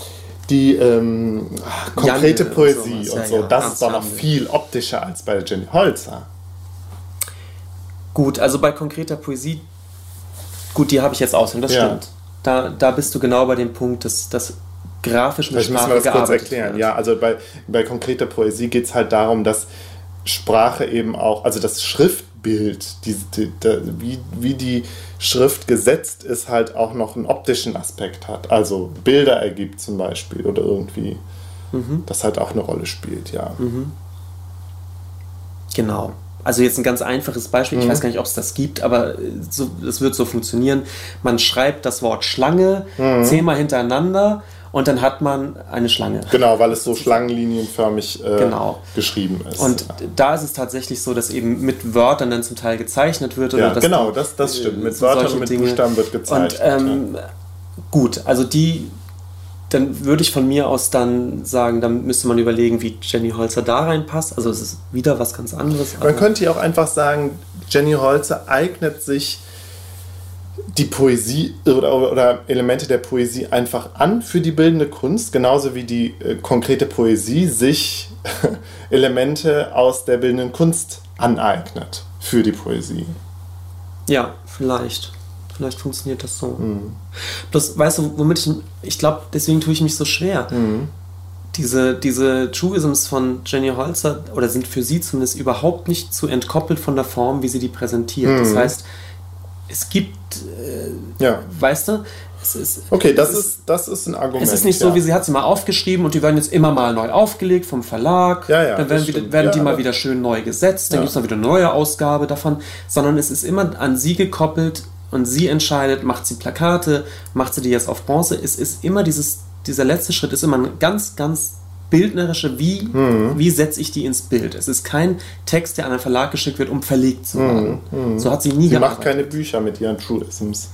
Die ähm, konkrete Janne Poesie und, und so, ja, das ist doch noch viel optischer als bei Jenny Holzer. Gut, also bei konkreter Poesie, gut, die habe ich jetzt auswendig, das ja. stimmt. Da, da bist du genau bei dem Punkt, dass das grafisch mit Sprache das kurz erklären. Wird. Ja, also bei, bei konkreter Poesie geht es halt darum, dass Sprache eben auch, also das Schriftbild, die, die, die, wie, wie die Schrift gesetzt ist, halt auch noch einen optischen Aspekt hat. Also Bilder ergibt zum Beispiel oder irgendwie. Mhm. Das halt auch eine Rolle spielt, ja. Mhm. Genau. Also jetzt ein ganz einfaches Beispiel, ich mhm. weiß gar nicht, ob es das gibt, aber es so, wird so funktionieren. Man schreibt das Wort Schlange mhm. zehnmal hintereinander und dann hat man eine Schlange. Genau, weil es so schlangenlinienförmig äh, genau. geschrieben ist. Und ja. da ist es tatsächlich so, dass eben mit Wörtern dann zum Teil gezeichnet wird. Oder ja, genau, das, das stimmt. Mit Wörtern und mit Dinge. Buchstaben wird gezeichnet. Und, ähm, ja. Gut, also die, dann würde ich von mir aus dann sagen, dann müsste man überlegen, wie Jenny Holzer da reinpasst. Also es ist wieder was ganz anderes. Man könnte ja auch einfach sagen, Jenny Holzer eignet sich die Poesie oder, oder, Elemente der Poesie einfach an für die bildende Kunst, genauso wie die äh, konkrete Poesie sich [laughs] Elemente aus der bildenden Kunst aneignet für die Poesie. Ja, vielleicht. Vielleicht funktioniert das so. Mhm. Bloß, weißt du, womit ich, ich glaube, deswegen tue ich mich so schwer. Mhm. Diese, diese Truisms von Jenny Holzer, oder sind für sie zumindest überhaupt nicht zu entkoppelt von der Form, wie sie die präsentiert. Mhm. Das heißt, es gibt, äh, ja. weißt du, es ist, okay, das, ist, ist, das ist ein Argument. Es ist nicht so, wie sie hat sie mal aufgeschrieben und die werden jetzt immer mal neu aufgelegt vom Verlag. Ja, ja, dann werden, wieder, werden ja, die mal wieder schön neu gesetzt, dann ja. gibt es dann wieder eine neue Ausgabe davon, sondern es ist immer an sie gekoppelt und sie entscheidet, macht sie Plakate, macht sie die jetzt auf Bronze. Es ist immer dieses, dieser letzte Schritt ist immer ein ganz, ganz bildnerische, wie, mhm. wie setze ich die ins Bild. Es ist kein Text, der an einen Verlag geschickt wird, um verlegt zu werden. Mhm. mhm. So hat sie nie sie gemacht. Sie macht keine Bücher mit ihren Truisms.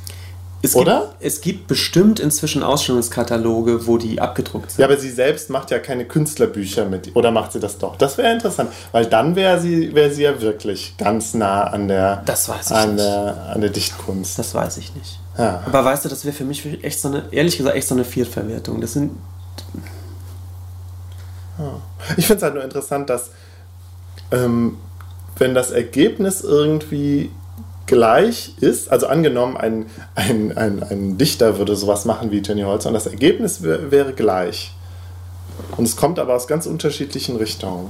Es Oder? Gibt, es gibt bestimmt inzwischen Ausstellungskataloge, wo die abgedruckt sind. Ja, aber sie selbst macht ja keine Künstlerbücher mit. Oder macht sie das doch? Das wäre interessant, weil dann wäre sie, wär sie ja wirklich ganz nah an der, das weiß ich an nicht. der, an der Dichtkunst. Das weiß ich nicht. Ja. Aber weißt du, das wäre für mich echt so eine, ehrlich gesagt, echt so eine Viertverwertung. Das sind. Ich finde es halt nur interessant, dass ähm, wenn das Ergebnis irgendwie gleich ist, also angenommen, ein, ein, ein, ein Dichter würde sowas machen wie Jenny Holzer und das Ergebnis wär, wäre gleich und es kommt aber aus ganz unterschiedlichen Richtungen,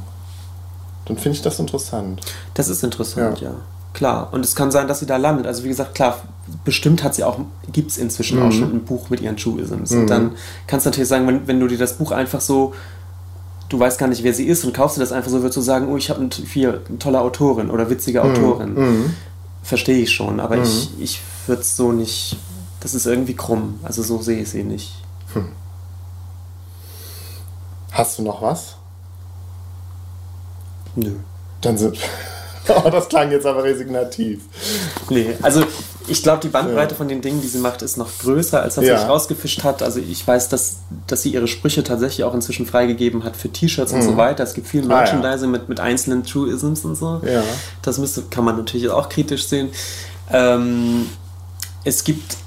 dann finde ich das interessant. Das ist interessant, ja. ja. Klar. Und es kann sein, dass sie da landet. Also wie gesagt, klar, bestimmt hat sie auch, gibt es inzwischen mhm. auch schon ein Buch mit ihren Truisms. Mhm. Und dann kannst du natürlich sagen, wenn, wenn du dir das Buch einfach so du weißt gar nicht, wer sie ist und kaufst du das einfach so, würdest du sagen, oh, ich habe eine, eine tolle Autorin oder witzige Autorin. Mhm. Verstehe ich schon, aber ich, ich würde es so nicht, das ist irgendwie krumm. Also so sehe ich sie nicht. Hm. Hast du noch was? Nö. Dann sind. [laughs] oh, das klang jetzt aber resignativ. Nee, also ich glaube, die Bandbreite ja. von den Dingen, die sie macht, ist noch größer, als das ja. sie rausgefischt hat. Also ich weiß, dass, dass sie ihre Sprüche tatsächlich auch inzwischen freigegeben hat für T-Shirts mhm. und so weiter. Es gibt viel Merchandising ah, ja. mit, mit einzelnen Truisms und so. Ja. Das müsste, kann man natürlich auch kritisch sehen. Ähm, es gibt,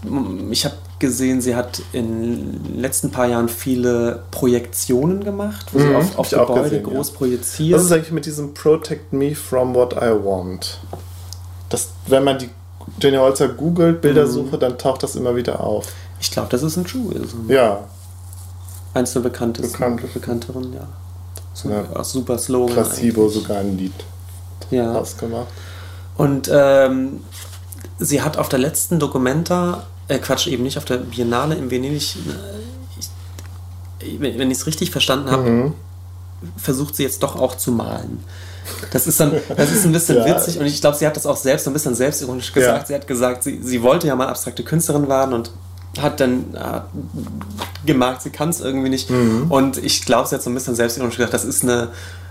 ich habe gesehen, sie hat in den letzten paar Jahren viele Projektionen gemacht, wo mhm, sie auf, auf Gebäude gesehen, groß projiziert. Was ist eigentlich mit diesem Protect me from what I want? Das, wenn man die Jenny Holzer googelt, Bildersuche, mhm. dann taucht das immer wieder auf. Ich glaube, das ist ein Truism. Ja. Eins der bekanntesten, Bekannt. bekannteren, ja. Super, ja. super Slogan. Placebo eigentlich. sogar ein Lied ja. ausgemacht. Und ähm, sie hat auf der letzten Documenta, äh Quatsch, eben nicht auf der Biennale in Venedig, äh, ich, wenn ich es richtig verstanden habe, mhm. versucht sie jetzt doch auch zu malen. Das ist, dann, das ist ein bisschen ja. witzig und ich glaube, sie hat das auch selbst ein bisschen selbstironisch gesagt. Ja. Sie hat gesagt, sie, sie wollte ja mal abstrakte Künstlerin werden und hat dann äh, gemerkt, sie kann es irgendwie nicht. Mhm. Und ich glaube, sie hat so ein bisschen selbstironisch gesagt, das ist eine,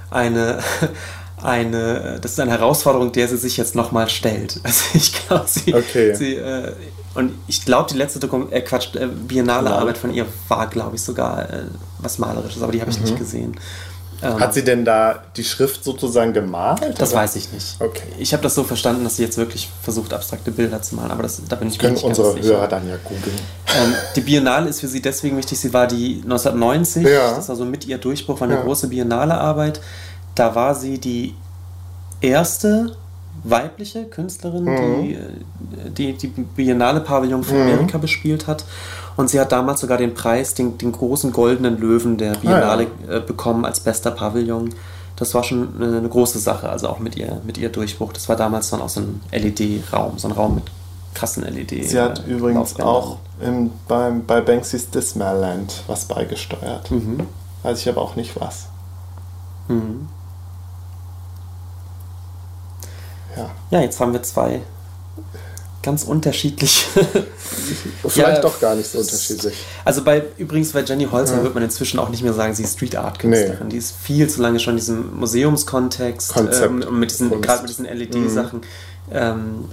eine, [laughs] eine, das ist eine Herausforderung, der sie sich jetzt nochmal stellt. [laughs] Also ich glaube, sie, okay. sie äh, und ich glaube, die letzte Dokum äh, Quatsch, äh, biennale Arbeit von ihr war, glaube ich, sogar äh, was Malerisches, aber die habe ich mhm. nicht gesehen. Ähm, Hat sie denn da die Schrift sozusagen gemalt? Das oder? weiß ich nicht. Okay. Ich habe das so verstanden, dass sie jetzt wirklich versucht, abstrakte Bilder zu malen, aber das, da bin ich Können nicht unsere ganz Hörer dann ja googeln. Ähm, die Biennale ist für sie deswegen wichtig. Sie war die 1990, ja. das war so mit ihr Durchbruch, war eine ja. große Biennale-Arbeit. Da war sie die erste weibliche Künstlerin, mhm. die, die die Biennale-Pavillon für mhm. Amerika bespielt hat. Und sie hat damals sogar den Preis, den, den großen goldenen Löwen der Biennale ah, ja. äh, bekommen als bester Pavillon. Das war schon eine, eine, große Sache, also auch mit ihr, mit ihr Durchbruch. Das war damals dann auch so ein LED-Raum, so ein Raum mit krassen LED. Sie hat äh, übrigens auch im, beim, bei Banksy's Dismaland was beigesteuert. Mhm. Weiß ich aber auch nicht was. Mhm. Ja. ja, jetzt haben wir zwei ganz unterschiedliche. [laughs] Vielleicht ja, doch gar nicht so unterschiedlich. Also bei übrigens bei Jenny Holzer ja. wird man inzwischen auch nicht mehr sagen, sie ist Street Art Künstlerin. Nee. Die ist viel zu lange schon in diesem Museumskontext ähm, mit diesen gerade mit diesen LED Sachen. Mhm. Ähm,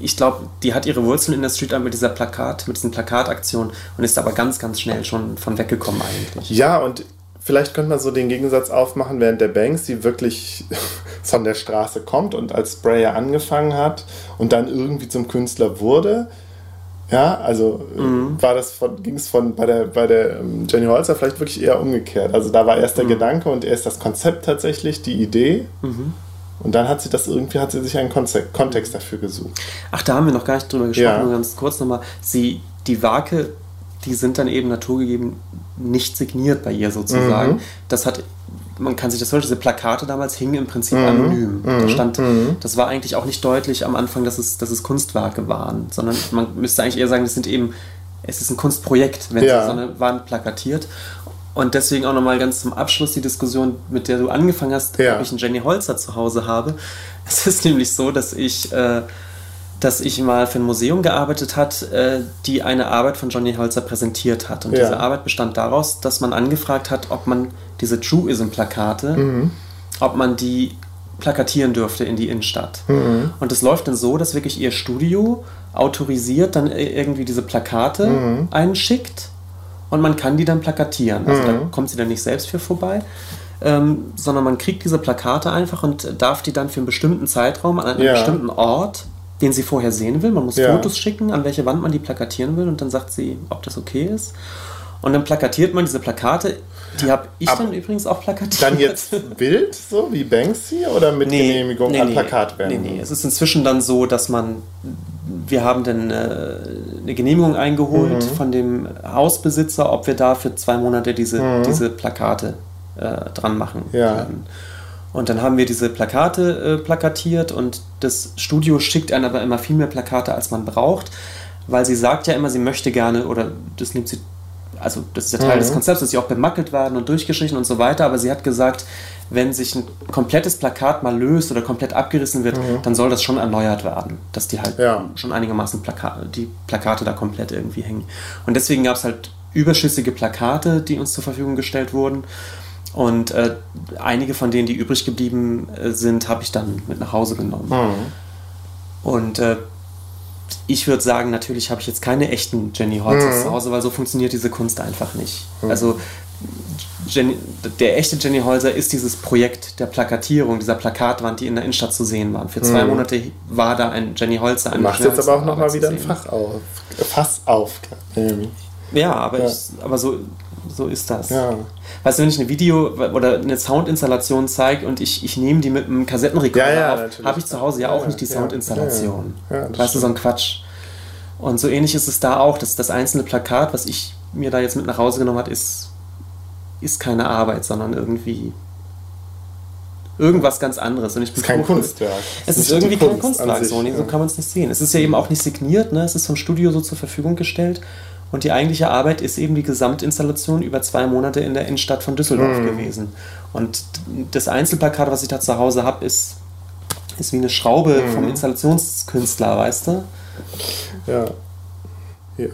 ich glaube, die hat ihre Wurzeln in der Street Art mit dieser Plakat, mit diesen Plakataktionen und ist aber ganz, ganz schnell schon von weggekommen eigentlich. Ja, und vielleicht könnte man so den Gegensatz aufmachen, während der Banks, die wirklich [laughs] von der Straße kommt und als Sprayer angefangen hat und dann irgendwie zum Künstler wurde. Ja, also mhm. war das von, ging es von bei der, bei der ähm, Jenny Holzer vielleicht wirklich eher umgekehrt. Also da war erst der mhm. Gedanke und erst das Konzept tatsächlich, die Idee. Mhm. Und dann hat sie das irgendwie, hat sie sich einen Konzept, Kontext dafür gesucht. Ach, da haben wir noch gar nicht drüber gesprochen, ja. nur ganz kurz nochmal. Sie, die Werke, die sind dann eben naturgegeben nicht signiert bei ihr sozusagen. Mhm. Das hat man kann sich das vorstellen, diese Plakate damals hingen im Prinzip mhm. anonym. Mhm. Da stand, mhm. das war eigentlich auch nicht deutlich am Anfang, dass es, dass es Kunstwerke waren, sondern man müsste eigentlich eher sagen, das sind eben, es ist ein Kunstprojekt, wenn ja. eine Wand plakatiert. Und deswegen auch nochmal ganz zum Abschluss die Diskussion, mit der du angefangen hast, ja. ob ich einen Jenny Holzer zu Hause habe. [laughs] Es ist nämlich so, dass ich äh, dass ich mal für ein Museum gearbeitet hat, äh, die eine Arbeit von Johnny Holzer präsentiert hat. Und ja. diese Arbeit bestand daraus, dass man angefragt hat, ob man diese Truism-Plakate, mhm. ob man die plakatieren dürfte in die Innenstadt. Mhm. Und es läuft dann so, dass wirklich ihr Studio autorisiert dann irgendwie diese Plakate mhm. einschickt und man kann die dann plakatieren. Also mhm. da kommt sie dann nicht selbst für vorbei. Ähm, sondern man kriegt diese Plakate einfach und darf die dann für einen bestimmten Zeitraum an einem ja. bestimmten Ort, den sie vorher sehen will. Man muss ja. Fotos schicken, an welche Wand man die plakatieren will und dann sagt sie, ob das okay ist. Und dann plakatiert man diese Plakate. Die habe ich Ab dann übrigens auch plakatiert. Dann jetzt wild, so wie Banksy oder mit nee, Genehmigung nee, an Plakatwänden? Nee, nee, es ist inzwischen dann so, dass man, wir haben dann äh, eine Genehmigung eingeholt mhm. von dem Hausbesitzer, ob wir da für zwei Monate diese, mhm. diese Plakate äh, dran machen ja. können. Und dann haben wir diese Plakate äh, plakatiert und das Studio schickt einem aber immer viel mehr Plakate, als man braucht, weil sie sagt ja immer, sie möchte gerne, oder das nimmt sie also das ist ja Teil mhm. des Konzepts, dass sie auch bemackelt werden und durchgestrichen und so weiter, aber sie hat gesagt, wenn sich ein komplettes Plakat mal löst oder komplett abgerissen wird, mhm. dann soll das schon erneuert werden, dass die halt ja. schon einigermaßen Plaka die Plakate da komplett irgendwie hängen. Und deswegen gab es halt überschüssige Plakate, die uns zur Verfügung gestellt wurden. Und äh, einige von denen, die übrig geblieben äh, sind, habe ich dann mit nach Hause genommen. Mhm. Und äh, ich würde sagen, natürlich habe ich jetzt keine echten Jenny Holzes mhm. zu Hause, weil so funktioniert diese Kunst einfach nicht. Mhm. Also Jenny, der echte Jenny Holzer ist dieses Projekt der Plakatierung, dieser Plakatwand, die in der Innenstadt zu sehen war. Für zwei mhm. Monate war da ein Jenny Holzer. Macht jetzt aber auch nochmal wieder ein Fach auf, Fass auf. Ja, aber, ja. Ich, aber so, so ist das. Ja. Weißt du, wenn ich eine Video- oder eine Soundinstallation zeige und ich, ich nehme die mit einem Kassettenrekorder ja, ja, auf, habe ich zu Hause ja auch nicht die Soundinstallation. weißt stimmt. du, so ein Quatsch. Und so ähnlich ist es da auch. dass das einzelne Plakat, was ich mir da jetzt mit nach Hause genommen habe, ist, ist keine Arbeit, sondern irgendwie irgendwas ganz anderes. Und ich bin es ist kein Kunstwerk. Es ist, ist irgendwie kein Kunstwerk, so, so kann man es nicht sehen. Es ist ja eben auch nicht signiert, ne? es ist vom Studio so zur Verfügung gestellt. Und die eigentliche Arbeit ist eben die Gesamtinstallation über zwei Monate in der Innenstadt von Düsseldorf mhm. gewesen. Und das Einzelplakat, was ich da zu Hause habe, ist, ist wie eine Schraube mhm. vom Installationskünstler, weißt du? Ja. Ja.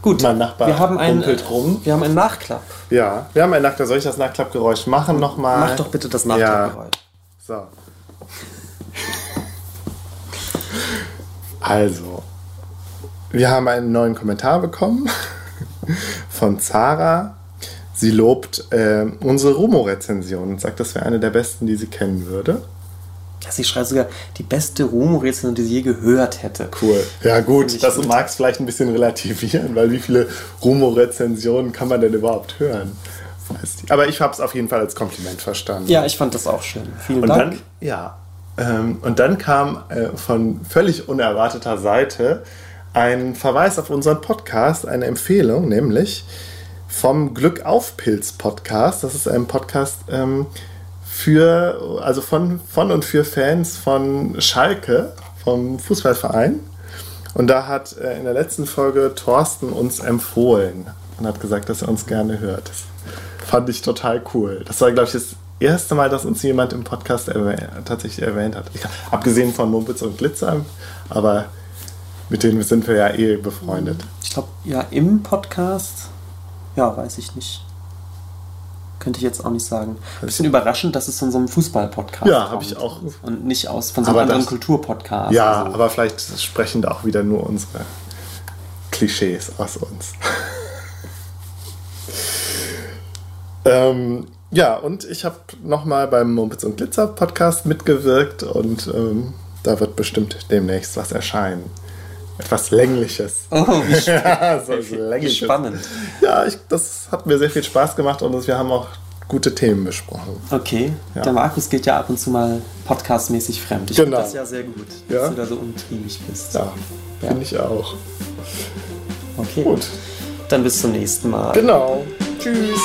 Gut, mein Nachbar wir haben, einen, rum. wir haben einen Nachklapp. Ja, wir haben einen Nachklapp. Soll ich das Nachklappgeräusch machen nochmal? Mach doch bitte das Nachklappgeräusch. Ja. So. Also, wir haben einen neuen Kommentar bekommen [laughs] von Zara. Sie lobt äh, unsere Rumo-Rezension und sagt, das wäre eine der besten, die sie kennen würde. Ja, sie schreibt sogar die beste Rumo-Rezension, die sie je gehört hätte. Cool. Ja, gut, das gut. mag es vielleicht ein bisschen relativieren, weil wie viele Rumo-Rezensionen kann man denn überhaupt hören? Aber ich habe es auf jeden Fall als Kompliment verstanden. Ja, ich fand das auch schön. Vielen und Dank. Dann, ja. Ähm, und dann kam äh, von völlig unerwarteter Seite ein Verweis auf unseren Podcast, eine Empfehlung, nämlich vom Glück auf Pilz Podcast. Das ist ein Podcast ähm, für, also von, von und für Fans von Schalke, vom Fußballverein. Und da hat äh, in der letzten Folge Thorsten uns empfohlen und hat gesagt, dass er uns gerne hört. Das fand ich total cool. Das war, glaube ich, das erste Mal, dass uns jemand im Podcast erwäh tatsächlich erwähnt hat. Ich, abgesehen von Mumpitz und Glitzer, aber mit denen sind wir ja eh befreundet. Ich glaube, ja, im Podcast, ja, weiß ich nicht. Könnte ich jetzt auch nicht sagen. Ein bisschen überraschend, dass es von so einem Fußball-Podcast Ja, habe ich auch. Und nicht aus, von so einem anderen Kultur-Podcast. Ja, so. aber vielleicht sprechen da auch wieder nur unsere Klischees aus uns. [laughs] ähm, ja, und ich habe nochmal beim Mumpitz und Glitzer Podcast mitgewirkt und ähm, da wird bestimmt demnächst was erscheinen etwas Längliches. Oh, wie, [laughs] ja, so Längliches. spannend. Ja, ich, das hat mir sehr viel Spaß gemacht und wir haben auch gute Themen besprochen. Okay, ja. der Markus geht ja ab und zu mal podcastmäßig fremd. Ich genau. finde das ja sehr gut, dass ja. du da so umtriebig bist. Ja, finde ich auch. Okay, gut. Dann bis zum nächsten Mal. Genau. Tschüss.